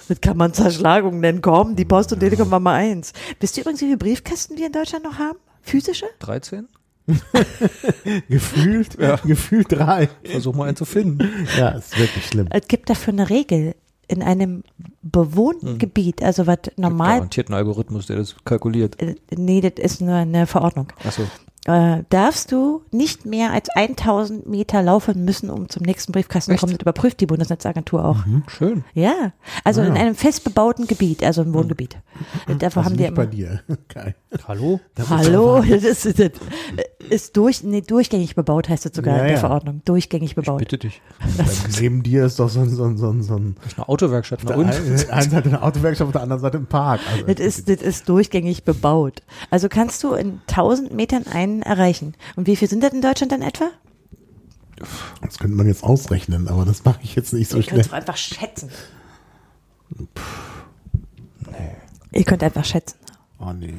Das kann man Zerschlagung nennen. Komm, die Post und Telekom war mal eins. Wisst ihr übrigens, wie viele Briefkästen wir in Deutschland noch haben? Physische? 13? Gefühlt, gefühlt drei. Versuch mal einen zu finden. Ja, ist wirklich schlimm. Es gibt dafür eine Regel. In einem bewohnten Gebiet, also was normal, Garantiert ein Algorithmus, der das kalkuliert. äh, nee, das ist nur eine Verordnung. Achso. äh, darfst du nicht mehr als 1000 Meter laufen müssen, um zum nächsten Briefkasten zu kommen. Das überprüft die Bundesnetzagentur auch. Schön. Ja, also Ah, in ja. einem fest bebauten Gebiet, also im Wohngebiet. Dafür Also haben die nicht bei immer. dir. Geil. Hallo? Hallo, das ist, das ist durch, nee, durchgängig bebaut, heißt das sogar Ja, in der ja. Verordnung. Durchgängig bebaut. Bitte dich. Neben dir ist doch so ein, so ein, so ein, so ein Das ist eine Autowerkstatt. Auf und? der einen einen Seite eine Autowerkstatt, auf der anderen Seite ein Park. Also, Das ist, das ist durchgängig bebaut. Also kannst du in 1000 Metern einen erreichen. Und wie viel sind das in Deutschland dann etwa? das könnte man jetzt ausrechnen, aber das mache ich jetzt nicht so Ihr könnt schnell. es einfach schätzen. Ihr könnt einfach schätzen. Oh nee.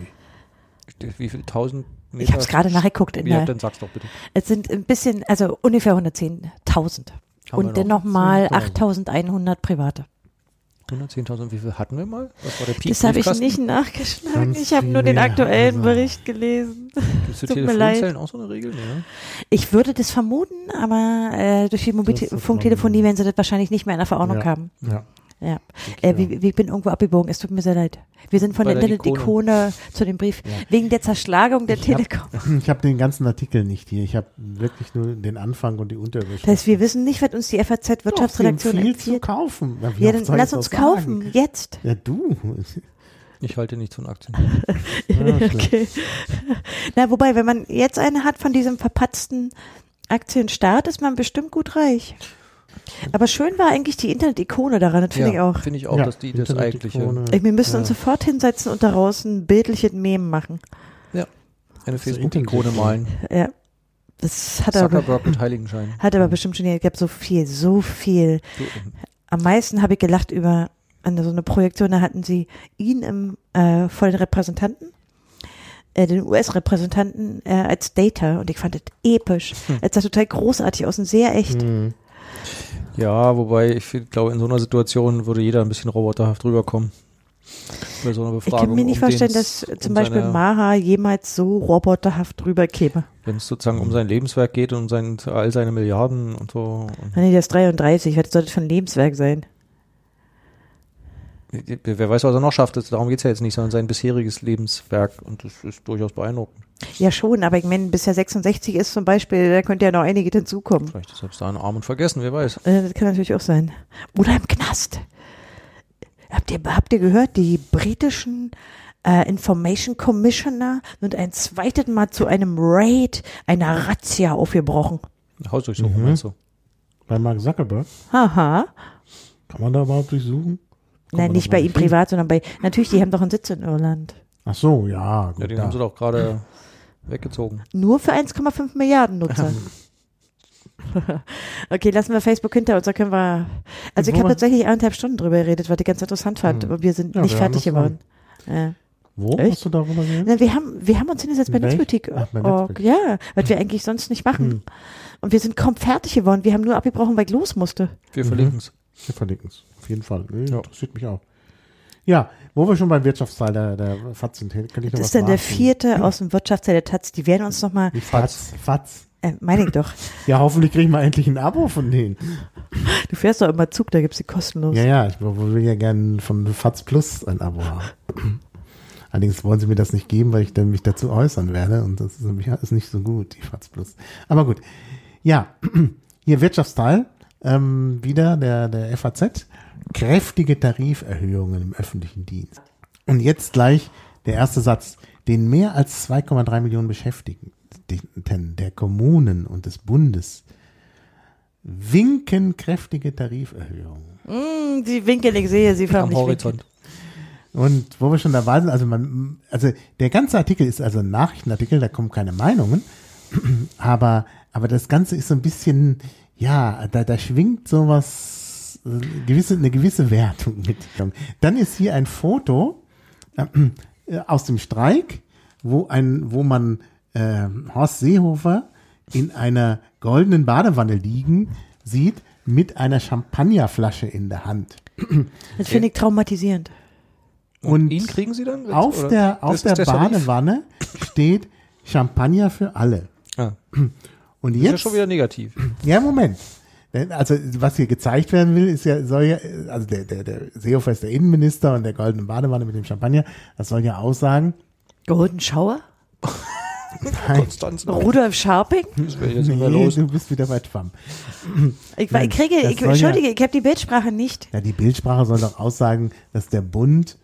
Wie viel? 1000 Meter? Ich habe es gerade nachgeguckt. In Ja, der, dann sag's doch bitte. es sind ein bisschen, also ungefähr 110.000. Haben wir Und noch dennoch mal 10.000. 8.100 private. 110.000, wie viel hatten wir mal? Was war der Peak? Das habe ich nicht nachgeschlagen. Ganz Ich habe nur den aktuellen also- Bericht gelesen. Gibt's für tut mir Telefonzellen auch so eine Regel? Nee, ne? Ich würde das vermuten, aber äh, durch die Mobilfunktelefonie werden sie das wahrscheinlich nicht mehr in der Verordnung Ja. haben. Ja. Ja. Äh, wie, wie, ich bin irgendwo abgebogen. Es tut mir sehr leid. Wir sind von Bei der Internet-Ikone zu dem Brief. Wegen der Zerschlagung der Ich hab- Telekom. Ich habe den ganzen Artikel nicht hier. Ich habe wirklich nur den Anfang und die Unterschrift. Das heißt, wir wissen nicht, was uns die FAZ-Wirtschaftsredaktion viel zu empfiehlt. kaufen. Na, Ja, dann lass uns kaufen. sagen? Jetzt. Ja, du. Ich halte nichts von Aktien. Ja, schlecht. Okay. Na, wobei, wenn man jetzt eine hat von diesem verpatzten Aktienstart, ist man bestimmt gut reich. Aber schön war eigentlich die Internet-Ikone daran, das finde ich auch. Finde ich auch, Ja, dass die das eigentliche. Ich, wir müssen uns Ja. sofort hinsetzen und daraus ein bildliches Meme machen. eine So Facebook-Ikone malen. Ja. Das hat aber, Zuckerberg mit Heiligenschein. hat aber bestimmt schon, es gab so viel, so viel. Am meisten habe ich gelacht über eine, so eine Projektion, da hatten sie ihn im, äh, vor den Repräsentanten, äh, den US-Repräsentanten äh, als Data und ich fand das episch. Es sah total großartig aus und sehr echt. Hm. Ja, wobei ich glaube, in so einer Situation würde jeder ein bisschen roboterhaft rüberkommen. Bei so einer Ich Befragung. kann mir nicht um vorstellen, dass um zum Beispiel Maha jemals so roboterhaft drüber käme. Wenn es sozusagen um sein Lebenswerk geht und um sein, all seine Milliarden und so. Und Nee, der ist 33, was soll das für ein Lebenswerk sein? Wer weiß, was er noch schafft. Darum geht es ja jetzt nicht, sondern sein bisheriges Lebenswerk. Und das ist durchaus beeindruckend. Ja schon, aber ich meine, bis er 66 ist zum Beispiel, da könnte ja noch einige hinzukommen. Vielleicht ist er bis dahin arm und vergessen, wer weiß. Äh, Das kann natürlich auch sein. Oder im Knast. Habt ihr, habt ihr gehört, die britischen äh, Information Commissioner sind ein zweites Mal zu einem Raid, einer Razzia aufgebrochen. Hausdurchsuchung, Mhm. meinst du? Bei Mark Zuckerberg. Haha. Kann man da überhaupt durchsuchen? Nein, nicht bei ihm hin? privat, sondern bei, natürlich, die haben doch einen Sitz in Irland. Ach so, ja. Gut, Ja, den da. haben sie doch gerade weggezogen. Nur für 1,5 Milliarden Nutzer. okay, lassen wir Facebook hinter uns, da können wir. Also ich habe tatsächlich eineinhalb Stunden drüber geredet, was ich ganz interessant fand, Hm. aber wir sind Ja, nicht wir fertig geworden. Ja. Wo Echt? hast du darüber geredet? Na, wir haben, wir haben uns hingesetzt bei? Netzpolitik. Ach, bei. Ja, was wir eigentlich sonst nicht machen. Hm. Und wir sind kaum fertig geworden. Wir haben nur abgebrochen, weil ich los musste. Wir Mhm. verlinken es. Wir verlinken es. Auf jeden Fall. Nee, Ja. Interessiert mich auch. Ja, wo wir schon beim Wirtschaftsteil der, der FAZ sind, kann ich noch Das was ist dann der vierte aus dem Wirtschaftsteil der Taz. Die werden uns nochmal, Die FAZ. FAZ. äh, meine ich doch. Ja, hoffentlich kriegen wir endlich ein Abo von denen. Du fährst doch immer Zug, da gibt's die kostenlos. Ja, ja, ich will ja gerne von FAZ Plus ein Abo haben. Allerdings wollen sie mir das nicht geben, weil ich dann mich dazu äußern werde und das ist, nämlich- ist nicht so gut, die FAZ Plus. Aber gut. Ja, hier Wirtschaftsteil, ähm, wieder der, der FAZ. Kräftige Tariferhöhungen im öffentlichen Dienst. Und jetzt gleich der erste Satz. Den mehr als 2,3 Millionen Beschäftigten der Kommunen und des Bundes winken kräftige Tariferhöhungen. Mm, die Winkel, ich sehe sie Am förmlich winkeln. Horizont. Und wo wir schon dabei sind, also man, also der ganze Artikel ist also ein Nachrichtenartikel, da kommen keine Meinungen, aber, aber das Ganze ist so ein bisschen, ja, da, da schwingt sowas, äh, gewisse, eine gewisse Wertung mit. Dann ist hier ein Foto äh, aus dem Streik, wo ein, wo man äh, Horst Seehofer in einer goldenen Badewanne liegen sieht mit einer Champagnerflasche in der Hand. Das finde ich traumatisierend. Und ihn kriegen sie dann? auf Oder? der, Das auf ist der der? Badewanne steht Champagner für alle. Ah, Und ist ja jetzt, schon wieder negativ. ja, Moment. Also, was hier gezeigt werden will, ist ja, soll ja, also der, der, der Seehofer ist der Innenminister und der goldene Badewanne mit dem Champagner, das soll ja aussagen, Golden Shower? Konstanz. Rudolf Scharping? Das wäre jetzt nicht mehr nee, los. du bist wieder bei Schwamm. Ich, Nein, ich kriege, ich, soll ja- entschuldige, ich habe die Bildsprache nicht. Ja, die Bildsprache soll doch aussagen, dass der Bund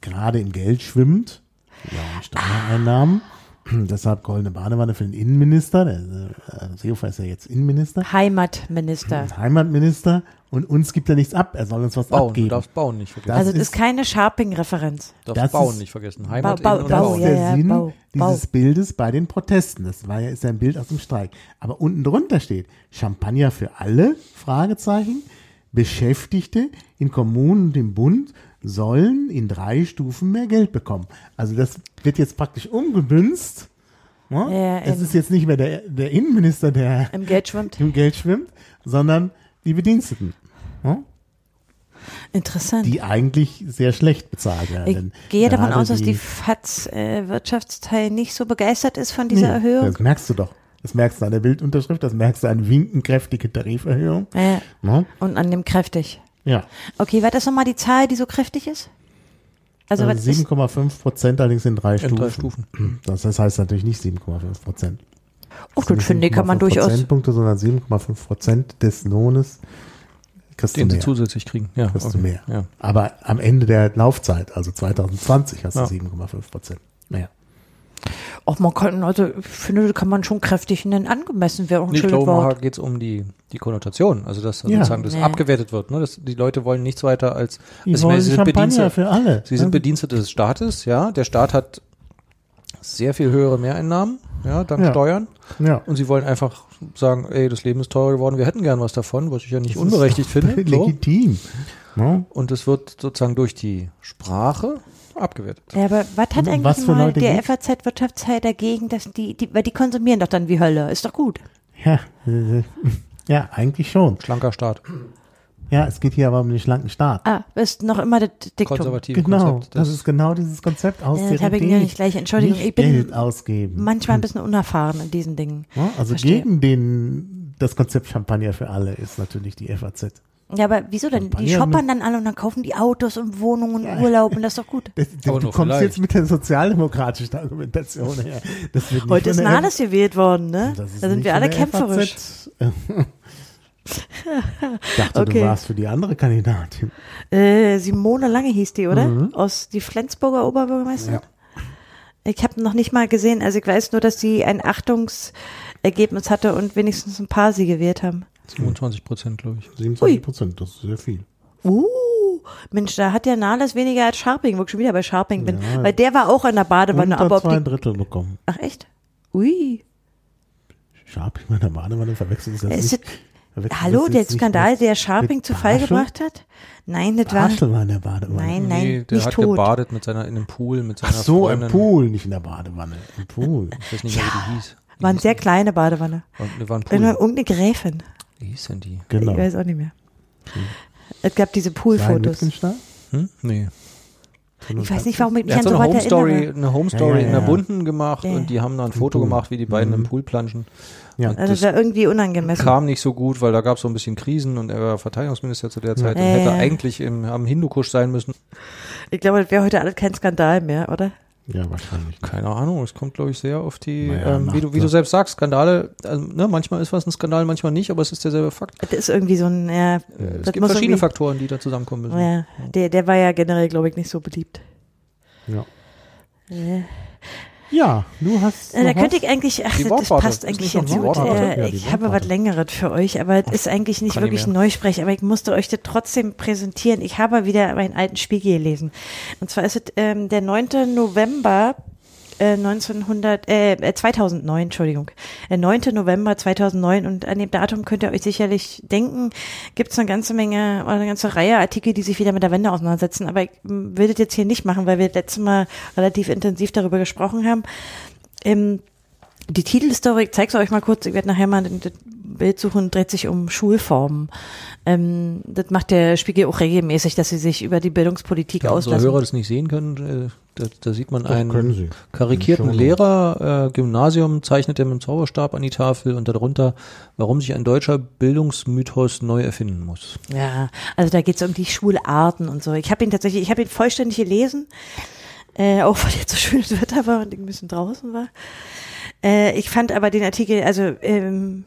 gerade im Geld schwimmt, ja, in Steuereinnahmen. Deshalb goldene Badewanne für den Innenminister. Der äh, Seehofer ist ja jetzt Innenminister. Heimatminister. Heimatminister. Und uns gibt er nichts ab. Er soll uns was Bauen, du abgeben. darfst bauen nicht vergessen. Das Also das ist- ist keine Scharping-Referenz. Du darfst das bauen ist- nicht vergessen. Heimat innen und Bau- Das ist der ja, Sinn Bau, dieses Bau. Bildes bei den Protesten. Das war ja, ist ja ein Bild aus dem Streik. Aber unten drunter steht Champagner für alle, Fragezeichen. Beschäftigte in Kommunen und im Bund sollen in drei Stufen mehr Geld bekommen. Also das wird jetzt praktisch umgemünzt. Ne? Ja, es ist jetzt nicht mehr der, der Innenminister, der Im Geld schwimmt. im Geld schwimmt, sondern die Bediensteten. Ne? Interessant. Die eigentlich sehr schlecht bezahlt werden. ich gehe davon aus, dass die FATS-Wirtschaftsteil nicht so begeistert ist von dieser Nee, Erhöhung. Das merkst du doch. Das merkst du an der Bildunterschrift, das merkst du an winkenkräftige Tariferhöhung. Ja, Ne? und an dem kräftig. Ja, Okay, war das nochmal die Zahl, die so kräftig ist? Also also was ist, 7,5 Prozent allerdings in drei In Stufen. drei Stufen. Das, heißt natürlich nicht 7,5 Prozent. oh, das finde ich, kann man durchaus. Prozentpunkte, sondern 7,5 Prozent des Lohnes kriegst Den du sie mehr. zusätzlich kriegen. Ja, Kriegst du okay. mehr. Ja. Aber am Ende der Laufzeit, also 2020, hast du Ja. 7,5 Prozent mehr. Auch man kann, also ich finde, das kann man schon kräftig nennen, angemessen wäre auch ein Nee, schönes Wort. geht es um die, die Konnotation. Also, dass Ja. sozusagen das Nee. abgewertet wird. Ne? Das, die Leute wollen nichts weiter als. Die es- wollen sie sind Bedienstete- für alle. Sie sind Ja. Bedienstete des Staates, ja. Der Staat hat sehr viel höhere Mehreinnahmen, ja, dank Ja. Steuern. Ja. Und sie wollen einfach sagen, ey, das Leben ist teurer geworden, wir hätten gern was davon, was ich ja nicht unberechtigt finde. So. Legitim. Ne? Und es wird sozusagen durch die Sprache abgewertet. Ja, aber was hat eigentlich was mal Leute der? FAZ-Wirtschaftsteil dagegen, dass die, die, weil die konsumieren doch dann wie Hölle, ist doch gut. Ja, ja, eigentlich schon. Schlanker Staat. Ja, es geht hier aber um den schlanken Staat. Ah, ist noch immer das Diktum. Konservative Genau, Konzept. das ist genau dieses Konzept Ja, das habe ich ja nicht gleich. Entschuldigung, nicht ich bin Geld ausgeben. manchmal ein bisschen unerfahren in diesen Dingen. Ja, also Verstehe. gegen den, das Konzept Champagner für alle ist natürlich die FAZ. Ja, aber wieso denn? Die shoppern dann alle und dann kaufen die Autos und Wohnungen und Urlaub und das ist doch gut. Das, Aber du kommst vielleicht. jetzt mit der sozialdemokratischen Argumentation her. Das Heute ist der Nahles gewählt worden, ne? Das Da sind wir alle kämpferisch. Ich dachte, Okay. du warst für die andere Kandidatin. Äh, Simone Lange hieß die, oder? Mhm. Aus die Flensburger Oberbürgermeisterin. Ja. Ich habe noch nicht mal gesehen, also ich weiß nur, dass sie ein Achtungsergebnis hatte und wenigstens ein paar sie gewählt haben. 27 Prozent, glaube ich. 27 Prozent, das ist sehr viel. Uh, Mensch, da hat ja Nahles weniger als Sharping, wo ich schon wieder bei Sharping bin. Ja. Weil der war auch in der Badewanne, Unter aber ob zwei die, Drittel bekommen. Ach echt? Ui. Scharp, ich meine, Badewanne verwechselt ist das Ist nicht. verwechselt hallo, der Skandal, der Sharping zu Fall gebracht hat? Nein, das war, Barschel war in der Badewanne. nein, nein, nee, der nicht hat tot. gebadet mit seiner, in einem Pool mit seiner Ach so, Freundin. im Pool, nicht in der Badewanne. Im Pool. Ich weiß nicht mehr, wie die hieß. War eine sehr kleine Badewanne. War, war ein Pool. irgendeine Gräfin. Wie hieß denn die? Genau. Ich weiß auch nicht mehr. Es gab diese Poolfotos. Hm? Nee. Ich weiß nicht, warum ich mich an so eine Home Story, eine Home Story Ja, ja, in der ja. Bunten gemacht Ja. und die haben da ein Foto Pool. gemacht, wie die beiden Mhm. im Pool planschen. Ja. Und Also das war irgendwie unangemessen. kam nicht so gut, weil da gab es so ein bisschen Krisen und er war Verteidigungsminister zu der Zeit Ja, und hätte ja. eigentlich im, am Hindukusch sein müssen. Ich glaube, das wäre heute alles kein Skandal mehr, oder? Ja, wahrscheinlich. Keine Ahnung, es kommt, glaube ich, sehr auf die, Naja, ähm, wie, du, wie du selbst sagst, Skandale, also, ne, manchmal ist was ein Skandal, manchmal nicht, aber es ist derselbe Fakt. Das ist irgendwie so ein, ja, Es das gibt verschiedene Faktoren, die da zusammenkommen müssen. Ja, der, der war ja generell, glaube ich, nicht so beliebt. Ja. Äh, Ja, du hast. äh, da könnte ich eigentlich, ach, das, das Wortwarte. passt eigentlich die gut. Äh, Ja, ich habe was Längeres für euch, aber es ist eigentlich nicht Kann wirklich ich ein. Neusprech, aber ich musste euch das trotzdem präsentieren. Ich habe wieder meinen alten Spiegel gelesen. Und zwar ist es ähm, der 9. November äh, 1900, äh, äh, 2009, Entschuldigung, äh, 9. November 2009 und an dem Datum könnt ihr euch sicherlich denken, gibt es eine ganze Menge oder eine ganze Reihe Artikel, die sich wieder mit der Wende auseinandersetzen, aber ich will das jetzt hier nicht machen, weil wir letztes Mal relativ intensiv darüber gesprochen haben. Ähm, die Titelstory, ich zeig's euch mal kurz, ich werde nachher mal Bildsuchen dreht sich um Schulformen. Ähm, das macht der Spiegel auch regelmäßig, dass sie sich über die Bildungspolitik Ja, unsere auslassen. Hörer das nicht sehen können, äh, da, da sieht man Doch, einen karikierten. Lehrer, äh, Gymnasium, zeichnet er mit dem Zauberstab an die Tafel und darunter, warum sich ein deutscher Bildungsmythos neu erfinden muss. Ja, also da geht's um die Schularten und so. Ich habe ihn tatsächlich, ich habe ihn vollständig gelesen, äh, auch weil jetzt so schönes Wetter war und ich ein bisschen draußen war. Äh, ich fand aber den Artikel, also ähm,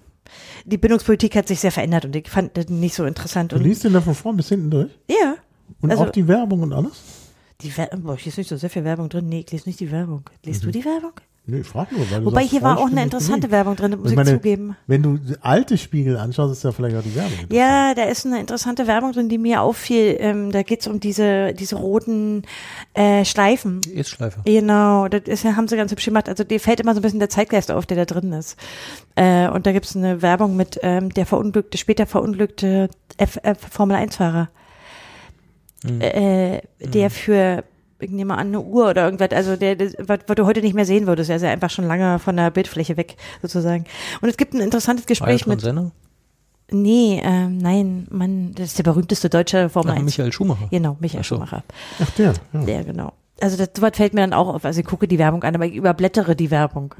die Bildungspolitik hat sich sehr verändert und ich fand den nicht so interessant. Du Und, liest den da von vorn bis hinten durch? ja, Und Also- auch die Werbung und alles? die Werbung, boah, ich lese nicht so sehr viel Werbung drin. Nee, ich lese nicht die Werbung. Liest du die Werbung? Nee, ich frag nur, weil du Wobei sagst, hier war auch eine interessante belegt. Werbung drin, muss Ich ich, meine, zugeben. Wenn du alte Spiegel anschaust, ist ja vielleicht auch die Werbung. Ja, da ist eine interessante Werbung drin, die mir auffiel. Ähm, da geht's um diese, diese roten äh, Schleifen. Die Ist-Schleife. Genau, das ist, haben sie ganz hübsch gemacht. Also dir fällt immer so ein bisschen der Zeitgeist auf, der da drin ist. Äh, und da gibt's eine Werbung mit ähm, der verunglückte, später verunglückte F, F Formel 1-Fahrer, Mhm. äh, der für ich nehme an, eine Uhr oder irgendwas, also der, der was, was du heute nicht mehr sehen würdest, er ist ja einfach schon lange von der Bildfläche weg, sozusagen. Und es gibt ein interessantes Gespräch mit, Senna? nee, ähm, nein, Mann, das ist der berühmteste deutsche Formel Ach, 1. Michael Schumacher. Genau, Michael Ach so. Schumacher. Ach der, ja. Ja, genau. Also das sowas fällt mir dann auch auf. Also ich gucke die Werbung an, aber ich überblättere die Werbung.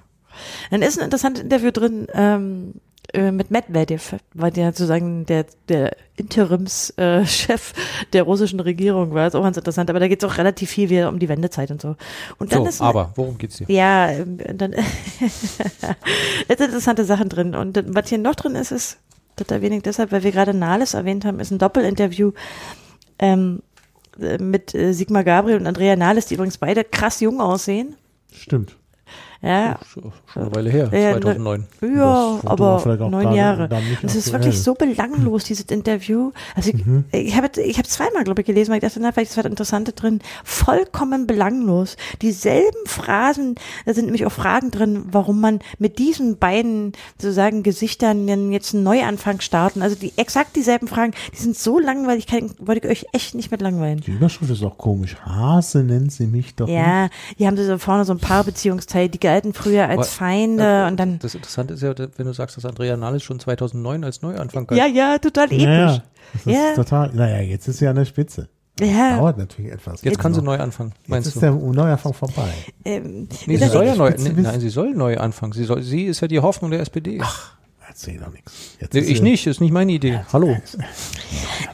Dann ist ein interessantes Interview drin ähm, äh, mit Medvedev, weil der sozusagen der, der Interimschef äh, Chef der russischen Regierung war. Ist auch ganz interessant. Aber da geht es auch relativ viel wieder um die Wendezeit und so. Und dann So, ist aber worum geht's dir? ja, ähm, dann es sind interessante Sachen drin. Und was hier noch drin ist, ist, das erwähne ich deshalb, weil wir gerade Nahles erwähnt haben, ist ein Doppelinterview ähm, äh, mit äh, Sigmar Gabriel und Andrea Nahles, die übrigens beide krass jung aussehen. Stimmt. Ja, Schon, eine Weile her, Ja, 2009. ja, war aber neun Jahre. nicht Das ist wirklich so belanglos, dieses Interview. Also ich, Mhm. ich habe ich habe zweimal, glaube ich, gelesen, weil ich dachte, na, vielleicht ist was Interessantes drin. Vollkommen belanglos. Dieselben Phrasen, da sind nämlich auch Fragen drin, warum man mit diesen beiden sozusagen Gesichtern jetzt einen Neuanfang starten. Also die exakt dieselben Fragen, die sind so langweilig, kann, wollte ich euch echt nicht mit langweilen. Die Überschrift ist auch komisch. Hase nennt sie mich doch. nicht. Ja, die haben so vorne so ein Paarbeziehungsteil, die galten früher als Aber- Feinde und dann. Das Interessante ist ja, wenn du sagst, dass Andrea Nahles schon 2009 als Neuanfang galt. Ja, ja, total episch. Ja, ja. Das ist Ja. total. Naja, jetzt ist sie an der Spitze. Ja, Dauert natürlich etwas. Jetzt kann sie neu anfangen, Jetzt meinst ist du? der Neuanfang vorbei. ähm, Nee, sie soll ja neu, nee, nein, sie soll neu anfangen. Sie, soll, sie ist ja die Hoffnung der SPD. Ach, Erzähl doch nichts. Jetzt nee, ist ich nicht, ist nicht meine Idee. Hallo.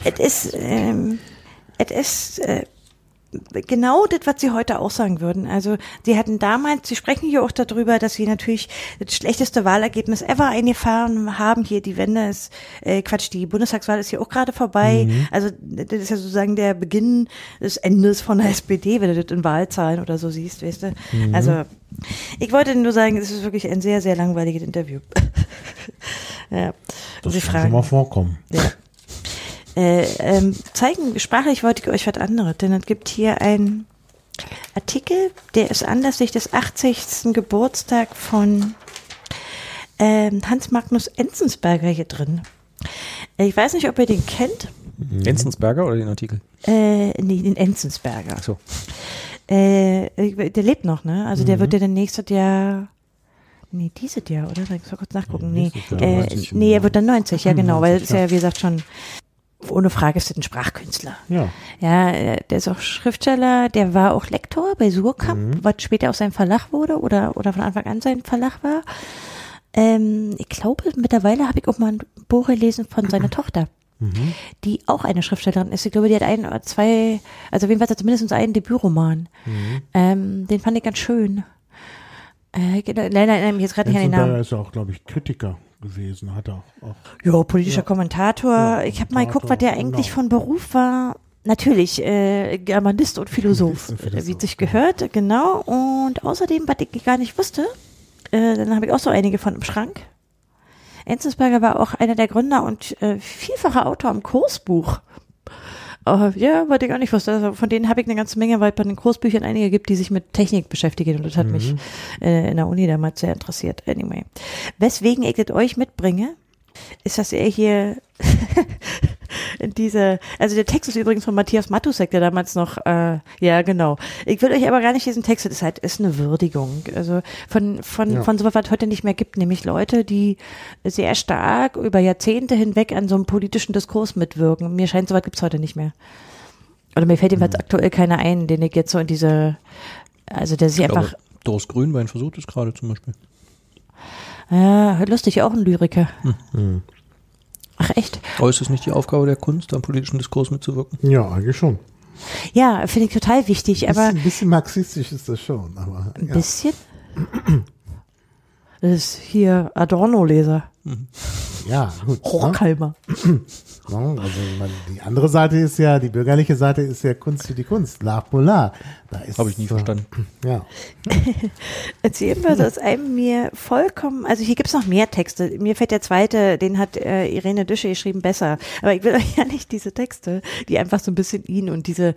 Es ist, ähm, es ist äh, genau das, was Sie heute auch sagen würden. Also Sie hatten damals, Sie sprechen hier auch darüber, dass Sie natürlich das schlechteste Wahlergebnis ever eingefahren haben. Hier die Wende ist, äh, Quatsch, die Bundestagswahl ist hier auch gerade vorbei. Also das ist ja sozusagen der Beginn des Endes von der SPD, wenn du das in Wahlzahlen oder so siehst, weißt du. Also ich wollte nur sagen, es ist wirklich ein sehr, sehr langweiliges Interview. ja. Und Das Sie kann fragen. schon mal vorkommen. Ja. Äh, ähm, zeigen, sprachlich wollte ich euch was anderes, denn es gibt hier einen Artikel, der ist anlässlich des 80. Geburtstag von ähm, Hans Magnus Enzensberger hier drin. Äh, Ich weiß nicht, ob ihr den kennt. Enzensberger oder den Artikel? Äh, nee, den Enzensberger. Ach so. Äh, der lebt noch, ne? Also der wird ja dann nächstes Jahr. Nee, dieses Jahr, oder? Ich muss kurz nachgucken. Nee, Nee, äh, 90, nee, er wird dann 90, ja genau, weil 90, es ist ja, wie gesagt, schon ohne Frage ist das ein Sprachkünstler. Ja. Ja, äh, der ist auch Schriftsteller, der war auch Lektor bei Surkamp, was später auch sein Verlag wurde oder, oder von Anfang an sein Verlag war. Ähm, ich glaube, mittlerweile habe ich auch mal ein Buch gelesen von seiner Tochter, die auch eine Schriftstellerin ist. Ich glaube, die hat ein oder zwei, also auf jeden Fall hat zumindest einen Debütroman. Ähm, den fand ich ganz schön. Äh, genau, leider erinnere ich mich jetzt gerade nicht an den Namen. Ist ja auch, glaube ich, Kritiker gewesen. Hat er auch. Ja, politischer Ja. Kommentator. Ja, ich habe mal geguckt, was der eigentlich genau. von Beruf war. Natürlich, äh, Germanist und Philosoph, und Philosoph, wie es sich gehört, genau. Und außerdem, was ich gar nicht wusste, äh, dann habe ich auch so einige von im Schrank. Enzensberger war auch einer der Gründer und äh, vielfacher Autor im Kursbuch. Äh, ja, was ich gar nicht wusste. Also von denen habe ich eine ganze Menge, weil es bei den Kursbüchern einige gibt, die sich mit Technik beschäftigen. Und das hat mich äh, in der Uni damals sehr interessiert. Anyway. Weswegen ich das euch mitbringe, ist, dass er hier in diese, also der Text ist übrigens von Matthias Matusek, der damals noch, äh, ja genau. Ich will euch aber gar nicht diesen Text, das ist halt, ist eine Würdigung. Also von, von, Ja. von so was heute nicht mehr gibt, nämlich Leute, die sehr stark über Jahrzehnte hinweg an so einem politischen Diskurs mitwirken. Mir scheint, so was gibt's heute nicht mehr. Oder mir fällt jedenfalls Mhm. aktuell keiner ein, den ich jetzt so in diese, also der sich Ich einfach, glaube, Doris Grünbein versucht es gerade zum Beispiel. ja, lustig, auch ein Lyriker. Hm. Ach echt? Aber ist es nicht die Aufgabe der Kunst, am politischen Diskurs mitzuwirken? Ja, eigentlich schon. Ja, finde ich total wichtig, aber Bisschen, ein bisschen marxistisch ist das schon, aber ein ja. bisschen. Das ist hier Adorno-Leser. ja, gut. ne? Ja, also man, die andere Seite ist ja, die bürgerliche Seite ist ja Kunst für die Kunst, l'art pour l'art. Da ist, Habe ich nie äh, verstanden. Ja, Erzählen wir das einem mir vollkommen, also hier gibt's noch mehr Texte. Mir fällt der zweite, den hat äh, Irene Düsche geschrieben, besser. Aber ich will euch ja nicht diese Texte, die einfach so ein bisschen ihn und diese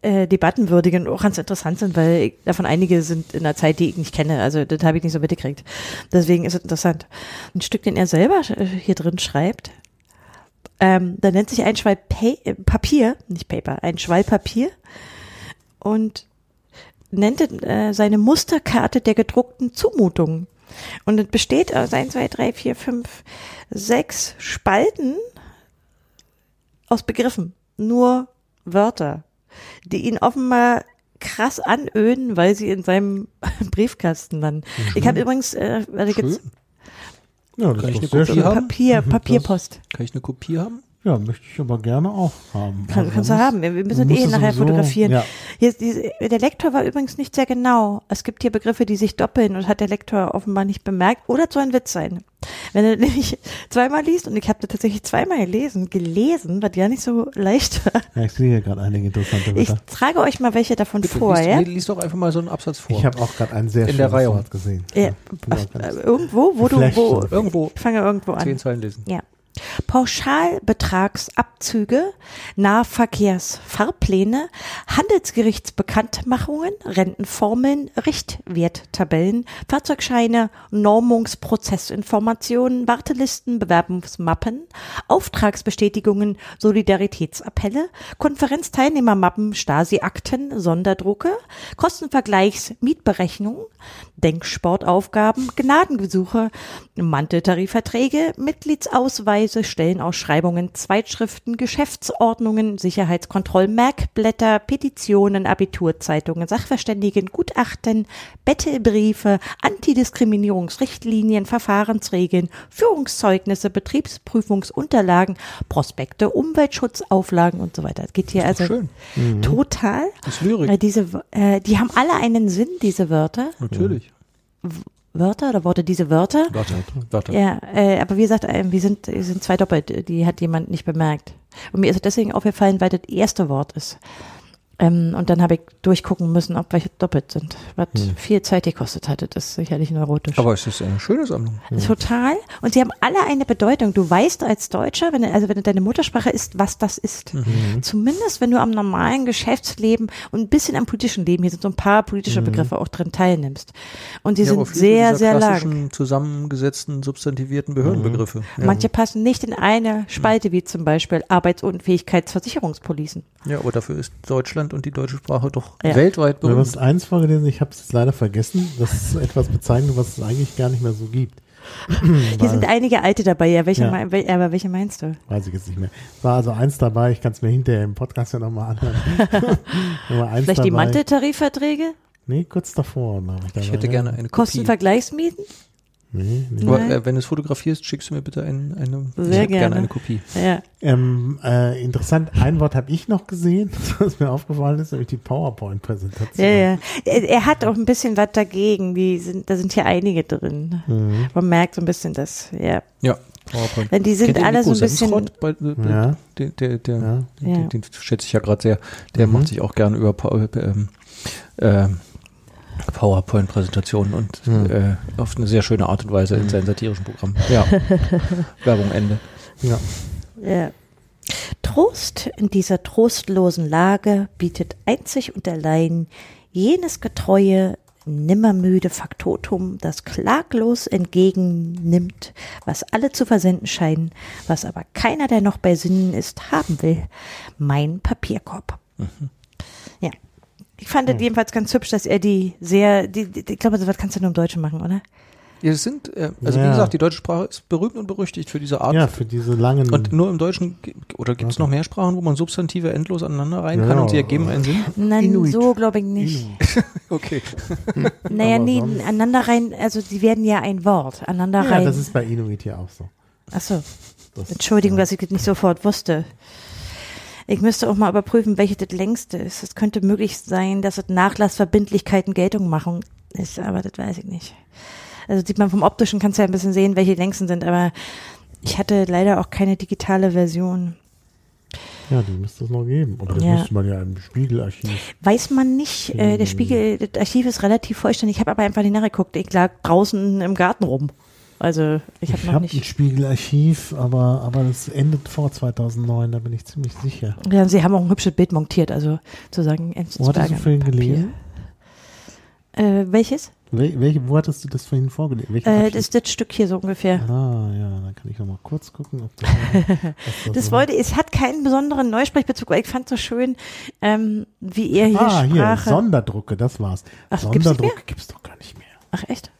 äh, Debatten würdigen auch ganz interessant sind, weil ich, davon einige sind in einer Zeit, die ich nicht kenne. Also das habe ich nicht so mitgekriegt. Deswegen ist es interessant. Ein Stück, den er selber äh, hier drin schreibt, ähm, da nennt sich ein Schwall äh, Papier, nicht Paper, ein Schwall Papier und nennt äh, seine Musterkarte der gedruckten Zumutungen. Und es besteht aus 1, 2, 3, 4, 5, 6 Spalten aus Begriffen. Nur Wörter, die ihn offenbar krass anöden, weil sie in seinem Briefkasten landen. Ich habe übrigens, äh, weil ich jetzt ja das Kann ich ist eine Kopie schön. haben? Papier, Papierpost. Kann ich eine Kopie haben? Ja, möchte ich aber gerne auch haben. Kann, Also kannst du haben. Wir müssen eh nachher sowieso- fotografieren. Ja, Hier diese, der Lektor war übrigens nicht sehr genau. Es gibt hier Begriffe, die sich doppeln und hat der Lektor offenbar nicht bemerkt. Oder soll ein Witz sein. Wenn er nämlich zweimal liest, und ich habe da tatsächlich zweimal gelesen, gelesen, was ja nicht so leicht war. ja, ich sehe hier gerade einige interessante Ich Wörter. trage euch mal welche davon Bitte, vor, lies, ja? nee, lies doch einfach mal so einen Absatz vor. Ich habe auch gerade ein sehr In Reihe. Wort gesehen. ja. Ach, äh, irgendwo, wo du, wo. Irgendwo ich fange irgendwo an. zehn Zeilen lesen. Ja. Pauschalbetragsabzüge, Nahverkehrsfahrpläne, Handelsgerichtsbekanntmachungen, Rentenformeln, Richtwerttabellen, Fahrzeugscheine, Normungsprozessinformationen, Wartelisten, Bewerbungsmappen, Auftragsbestätigungen, Solidaritätsappelle, Konferenzteilnehmermappen, Stasi-Akten, Sonderdrucke, Kostenvergleichs, Mietberechnungen, Denksportaufgaben, Gnadengesuche, Manteltarifverträge, Mitgliedsausweise, Stellenausschreibungen, Zweitschriften, Geschäftsordnungen, Sicherheitskontrollmerkblätter, Petitionen, Abiturzeitungen, Sachverständigen, Gutachten, Bettelbriefe, Antidiskriminierungsrichtlinien, Verfahrensregeln, Führungszeugnisse, Betriebsprüfungsunterlagen, Prospekte, Umweltschutzauflagen und so weiter. Es geht hier also Schön. total. Das ist Lyrik. Äh, diese, äh, die haben alle einen Sinn, diese Wörter. Natürlich. Wörter oder Worte, diese Wörter. Warte, warte. Ja, äh, aber wie gesagt, äh, wir sind, wir sind zwei doppelt, die hat jemand nicht bemerkt. Und mir ist es deswegen aufgefallen, weil das erste Wort ist. Ähm, und dann habe ich durchgucken müssen, ob welche doppelt sind. Was viel Zeit gekostet hatte, das ist sicherlich neurotisch. Aber es ist eine schöne Sammlung. Total. Und sie haben alle eine Bedeutung. Du weißt als Deutscher, wenn, also wenn deine Muttersprache ist, was das ist. Mhm. Zumindest, wenn du am normalen Geschäftsleben und ein bisschen am politischen Leben, hier sind so ein paar politische Begriffe auch drin teilnimmst. Und die Mhm. Ja, sind sehr, sehr lang. zusammengesetzten, substantivierten Behördenbegriffe. Ja. Manche passen nicht in eine Spalte, wie zum Beispiel Arbeitsunfähigkeitsversicherungspolicen. ja, aber dafür ist Deutschland und die deutsche Sprache doch Ja. weltweit Du hast berühmt. eins vorgelesen, ich habe es jetzt leider vergessen. Das ist etwas bezeichnet, was es eigentlich gar nicht mehr so gibt. Hier sind einige alte dabei. Ja, welche, Ja. mein- wel- aber welche meinst du? Weiß ich jetzt nicht mehr. Es war also eins dabei, ich kann es mir hinterher im Podcast ja nochmal anhören. Vielleicht die dabei. Manteltarifverträge? Nee, kurz davor. Ich, dabei, Ich hätte ja. gerne eine Kopie. Kostenvergleichsmieten? Nee, nee. Aber, äh, wenn du es fotografierst, schickst du mir bitte ein, eine, ich Sehr hätte gerne gerne. eine Kopie. Ja. Ähm, äh, interessant, ein Wort habe ich noch gesehen, was mir aufgefallen ist, nämlich die PowerPoint-Präsentation. Ja, ja. Er, er hat auch ein bisschen was dagegen. Die sind, da sind hier einige drin. Mhm. Man merkt so ein bisschen das, ja. Ja, PowerPoint. Denn die sind alle so ein bisschen. Bei, äh, Ja. Der, der, der, Ja. Den, Ja. den schätze ich ja gerade sehr. Der Mhm. macht sich auch gerne über ähm, ähm, PowerPoint-Präsentationen und Mhm. äh, auf eine sehr schöne Art und Weise in seinem satirischen Programm. Ja. Werbung Ende. Ja. Ja. Trost in dieser trostlosen Lage bietet einzig und allein jenes Getreue nimmermüde Faktotum, das klaglos entgegennimmt, was alle zu versenden scheinen, was aber keiner, der noch bei Sinnen ist, haben will. Mein Papierkorb. Ja. Ich fand es jedenfalls ganz hübsch, dass er die sehr, die, die, ich glaube, so was kannst du nur im Deutschen machen, oder? Ja, es sind, äh, also wie Ja. gesagt, die deutsche Sprache ist berühmt und berüchtigt für diese Art. Ja, für diese langen. Und nur im Deutschen, oder gibt es noch mehr Sprachen, wo man Substantive endlos aneinander kann Ja. und sie ergeben einen Sinn? Nein, Inuit. so glaube ich nicht. Okay. Naja, Aber nee, sonst- aneinander rein, also die werden ja ein Wort. Aneinander ja, rein. das ist bei Inuit ja auch so. Achso, Das, Entschuldigung, dass ich das nicht sofort wusste. Ich müsste auch mal überprüfen, welche das längste ist. Es könnte möglich sein, dass es Nachlassverbindlichkeiten Geltung machen ist, aber das weiß ich nicht. Also sieht man vom optischen, kannst du ja ein bisschen sehen, welche die längsten sind, aber ich hatte leider auch keine digitale Version. Ja, die müsste es noch geben. Aber das Ja. müsste man ja im Spiegelarchiv. Weiß man nicht. Äh, der Spiegel, das Archiv ist relativ vollständig. Ich habe aber einfach nicht nachgeguckt. Ich lag draußen im Garten rum. Also ich habe Ich noch habe ein. Spiegelarchiv, aber, aber das endet vor 2009, da bin ich ziemlich sicher. Ja, sie haben auch ein hübsches Bild montiert, also sozusagen Wo hattest du vorhin gelesen? Äh, welches? Wel welche, wo hattest du das vorhin vorgelesen? Äh, das ist das Stück hier so ungefähr. Ah, ja, dann kann ich noch mal kurz gucken, ob das, Das so- wollte, es hat keinen besonderen Neusprechbezug, aber ich fand so schön, ähm, wie er hier Ah, hier, Sprache. Sonderdrucke, das war's. Ach, gibt's nicht Sonderdrucke gibt's doch gar nicht mehr. Ach echt?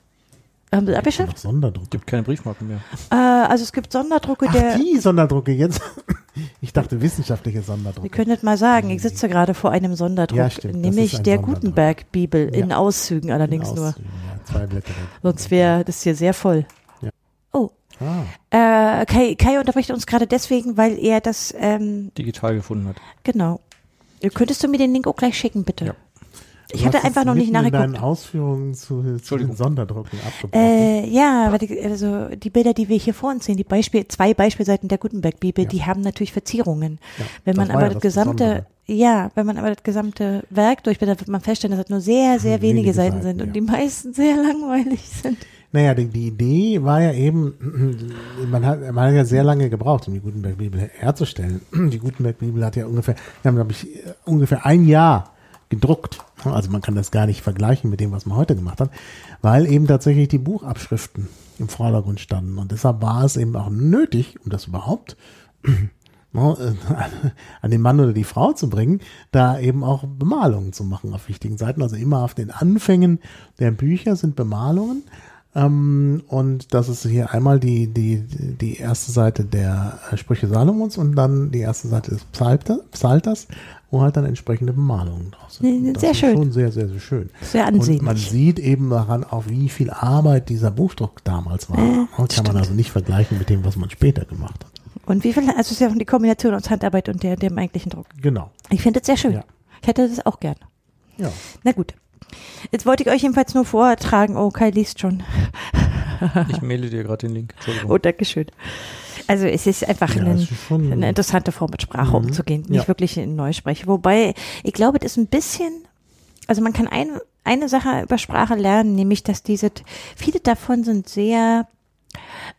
Haben sie Noch abgeschafft? Sonderdrucke. Gibt keine Briefmarken mehr. Äh, also es gibt Sonderdrucke, Ach, der. die Sonderdrucke jetzt. Ich dachte wissenschaftliche Sonderdrucke. können das mal sagen, ich sitze gerade vor einem Sonderdruck, Ja, stimmt, nämlich ein der Sonderdruck. Gutenberg-Bibel in Ja. Auszügen allerdings nur. Auszügen, Ja, zwei Blätter. Sonst wäre das hier sehr voll. Ja. Oh, Ah, äh, Kai, Kai unterbricht uns gerade deswegen, weil er das, ähm, Digital gefunden hat. genau. Könntest du mir den Link auch gleich schicken, bitte? Ja. Ich hatte einfach noch nicht mitten in deinen nachgeguckt. Ausführungen zu, zu den. Sonderdrucken abgebrochen. Äh, ja, aber die, also die Bilder, die wir hier vor uns sehen, die Beispiel, zwei Beispielseiten der Gutenberg-Bibel, Ja. die haben natürlich Verzierungen. Ja, Wenn man das aber ja das gesamte, Besondere. ja, wenn man aber das gesamte Werk durchblättert, wird man feststellen, dass es nur sehr, sehr wenige, Wenige Seiten Seiten, sind und die meisten sehr langweilig sind. Naja, die, die Idee war ja eben, man hat, man hat ja sehr lange gebraucht, um die Gutenberg-Bibel herzustellen. Die Gutenberg-Bibel hat ja ungefähr, wir haben, glaube ich, ungefähr ein Jahr gedruckt. Also man kann das gar nicht vergleichen mit dem, was man heute gemacht hat, weil eben tatsächlich die Buchabschriften im Vordergrund standen. Und deshalb war es eben auch nötig, um das überhaupt ne, an den Mann oder die Frau zu bringen, da eben auch Bemalungen zu machen auf wichtigen Seiten. Also immer auf den Anfängen der Bücher sind Bemalungen. Ähm, und das ist hier einmal die, die, die erste Seite der äh, Sprüche Salomons und dann die erste Seite des Psalter, Psalters, wo halt dann entsprechende Bemalungen drauf sind. Und das sehr ist schön. Schon sehr, sehr, sehr schön. Sehr Und man ansehnlich. sieht eben daran auch, wie viel Arbeit dieser Buchdruck damals war. Äh, Kann stimmt. man also nicht vergleichen mit dem, was man später gemacht hat. Und wie viel, also es ist ja die Kombination aus Handarbeit und der, dem eigentlichen Druck. Genau. Ich finde das sehr schön. Ja. Ich hätte das auch gern. Ja. Na gut. Jetzt wollte ich euch jedenfalls nur vortragen. Oh, Kai liest schon. Ich maile dir gerade den Link. Oh, Dankeschön. Also es ist einfach Ja, ein, es ist eine interessante Form, mit Sprache Mhm. umzugehen, nicht Ja. wirklich in Neuspreche. Wobei, ich glaube, das ist ein bisschen, also man kann ein, eine Sache über Sprache lernen, nämlich, dass diese, viele davon sind sehr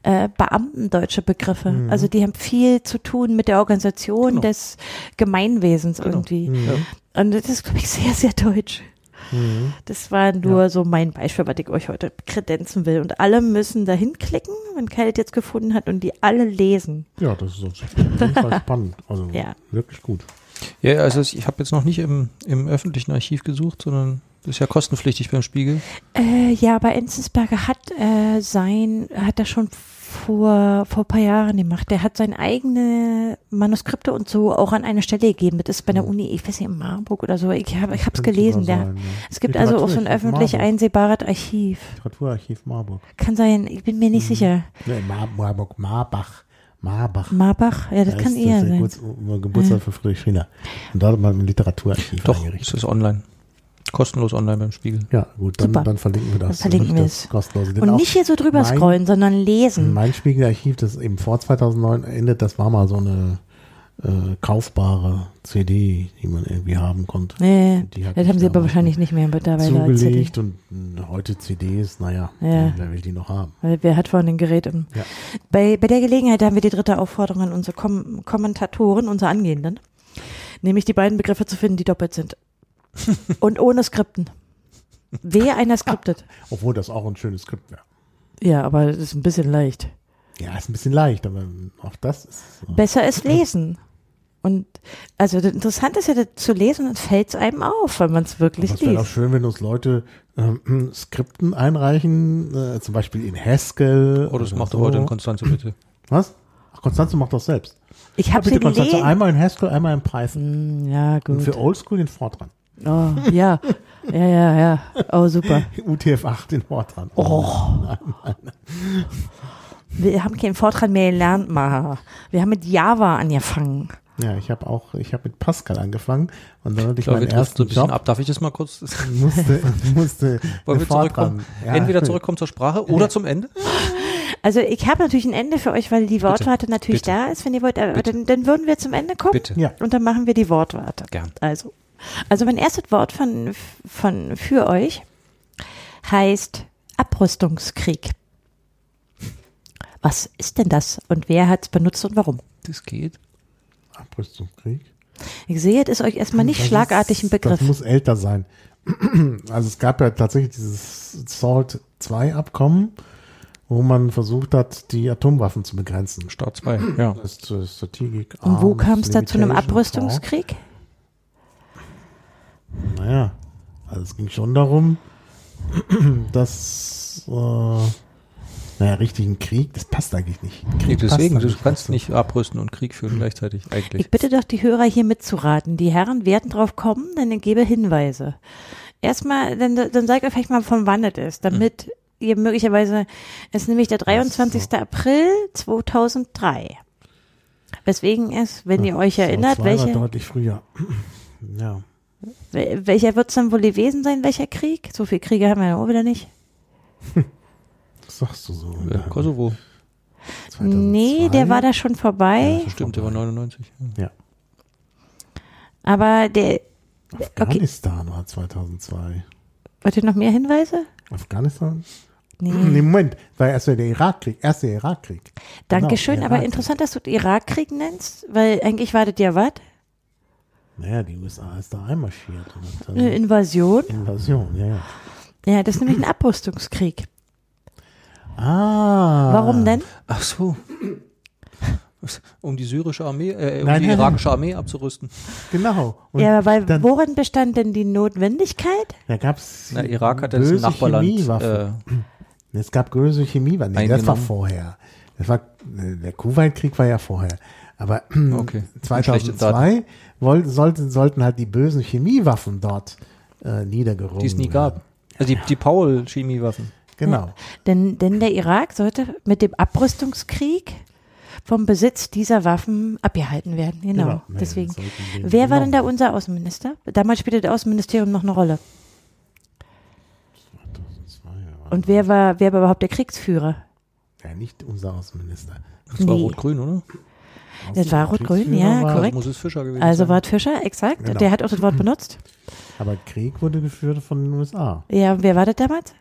äh, beamtendeutsche Begriffe. Mhm. Also die haben viel zu tun mit der Organisation Genau. des Gemeinwesens irgendwie. Mhm. Und das ist, glaube ich, sehr, sehr deutsch. Mhm. Das war nur so mein Beispiel, was ich euch heute kredenzen will. Und alle müssen da hinklicken, wenn das jetzt gefunden hat und die alle lesen. Ja, das ist auf jeden Fall spannend. Also Ja. wirklich gut. Ja, also ich habe jetzt noch nicht im, im öffentlichen Archiv gesucht, sondern das ist ja kostenpflichtig beim Spiegel. Äh, ja, aber Enzensberger hat äh, sein, hat er schon vor, vor ein paar Jahren gemacht. Der hat seine eigene Manuskripte und so auch an eine Stelle gegeben. Das ist bei der Uni, ich weiß nicht, in Marburg oder so. Ich habe ich hab's Könnte gelesen. Der, ja. es gibt also auch so ein öffentlich Marburg. einsehbares Archiv. Literaturarchiv Marburg. Kann sein, ich bin mir nicht sicher. Nee, Mar Marburg, Marbach. Marbach. Marbach, ja, das Da kann ist eher der sein. Geburts Geburtstag für Friedrich Schiller. Und dort hat man ein Literaturarchiv Doch, eingerichtet. ist online. Kostenlos online beim Spiegel. Ja, gut, dann, dann verlinken wir das. Dann verlinken wir es. kostenlose. Denn Und nicht hier so drüber mein- scrollen, sondern lesen. Mein Spiegelarchiv, das eben vor 2009 endet, das war mal so eine äh, kaufbare CD, die man irgendwie haben konnte. Nee, Die hat das haben sie aber wahrscheinlich nicht mehr CD. zugelegt und mh, heute CDs, naja, Ja. wer will die noch haben? Weil wer hat vorhin ein Gerät im. Ja. Bei, bei der Gelegenheit haben wir die dritte Aufforderung an unsere Kom Kommentatoren, unsere Angehenden, nämlich die beiden Begriffe zu finden, die doppelt sind. Und ohne Skripten. Wehe, einer skriptet. Obwohl das auch ein schönes Skript wäre. Ja, aber das ist ein bisschen leicht. Ja, ist ein bisschen leicht, aber auch das ist. so. Besser ist lesen. Und also das Interessante ist ja das zu lesen und fällt es einem auf, wenn man es wirklich Aber es wäre auch liest. schön, wenn uns Leute ähm, Skripten einreichen, äh, zum Beispiel in Haskell. Oh, das oder macht so. doch heute in Konstanze bitte. Was? Ach, Konstanze macht das selbst. Ich Ja, habe sie bitte, Konstanze, gelesen. einmal in Haskell, einmal in Python. Hm, Ja, Und gut. für Oldschool in Fortran. Oh, ja, ja, ja, ja. Oh, super. UTF-8 in Fortran. Oh. Wir haben keinen Fortran mehr gelernt, Maha. Wir haben mit Java angefangen. Ja, ich habe auch, ich habe mit Pascal angefangen und dann hatte ich Ich meinen ersten ein bisschen Job, ab. Darf ich das mal kurz? musste, musste Wollen wir zurückkommen? Ja. Entweder zurückkommen zur Sprache oder zum Ende? Also ich habe natürlich ein Ende für euch, weil die Wortwarte natürlich bitte. da ist, wenn ihr wollt. Bitte. dann, dann würden wir zum Ende kommen. Bitte. Ja. Und dann machen wir die Wortwarte. Gern. Also, also mein erstes Wort von, von für euch heißt Abrüstungskrieg. Was ist denn das und wer hat es benutzt und warum? Das geht. Abrüstungskrieg. Ich sehe, es ist euch erstmal nicht Das schlagartig ist, ein Begriff. Das muss älter sein. Also es gab ja tatsächlich dieses SALT 2 Abkommen, wo man versucht hat, die Atomwaffen zu begrenzen. Start 2, ja. Das ist äh, Strategic Und wo kam es da zu einem Abrüstungskrieg? Talk. Naja, also es ging schon darum, dass, äh, naja, richtigen Krieg, das passt eigentlich nicht. Krieg passt Deswegen, du kannst nicht abrüsten und Krieg führen gleichzeitig eigentlich. Ich bitte doch die Hörer hier mitzuraten. Die Herren werden drauf kommen, denn ich gebe Hinweise. Erstmal, dann, dann sagt ihr vielleicht mal, von wann es ist, damit ihr möglicherweise, es ist nämlich der 23. April 2003. Weswegen es, wenn ihr euch So, erinnert, zwei war welche, deutlich früher. Ja. Wel- welcher wird es dann wohl gewesen sein, welcher Krieg? So viele Kriege haben wir ja auch wieder nicht. Was sagst du so? Äh, Kosovo. 2002? Nee, der war da schon vorbei, Das stimmt, der war 99. Ja. Ja. aber der, Afghanistan war 2002. wollt ihr noch mehr Hinweise? Afghanistan? Nee. Nee, Moment, war erst der Irakkrieg, erst der Irakkrieg. Dankeschön, Genau, aber Irakkrieg. interessant, dass du den Irakkrieg nennst, weil eigentlich war das ja was? Naja, die USA ist da einmarschiert. Und hat dann Eine Invasion. Invasion, ja, ja. Das ist nämlich ein Abrüstungskrieg. Ah. Warum denn? Ach so. Um die syrische Armee, äh, um Nein, die nein, irakische Armee abzurüsten. Genau. Und ja, weil dann, worin bestand denn die Notwendigkeit? da gab's Na, Irak hat jetzt ein böse Nachbarland. Chemiewaffen. Äh, Es gab böse Chemiewaffen. Nee, das war vorher. Das war, der Kuwait-Krieg war ja vorher. Aber Okay. 2002 wollten, sollten, sollten halt die bösen Chemiewaffen dort äh, niedergerungen die es nie werden. gab. Also die, die Paul-Chemiewaffen. Genau. Denn, denn der Irak sollte mit dem Abrüstungskrieg vom Besitz dieser Waffen abgehalten werden. Genau. Genau. Deswegen. Wer war denn da unser Außenminister? Damals spielte das Außenministerium noch eine Rolle. 2002, ja. Und wer war, wer war überhaupt der Kriegsführer? Ja, nicht unser Außenminister. Das war Nee. Rot-Grün, oder? Das war Rot-Grün, ja, war- korrekt. Also muss es Fischer gewesen Also. Wort Fischer, exakt. Genau. Der hat auch das Wort benutzt. Aber Krieg wurde geführt von den USA. Ja, wer war das damals?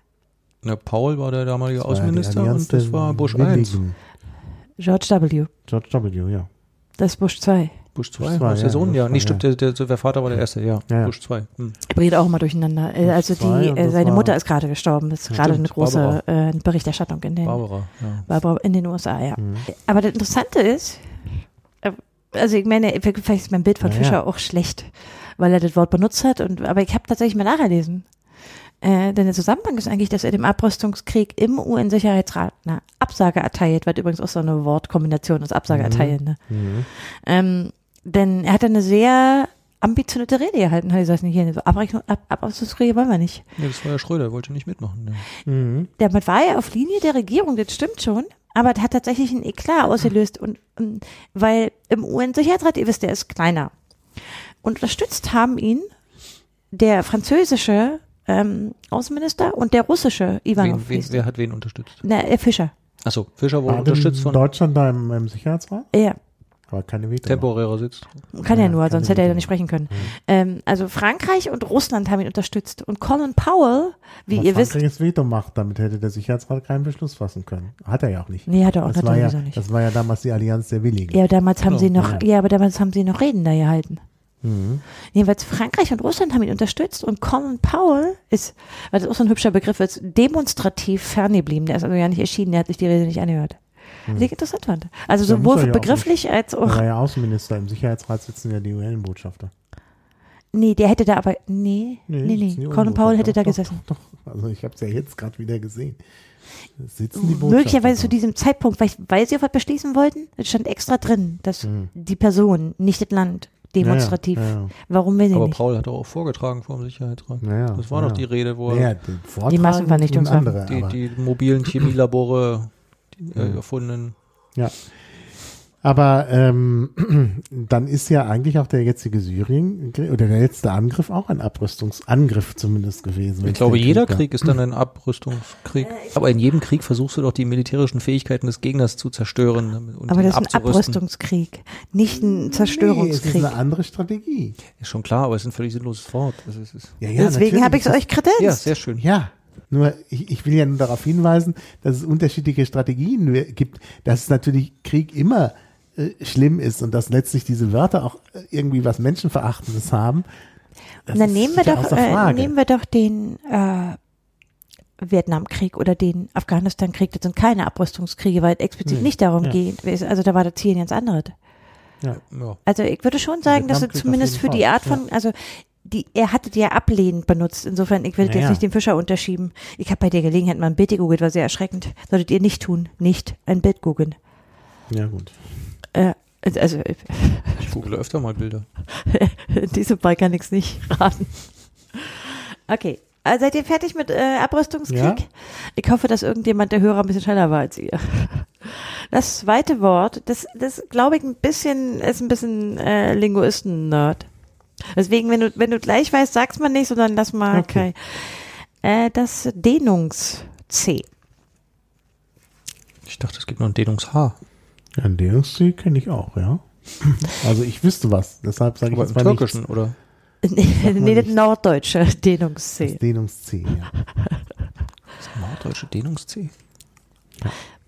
Na, Paul war der damalige Das war ja Außenminister Allianz und das der war Bush Willigen. 1. George W. George W., ja. Das ist Bush 2. Bush 2, Bush zwei, war das der ja, Sohn? Bush Ja, nee, stimmt, der, der, der Vater war der Erste, ja. Ja, ja. Bush 2. Hm. Er bringt auch immer durcheinander. Äh, Also die, äh, seine war- Mutter ist gerade gestorben. Das ist Ja, gerade stimmt, eine große äh, Berichterstattung in den, Barbara, ja. Barbara in den USA, ja. Mhm. Aber das Interessante ist, also ich meine, vielleicht ist mein Bild von Ja, Fischer ja. auch schlecht, weil er das Wort benutzt hat. Und, aber ich habe tatsächlich mal nachgelesen. Äh, denn der Zusammenhang ist eigentlich, dass er dem Abrüstungskrieg im UN-Sicherheitsrat eine Absage erteilt, was übrigens auch so eine Wortkombination ist, Absage Mhm. erteilen. Ne? Mhm. Ähm, denn er hat eine sehr ambitionierte Rede gehalten, hat gesagt, hier, so Abrechnung, Ab Abrüstungskriege wollen wir nicht. Nee, das war ja Schröder, der wollte nicht mitmachen. Ja. Mhm. Damit war er auf Linie der Regierung, das stimmt schon, aber das hat tatsächlich einen Eklat ausgelöst und, und weil im UN-Sicherheitsrat, ihr wisst, der ist kleiner. Und unterstützt haben ihn der französische ähm, Außenminister und der russische Ivanov. Wen, wen, wer hat wen unterstützt? Na, der Fischer. Achso, Fischer wurde unterstützt von Deutschland da im, im Sicherheitsrat? Ja, Aber keine Veto. temporärer Sitz. kann ja, Ja, nur, sonst er hätte er ja nicht. sprechen können. Ähm, also Frankreich und Russland haben ihn unterstützt. Und Colin Powell, wie Aber ihr wisst, Frankreich das Veto macht, damit hätte der Sicherheitsrat keinen Beschluss fassen können. Hat er ja auch nicht. nee, hat er auch das, war ja, nicht. das war ja damals die Allianz der Willigen. Ja, damals haben Genau, sie noch, ja. ja, aber damals haben sie noch Reden da gehalten. Jedenfalls Frankreich und Russland haben ihn unterstützt und Colin Powell ist, weil das ist auch so ein hübscher Begriff ist, demonstrativ ferngeblieben. Der ist also ja nicht erschienen, der hat sich die Rede nicht angehört. Was ich interessant fand. Also sowohl ja auch begrifflich als auch, war ja Außenminister. Im Sicherheitsrat sitzen ja die UN-Botschafter. nee, der hätte da aber, nee, nee, nee, die Colin Powell hätte da UN-Botschafter. gesessen. Doch, doch, also ich habe es ja jetzt gerade wieder gesehen. Es Sitzen die Botschafter. Möglicherweise zu da. diesem Zeitpunkt, weil, weil sie auf was beschließen wollten, es stand extra drin, dass die Person, nicht das Land, demonstrativ. Hm. Ja, ja, ja. Warum will sie Aber nicht? Paul hat doch auch vorgetragen vor dem Sicherheitsrat. Das war ja. doch die Rede, wo er Die Massenvernichtungswaffen. die, die mobilen Chemielabore äh, erfundenen. Ja. Aber ähm, dann ist ja eigentlich auch der jetzige Syrien oder der letzte Angriff auch ein Abrüstungsangriff zumindest gewesen. Ich glaube, jeder da- Krieg ist dann ein Abrüstungskrieg. Aber in jedem Krieg versuchst du doch die militärischen Fähigkeiten des Gegners zu zerstören und Aber das ist ein. Abrüstungskrieg, nicht ein Nee, es Zerstörungskrieg. ist eine andere Strategie. Ist schon klar, aber es ist ein völlig sinnloses Wort. Ist, ist Ja, ja, Deswegen habe ich es euch kredenzt. ja, sehr schön. Ja, nur ich, ich will ja nur darauf hinweisen, dass es unterschiedliche Strategien gibt, dass natürlich Krieg immer äh, schlimm ist und dass letztlich diese Wörter auch äh, irgendwie was Menschenverachtendes haben. Das Dann nehmen wir doch, äh, nehmen wir doch den äh, Vietnamkrieg oder den Afghanistan-Krieg. Das sind keine Abrüstungskriege, weil es explizit Nee, nicht darum ja. geht. Also da war das Ziel ein ganz anderes. ja. Ja. Also ich würde schon sagen, dass es zumindest für die Art von, also die, er hatte die ja ablehnend benutzt. Insofern, ich will Ja, jetzt nicht den Fischer unterschieben. Ich habe bei der Gelegenheit mal ein Bild gegoogelt, war sehr erschreckend. Solltet ihr nicht tun. Nicht ein Bild googeln. ja, gut. Äh, also äh, Ich google öfter mal Bilder. in diesem Fall kann ich es nicht raten. Okay. Also seid ihr fertig mit äh, Abrüstungskrieg? Ja. Ich hoffe, dass irgendjemand der Hörer ein bisschen schneller war als ihr. Das zweite Wort, das, das glaube ich ein bisschen, ist ein bisschen äh, Linguisten-Nerd. Deswegen, wenn du, wenn du gleich weißt, sag's mal nicht, sondern lass mal Okay. Äh, das Dehnungs-C. Ich dachte, es gibt noch ein Dehnungs-H. Ja, den DSC kenne ich auch, ja. Also ich wüsste was, deshalb sage ich Aber jetzt mal Türkischen, nichts. oder? nee, nee, das norddeutsche Dehnungs-C. Das Dehnungs-C, ja. Das norddeutsche Dehnungs-C.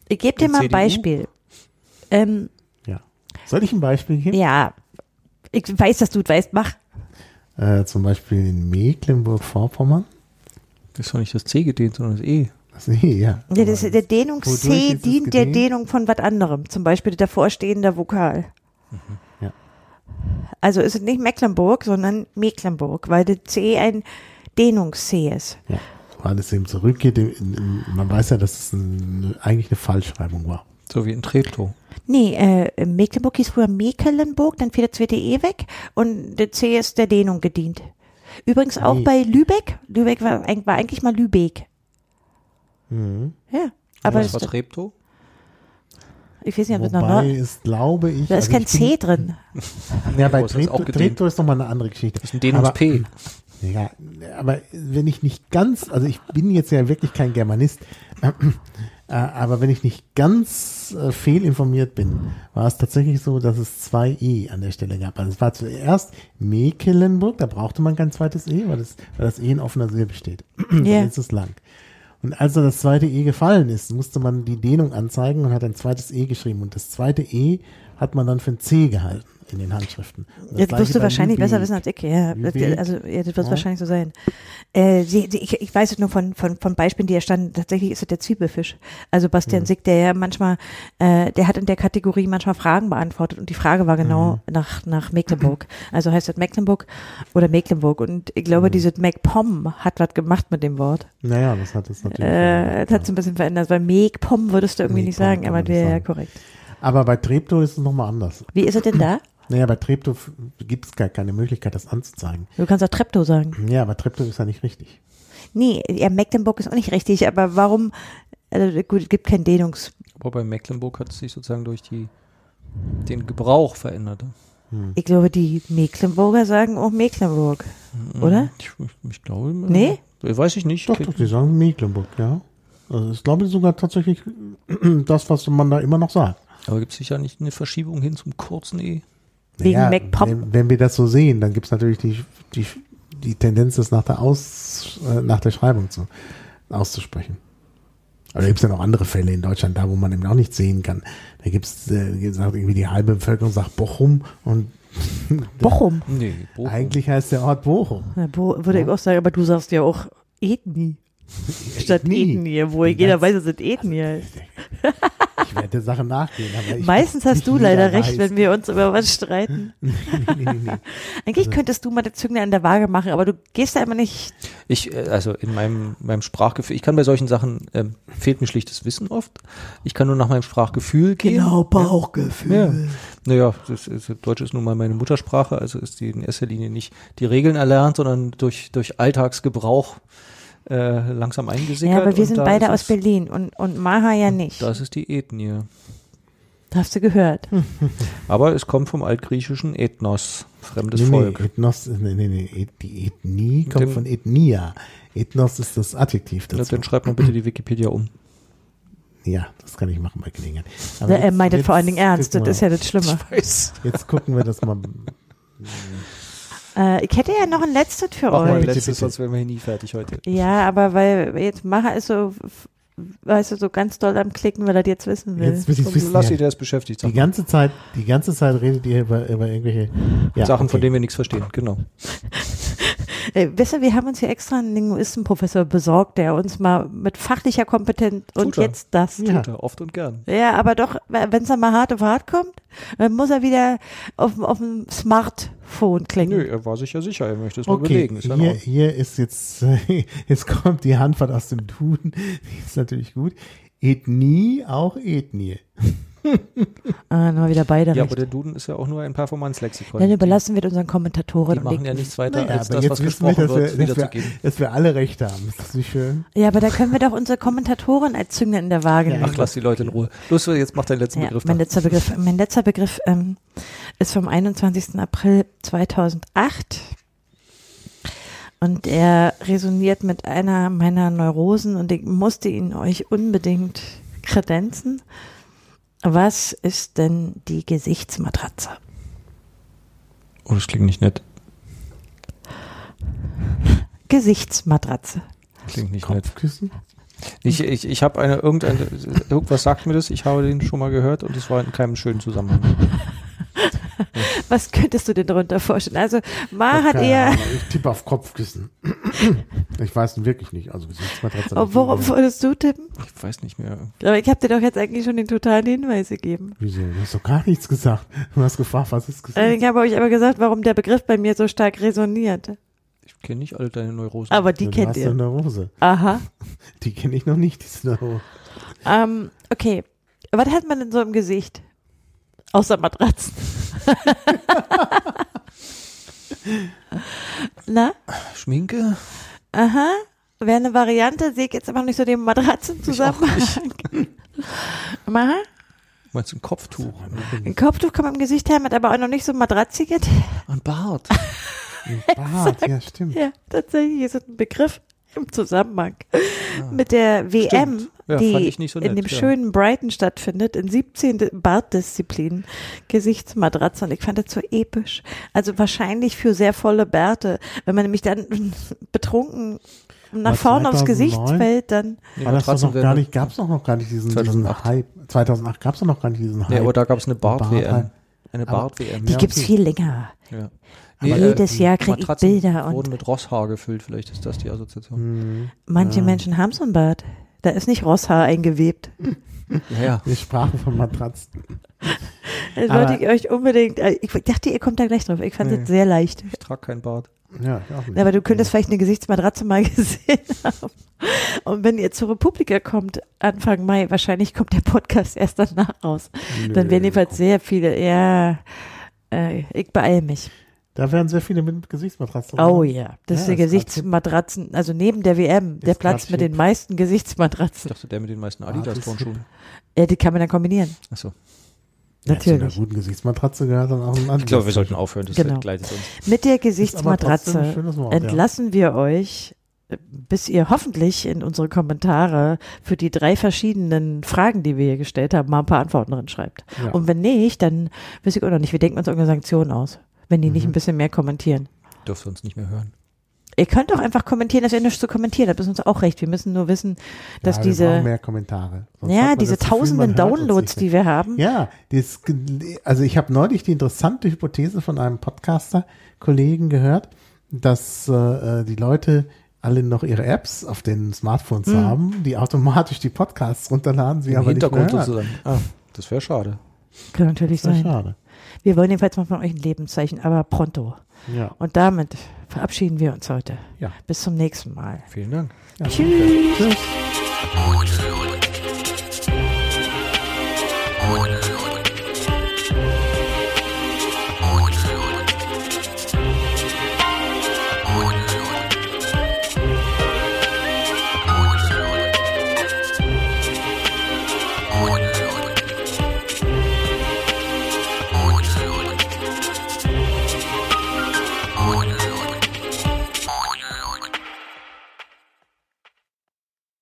Ich gebe dir mal ein CDU? Beispiel. Ähm, ja. Soll ich ein Beispiel geben? ja, ich weiß, dass du es weißt, mach. Äh, zum Beispiel in Mecklenburg-Vorpommern. Das ist doch nicht das C gedehnt, sondern das E. Das, nee, ja. Ja, das, der Dehnungs-C dient der? Dehnung von was anderem, zum Beispiel der davorstehende Vokal. Ja. Also ist es nicht Mecklenburg, sondern Mecklenburg, weil der C ein Dehnungs-C ist. Ja, weil es eben zurückgeht. In, in, man weiß ja, dass es ein, eigentlich eine Falschschreibung war. So wie in Treptow. Nee, äh, Mecklenburg hieß früher Mecklenburg, dann fiel der zweite E weg und der C ist der Dehnung gedient. Übrigens auch Nee. bei Lübeck. Lübeck war, war eigentlich mal Lübeck. Mhm. Ja, aber Was das, war Treptow? ich weiß nicht, ob das noch ist, glaube ich. Da ist also kein ich bin- C drin. Ja, bei Treptow? Treptow ist nochmal eine andere Geschichte. Das ist ein Dehnungs-P. Aber, ja, aber wenn ich nicht ganz, also ich bin jetzt ja wirklich kein Germanist, äh, aber wenn ich nicht ganz äh, fehlinformiert bin, war es tatsächlich so, dass es zwei E an der Stelle gab. Also es war zuerst Mecklenburg, da brauchte man kein zweites E, weil das, weil das E in offener Silbe steht. Dann Ja. ist es lang. Und als dann das zweite E gefallen ist, musste man die Dehnung anzeigen und hat ein zweites E geschrieben. Und das zweite E hat man dann für ein C gehalten in den Handschriften. Das gleiche wirst du wahrscheinlich Lübeck. besser wissen als ich. Ja, also ja, das wird Ja. wahrscheinlich so sein. Äh, sie, sie, ich, ich weiß es nur von, von, von Beispielen, die er standen. Tatsächlich ist es der Zwiebelfisch. Also Bastian Mhm. Sick, der ja manchmal, äh, der hat in der Kategorie manchmal Fragen beantwortet und die Frage war genau Mhm. nach, nach Mecklenburg. Also heißt das Mecklenburg oder Mecklenburg. Und ich Mhm. glaube, dieses MacPom hat was gemacht mit dem Wort. Naja, das hat es natürlich. Äh, das hat es ein bisschen verändert, weil Meckpom würdest du irgendwie nicht sagen, aber wäre ja korrekt. Aber bei Treptow ist es nochmal anders. Wie ist es denn da? Naja, bei Treptow gibt es gar keine Möglichkeit, das anzuzeigen. Du kannst auch Treptow sagen. Ja, aber Treptow ist ja nicht richtig. Nee, ja, Mecklenburg ist auch nicht richtig, aber warum, also gut, es gibt kein Dehnungs, Aber bei Mecklenburg hat es sich sozusagen durch die, den Gebrauch verändert. ich glaube, die Mecklenburger sagen auch Mecklenburg, oder? Ich, ich, ich glaube. äh, Nee? Weiß ich nicht. Doch, doch, die sagen Mecklenburg, ja. Also ich glaube sogar tatsächlich das, was man da immer noch sagt. Aber gibt es sicher nicht eine Verschiebung hin zum kurzen E? Wegen MacPom. Wenn, wenn wir das so sehen, dann gibt es natürlich die, die, die Tendenz, das nach der, Aus, äh, nach der Schreibung zu, auszusprechen. Aber da gibt es ja noch andere Fälle in Deutschland, da wo man eben auch nicht sehen kann. Da gibt es äh, sagt irgendwie die halbe Bevölkerung sagt Bochum und Bochum. Nee, Bochum. eigentlich heißt der Ort Bochum. Ja, Bo würde ich auch sagen, aber du sagst ja auch Ethnie. Statt Ethnie. Ethnie, wo jeder weiß, dass es Ethnie heißt. Ich werde der Sache nachgehen. Aber ich Meistens weiß hast du leider der recht, heißt. wenn wir uns über was streiten. nee, nee, nee, nee. Eigentlich könntest du mal das Zünglein an der Waage machen, aber du gehst da immer nicht. Ich, äh, also in meinem, meinem Sprachgefühl, ich kann bei solchen Sachen, ähm, fehlt mir schlichtes Wissen oft. Ich kann nur nach meinem Sprachgefühl gehen. Genau, Bauchgefühl. Ja. Naja, das ist, Deutsch ist nun mal meine Muttersprache, also ist die in erster Linie nicht die Regeln erlernt, sondern durch, durch Alltagsgebrauch äh, langsam eingesickert. Ja, aber wir sind beide aus Berlin und, und Maha ja nicht. Das ist die Ethnie. Das hast du gehört. Aber es kommt vom altgriechischen Ethnos, fremdes Nee, nee, Volk. Ethnos, nee, nee, nee, die Ethnie kommt dem- von Ethnia. Ethnos ist das Adjektiv Na, dazu. Dann schreibt mal bitte die Wikipedia um. Ja, das kann ich machen bei Gelegenheit. Na, er meint das jetzt vor allen Dingen ernst, das ist ja das Schlimme. Jetzt gucken wir das mal. Äh, ich hätte ja noch ein letztes für Mach mal euch. ein Bitte, letztes, sonst wären wir hier nie fertig heute. Ja, aber weil jetzt Maha ist so, weißt du, so ganz doll am Klicken, weil er das jetzt wissen will. Jetzt will ich wissen. Lass ja, sie, der ist beschäftigt. die mal. ganze Zeit, die ganze Zeit redet ihr über, über irgendwelche ja, Sachen, von okay. denen wir nichts verstehen. Genau. Äh, wisst ihr, wir haben uns hier extra einen Linguistenprofessor besorgt, der uns mal mit fachlicher Kompetenz und Tut er. jetzt das. Ja. Tut er oft und gern. Ja, aber doch, wenn es dann mal hart auf hart kommt, dann muss er wieder auf, auf dem Smartphone klingen. Nö, er war sich ja sicher, er möchte es mal Okay, belegen. Ist hier, hier ist jetzt, jetzt kommt die Handwort aus dem Duden, die ist natürlich gut. Ethnie, auch Ethnie. Ah, dann wieder beide Ja, recht. aber der Duden ist ja auch nur ein Performance-Lexikon. Dann überlassen wir unseren Kommentatoren. Die machen ja nichts weiter, Naja, als das, was wissen wir, gesprochen dass wir, wird, dass, wir, wiederzugeben. dass wir alle recht haben. Ist das nicht schön? ja, aber da können wir doch unsere Kommentatoren als Zünglein in der Waage Ja, nehmen. Ach, lass die Leute in Ruhe. Los, jetzt mach deinen letzten Ja, Begriff. mein letzter Begriff, mein letzter Begriff ähm, ist vom 21. April 2008 und er resoniert mit einer meiner Neurosen und ich musste ihn euch unbedingt kredenzen. Was ist denn die Gesichtsmatratze? Oh, das klingt nicht nett. Gesichtsmatratze. Klingt nicht nett. Kopfkissen? Ich, ich, ich habe eine, irgendeine, irgendwas sagt mir das, ich habe den schon mal gehört und es war in keinem schönen Zusammenhang. Was könntest du dir darunter vorstellen? Also, Ma hat eher, Ahnung, Ich tippe auf Kopfkissen. ich weiß wirklich nicht. Also oh, worauf würdest du tippen? Ich weiß nicht mehr. Aber ich habe dir doch jetzt eigentlich schon den totalen Hinweis gegeben. Wieso? Du hast doch gar nichts gesagt. Du hast gefragt, was ist Äh, gesagt? Ich habe euch aber gesagt, warum der Begriff bei mir so stark resoniert. Ich kenne nicht alle deine Neurosen. Aber die du kennt hast ihr. eine Rose. Aha. Die kenne ich noch nicht, diese Neurose. Ähm, okay. Was hat man denn so im Gesicht? Außer Matratzen. Na? Schminke? Aha. Wäre eine Variante, sehe ich jetzt aber nicht so den Matratzenzusammenhang. Aha. Meinst du ein Kopftuch? Ein Kopftuch kann man im Gesicht haben, hat aber auch noch nicht so matratziges. Ein Bart. Ein Bart, ja, stimmt. Ja, tatsächlich ist es ein Begriff im Zusammenhang mit der WM. Ja, die ich nicht so in nett, dem ja. schönen Brighton stattfindet, in 17 Di- Bartdisziplinen, Gesichtsmatratze und ich fand das so episch. Also wahrscheinlich für sehr volle Bärte. Wenn man nämlich dann betrunken nach War vorne aufs 2009? Gesicht fällt, dann Nee, War das doch Matratzen noch gar nicht, gab es doch noch gar nicht diesen, diesen 2008. Hype. 2008 gab es doch noch gar nicht diesen Hype. Nee, aber da gab es eine Bart-WM. Bart- Eine Bart-WM. die Ja, gibt's okay. viel länger. Ja. Jedes Jahr krieg ich Bilder und- wurden mit Rosshaar gefüllt, vielleicht ist das die Assoziation. Hm. Manche Ja. Menschen haben so ein Bart. Da ist nicht Rosshaar eingewebt. Ja, ja. Wir sprachen von Matratzen. Das Aber- wollte ich euch unbedingt, äh, ich dachte, ihr kommt da gleich drauf. Ich fand Nee. das sehr leicht. Ich trage keinen Bart. Ja, ich auch nicht. Aber du könntest vielleicht eine Gesichtsmatratze mal gesehen haben. Und wenn ihr zur Republika kommt, Anfang Mai, wahrscheinlich kommt der Podcast erst danach raus. Dann werden jedenfalls sehr viele, ja, äh, ich beeile mich. Da werden sehr viele mit Gesichtsmatratzen. Oh ja, das Ja, ist der grad Gesichtsmatratzen, also neben der WM, der Platz mit den meisten Ich Gesichtsmatratzen. dachte, der mit den meisten Ah, Adidas-Turnschuhen. Ja, die kann man dann kombinieren. Achso. Ja, zu einer Natürlich. guten Gesichtsmatratze gehört dann auch ein Ich glaube, wir sollten aufhören, das Genau. entgleitet uns. Mit der Gesichtsmatratze Wort, ja. entlassen wir euch, bis ihr hoffentlich in unsere Kommentare für die drei verschiedenen Fragen, die wir hier gestellt haben, mal ein paar Antworten drin schreibt. Ja. Und wenn nicht, dann weiß ich auch noch nicht. Wir denken uns irgendeine Sanktion aus, wenn die nicht Mhm. ein bisschen mehr kommentieren. Dürfte uns nicht mehr hören. Ihr könnt auch einfach kommentieren, dass ihr nichts zu kommentieren habt. Das ist uns auch recht. Wir müssen nur wissen, dass ja, wir diese, mehr Kommentare. Sonst ja, diese das Gefühl, tausenden Downloads, nicht die wir haben. Ja, das, also ich habe neulich die interessante Hypothese von einem Podcaster-Kollegen gehört, dass äh, die Leute alle noch ihre Apps auf den Smartphones Mhm. haben, die automatisch die Podcasts runterladen, sie Im aber nicht mehr Hintergrund hören. sozusagen. Ah, das wäre schade. Kann natürlich Das sein. schade. Wir wollen jedenfalls mal von euch ein Lebenszeichen, aber pronto. Ja. Und damit verabschieden wir uns heute. Ja. Bis zum nächsten Mal. Vielen Dank. ja. Tschüss. Tschüss.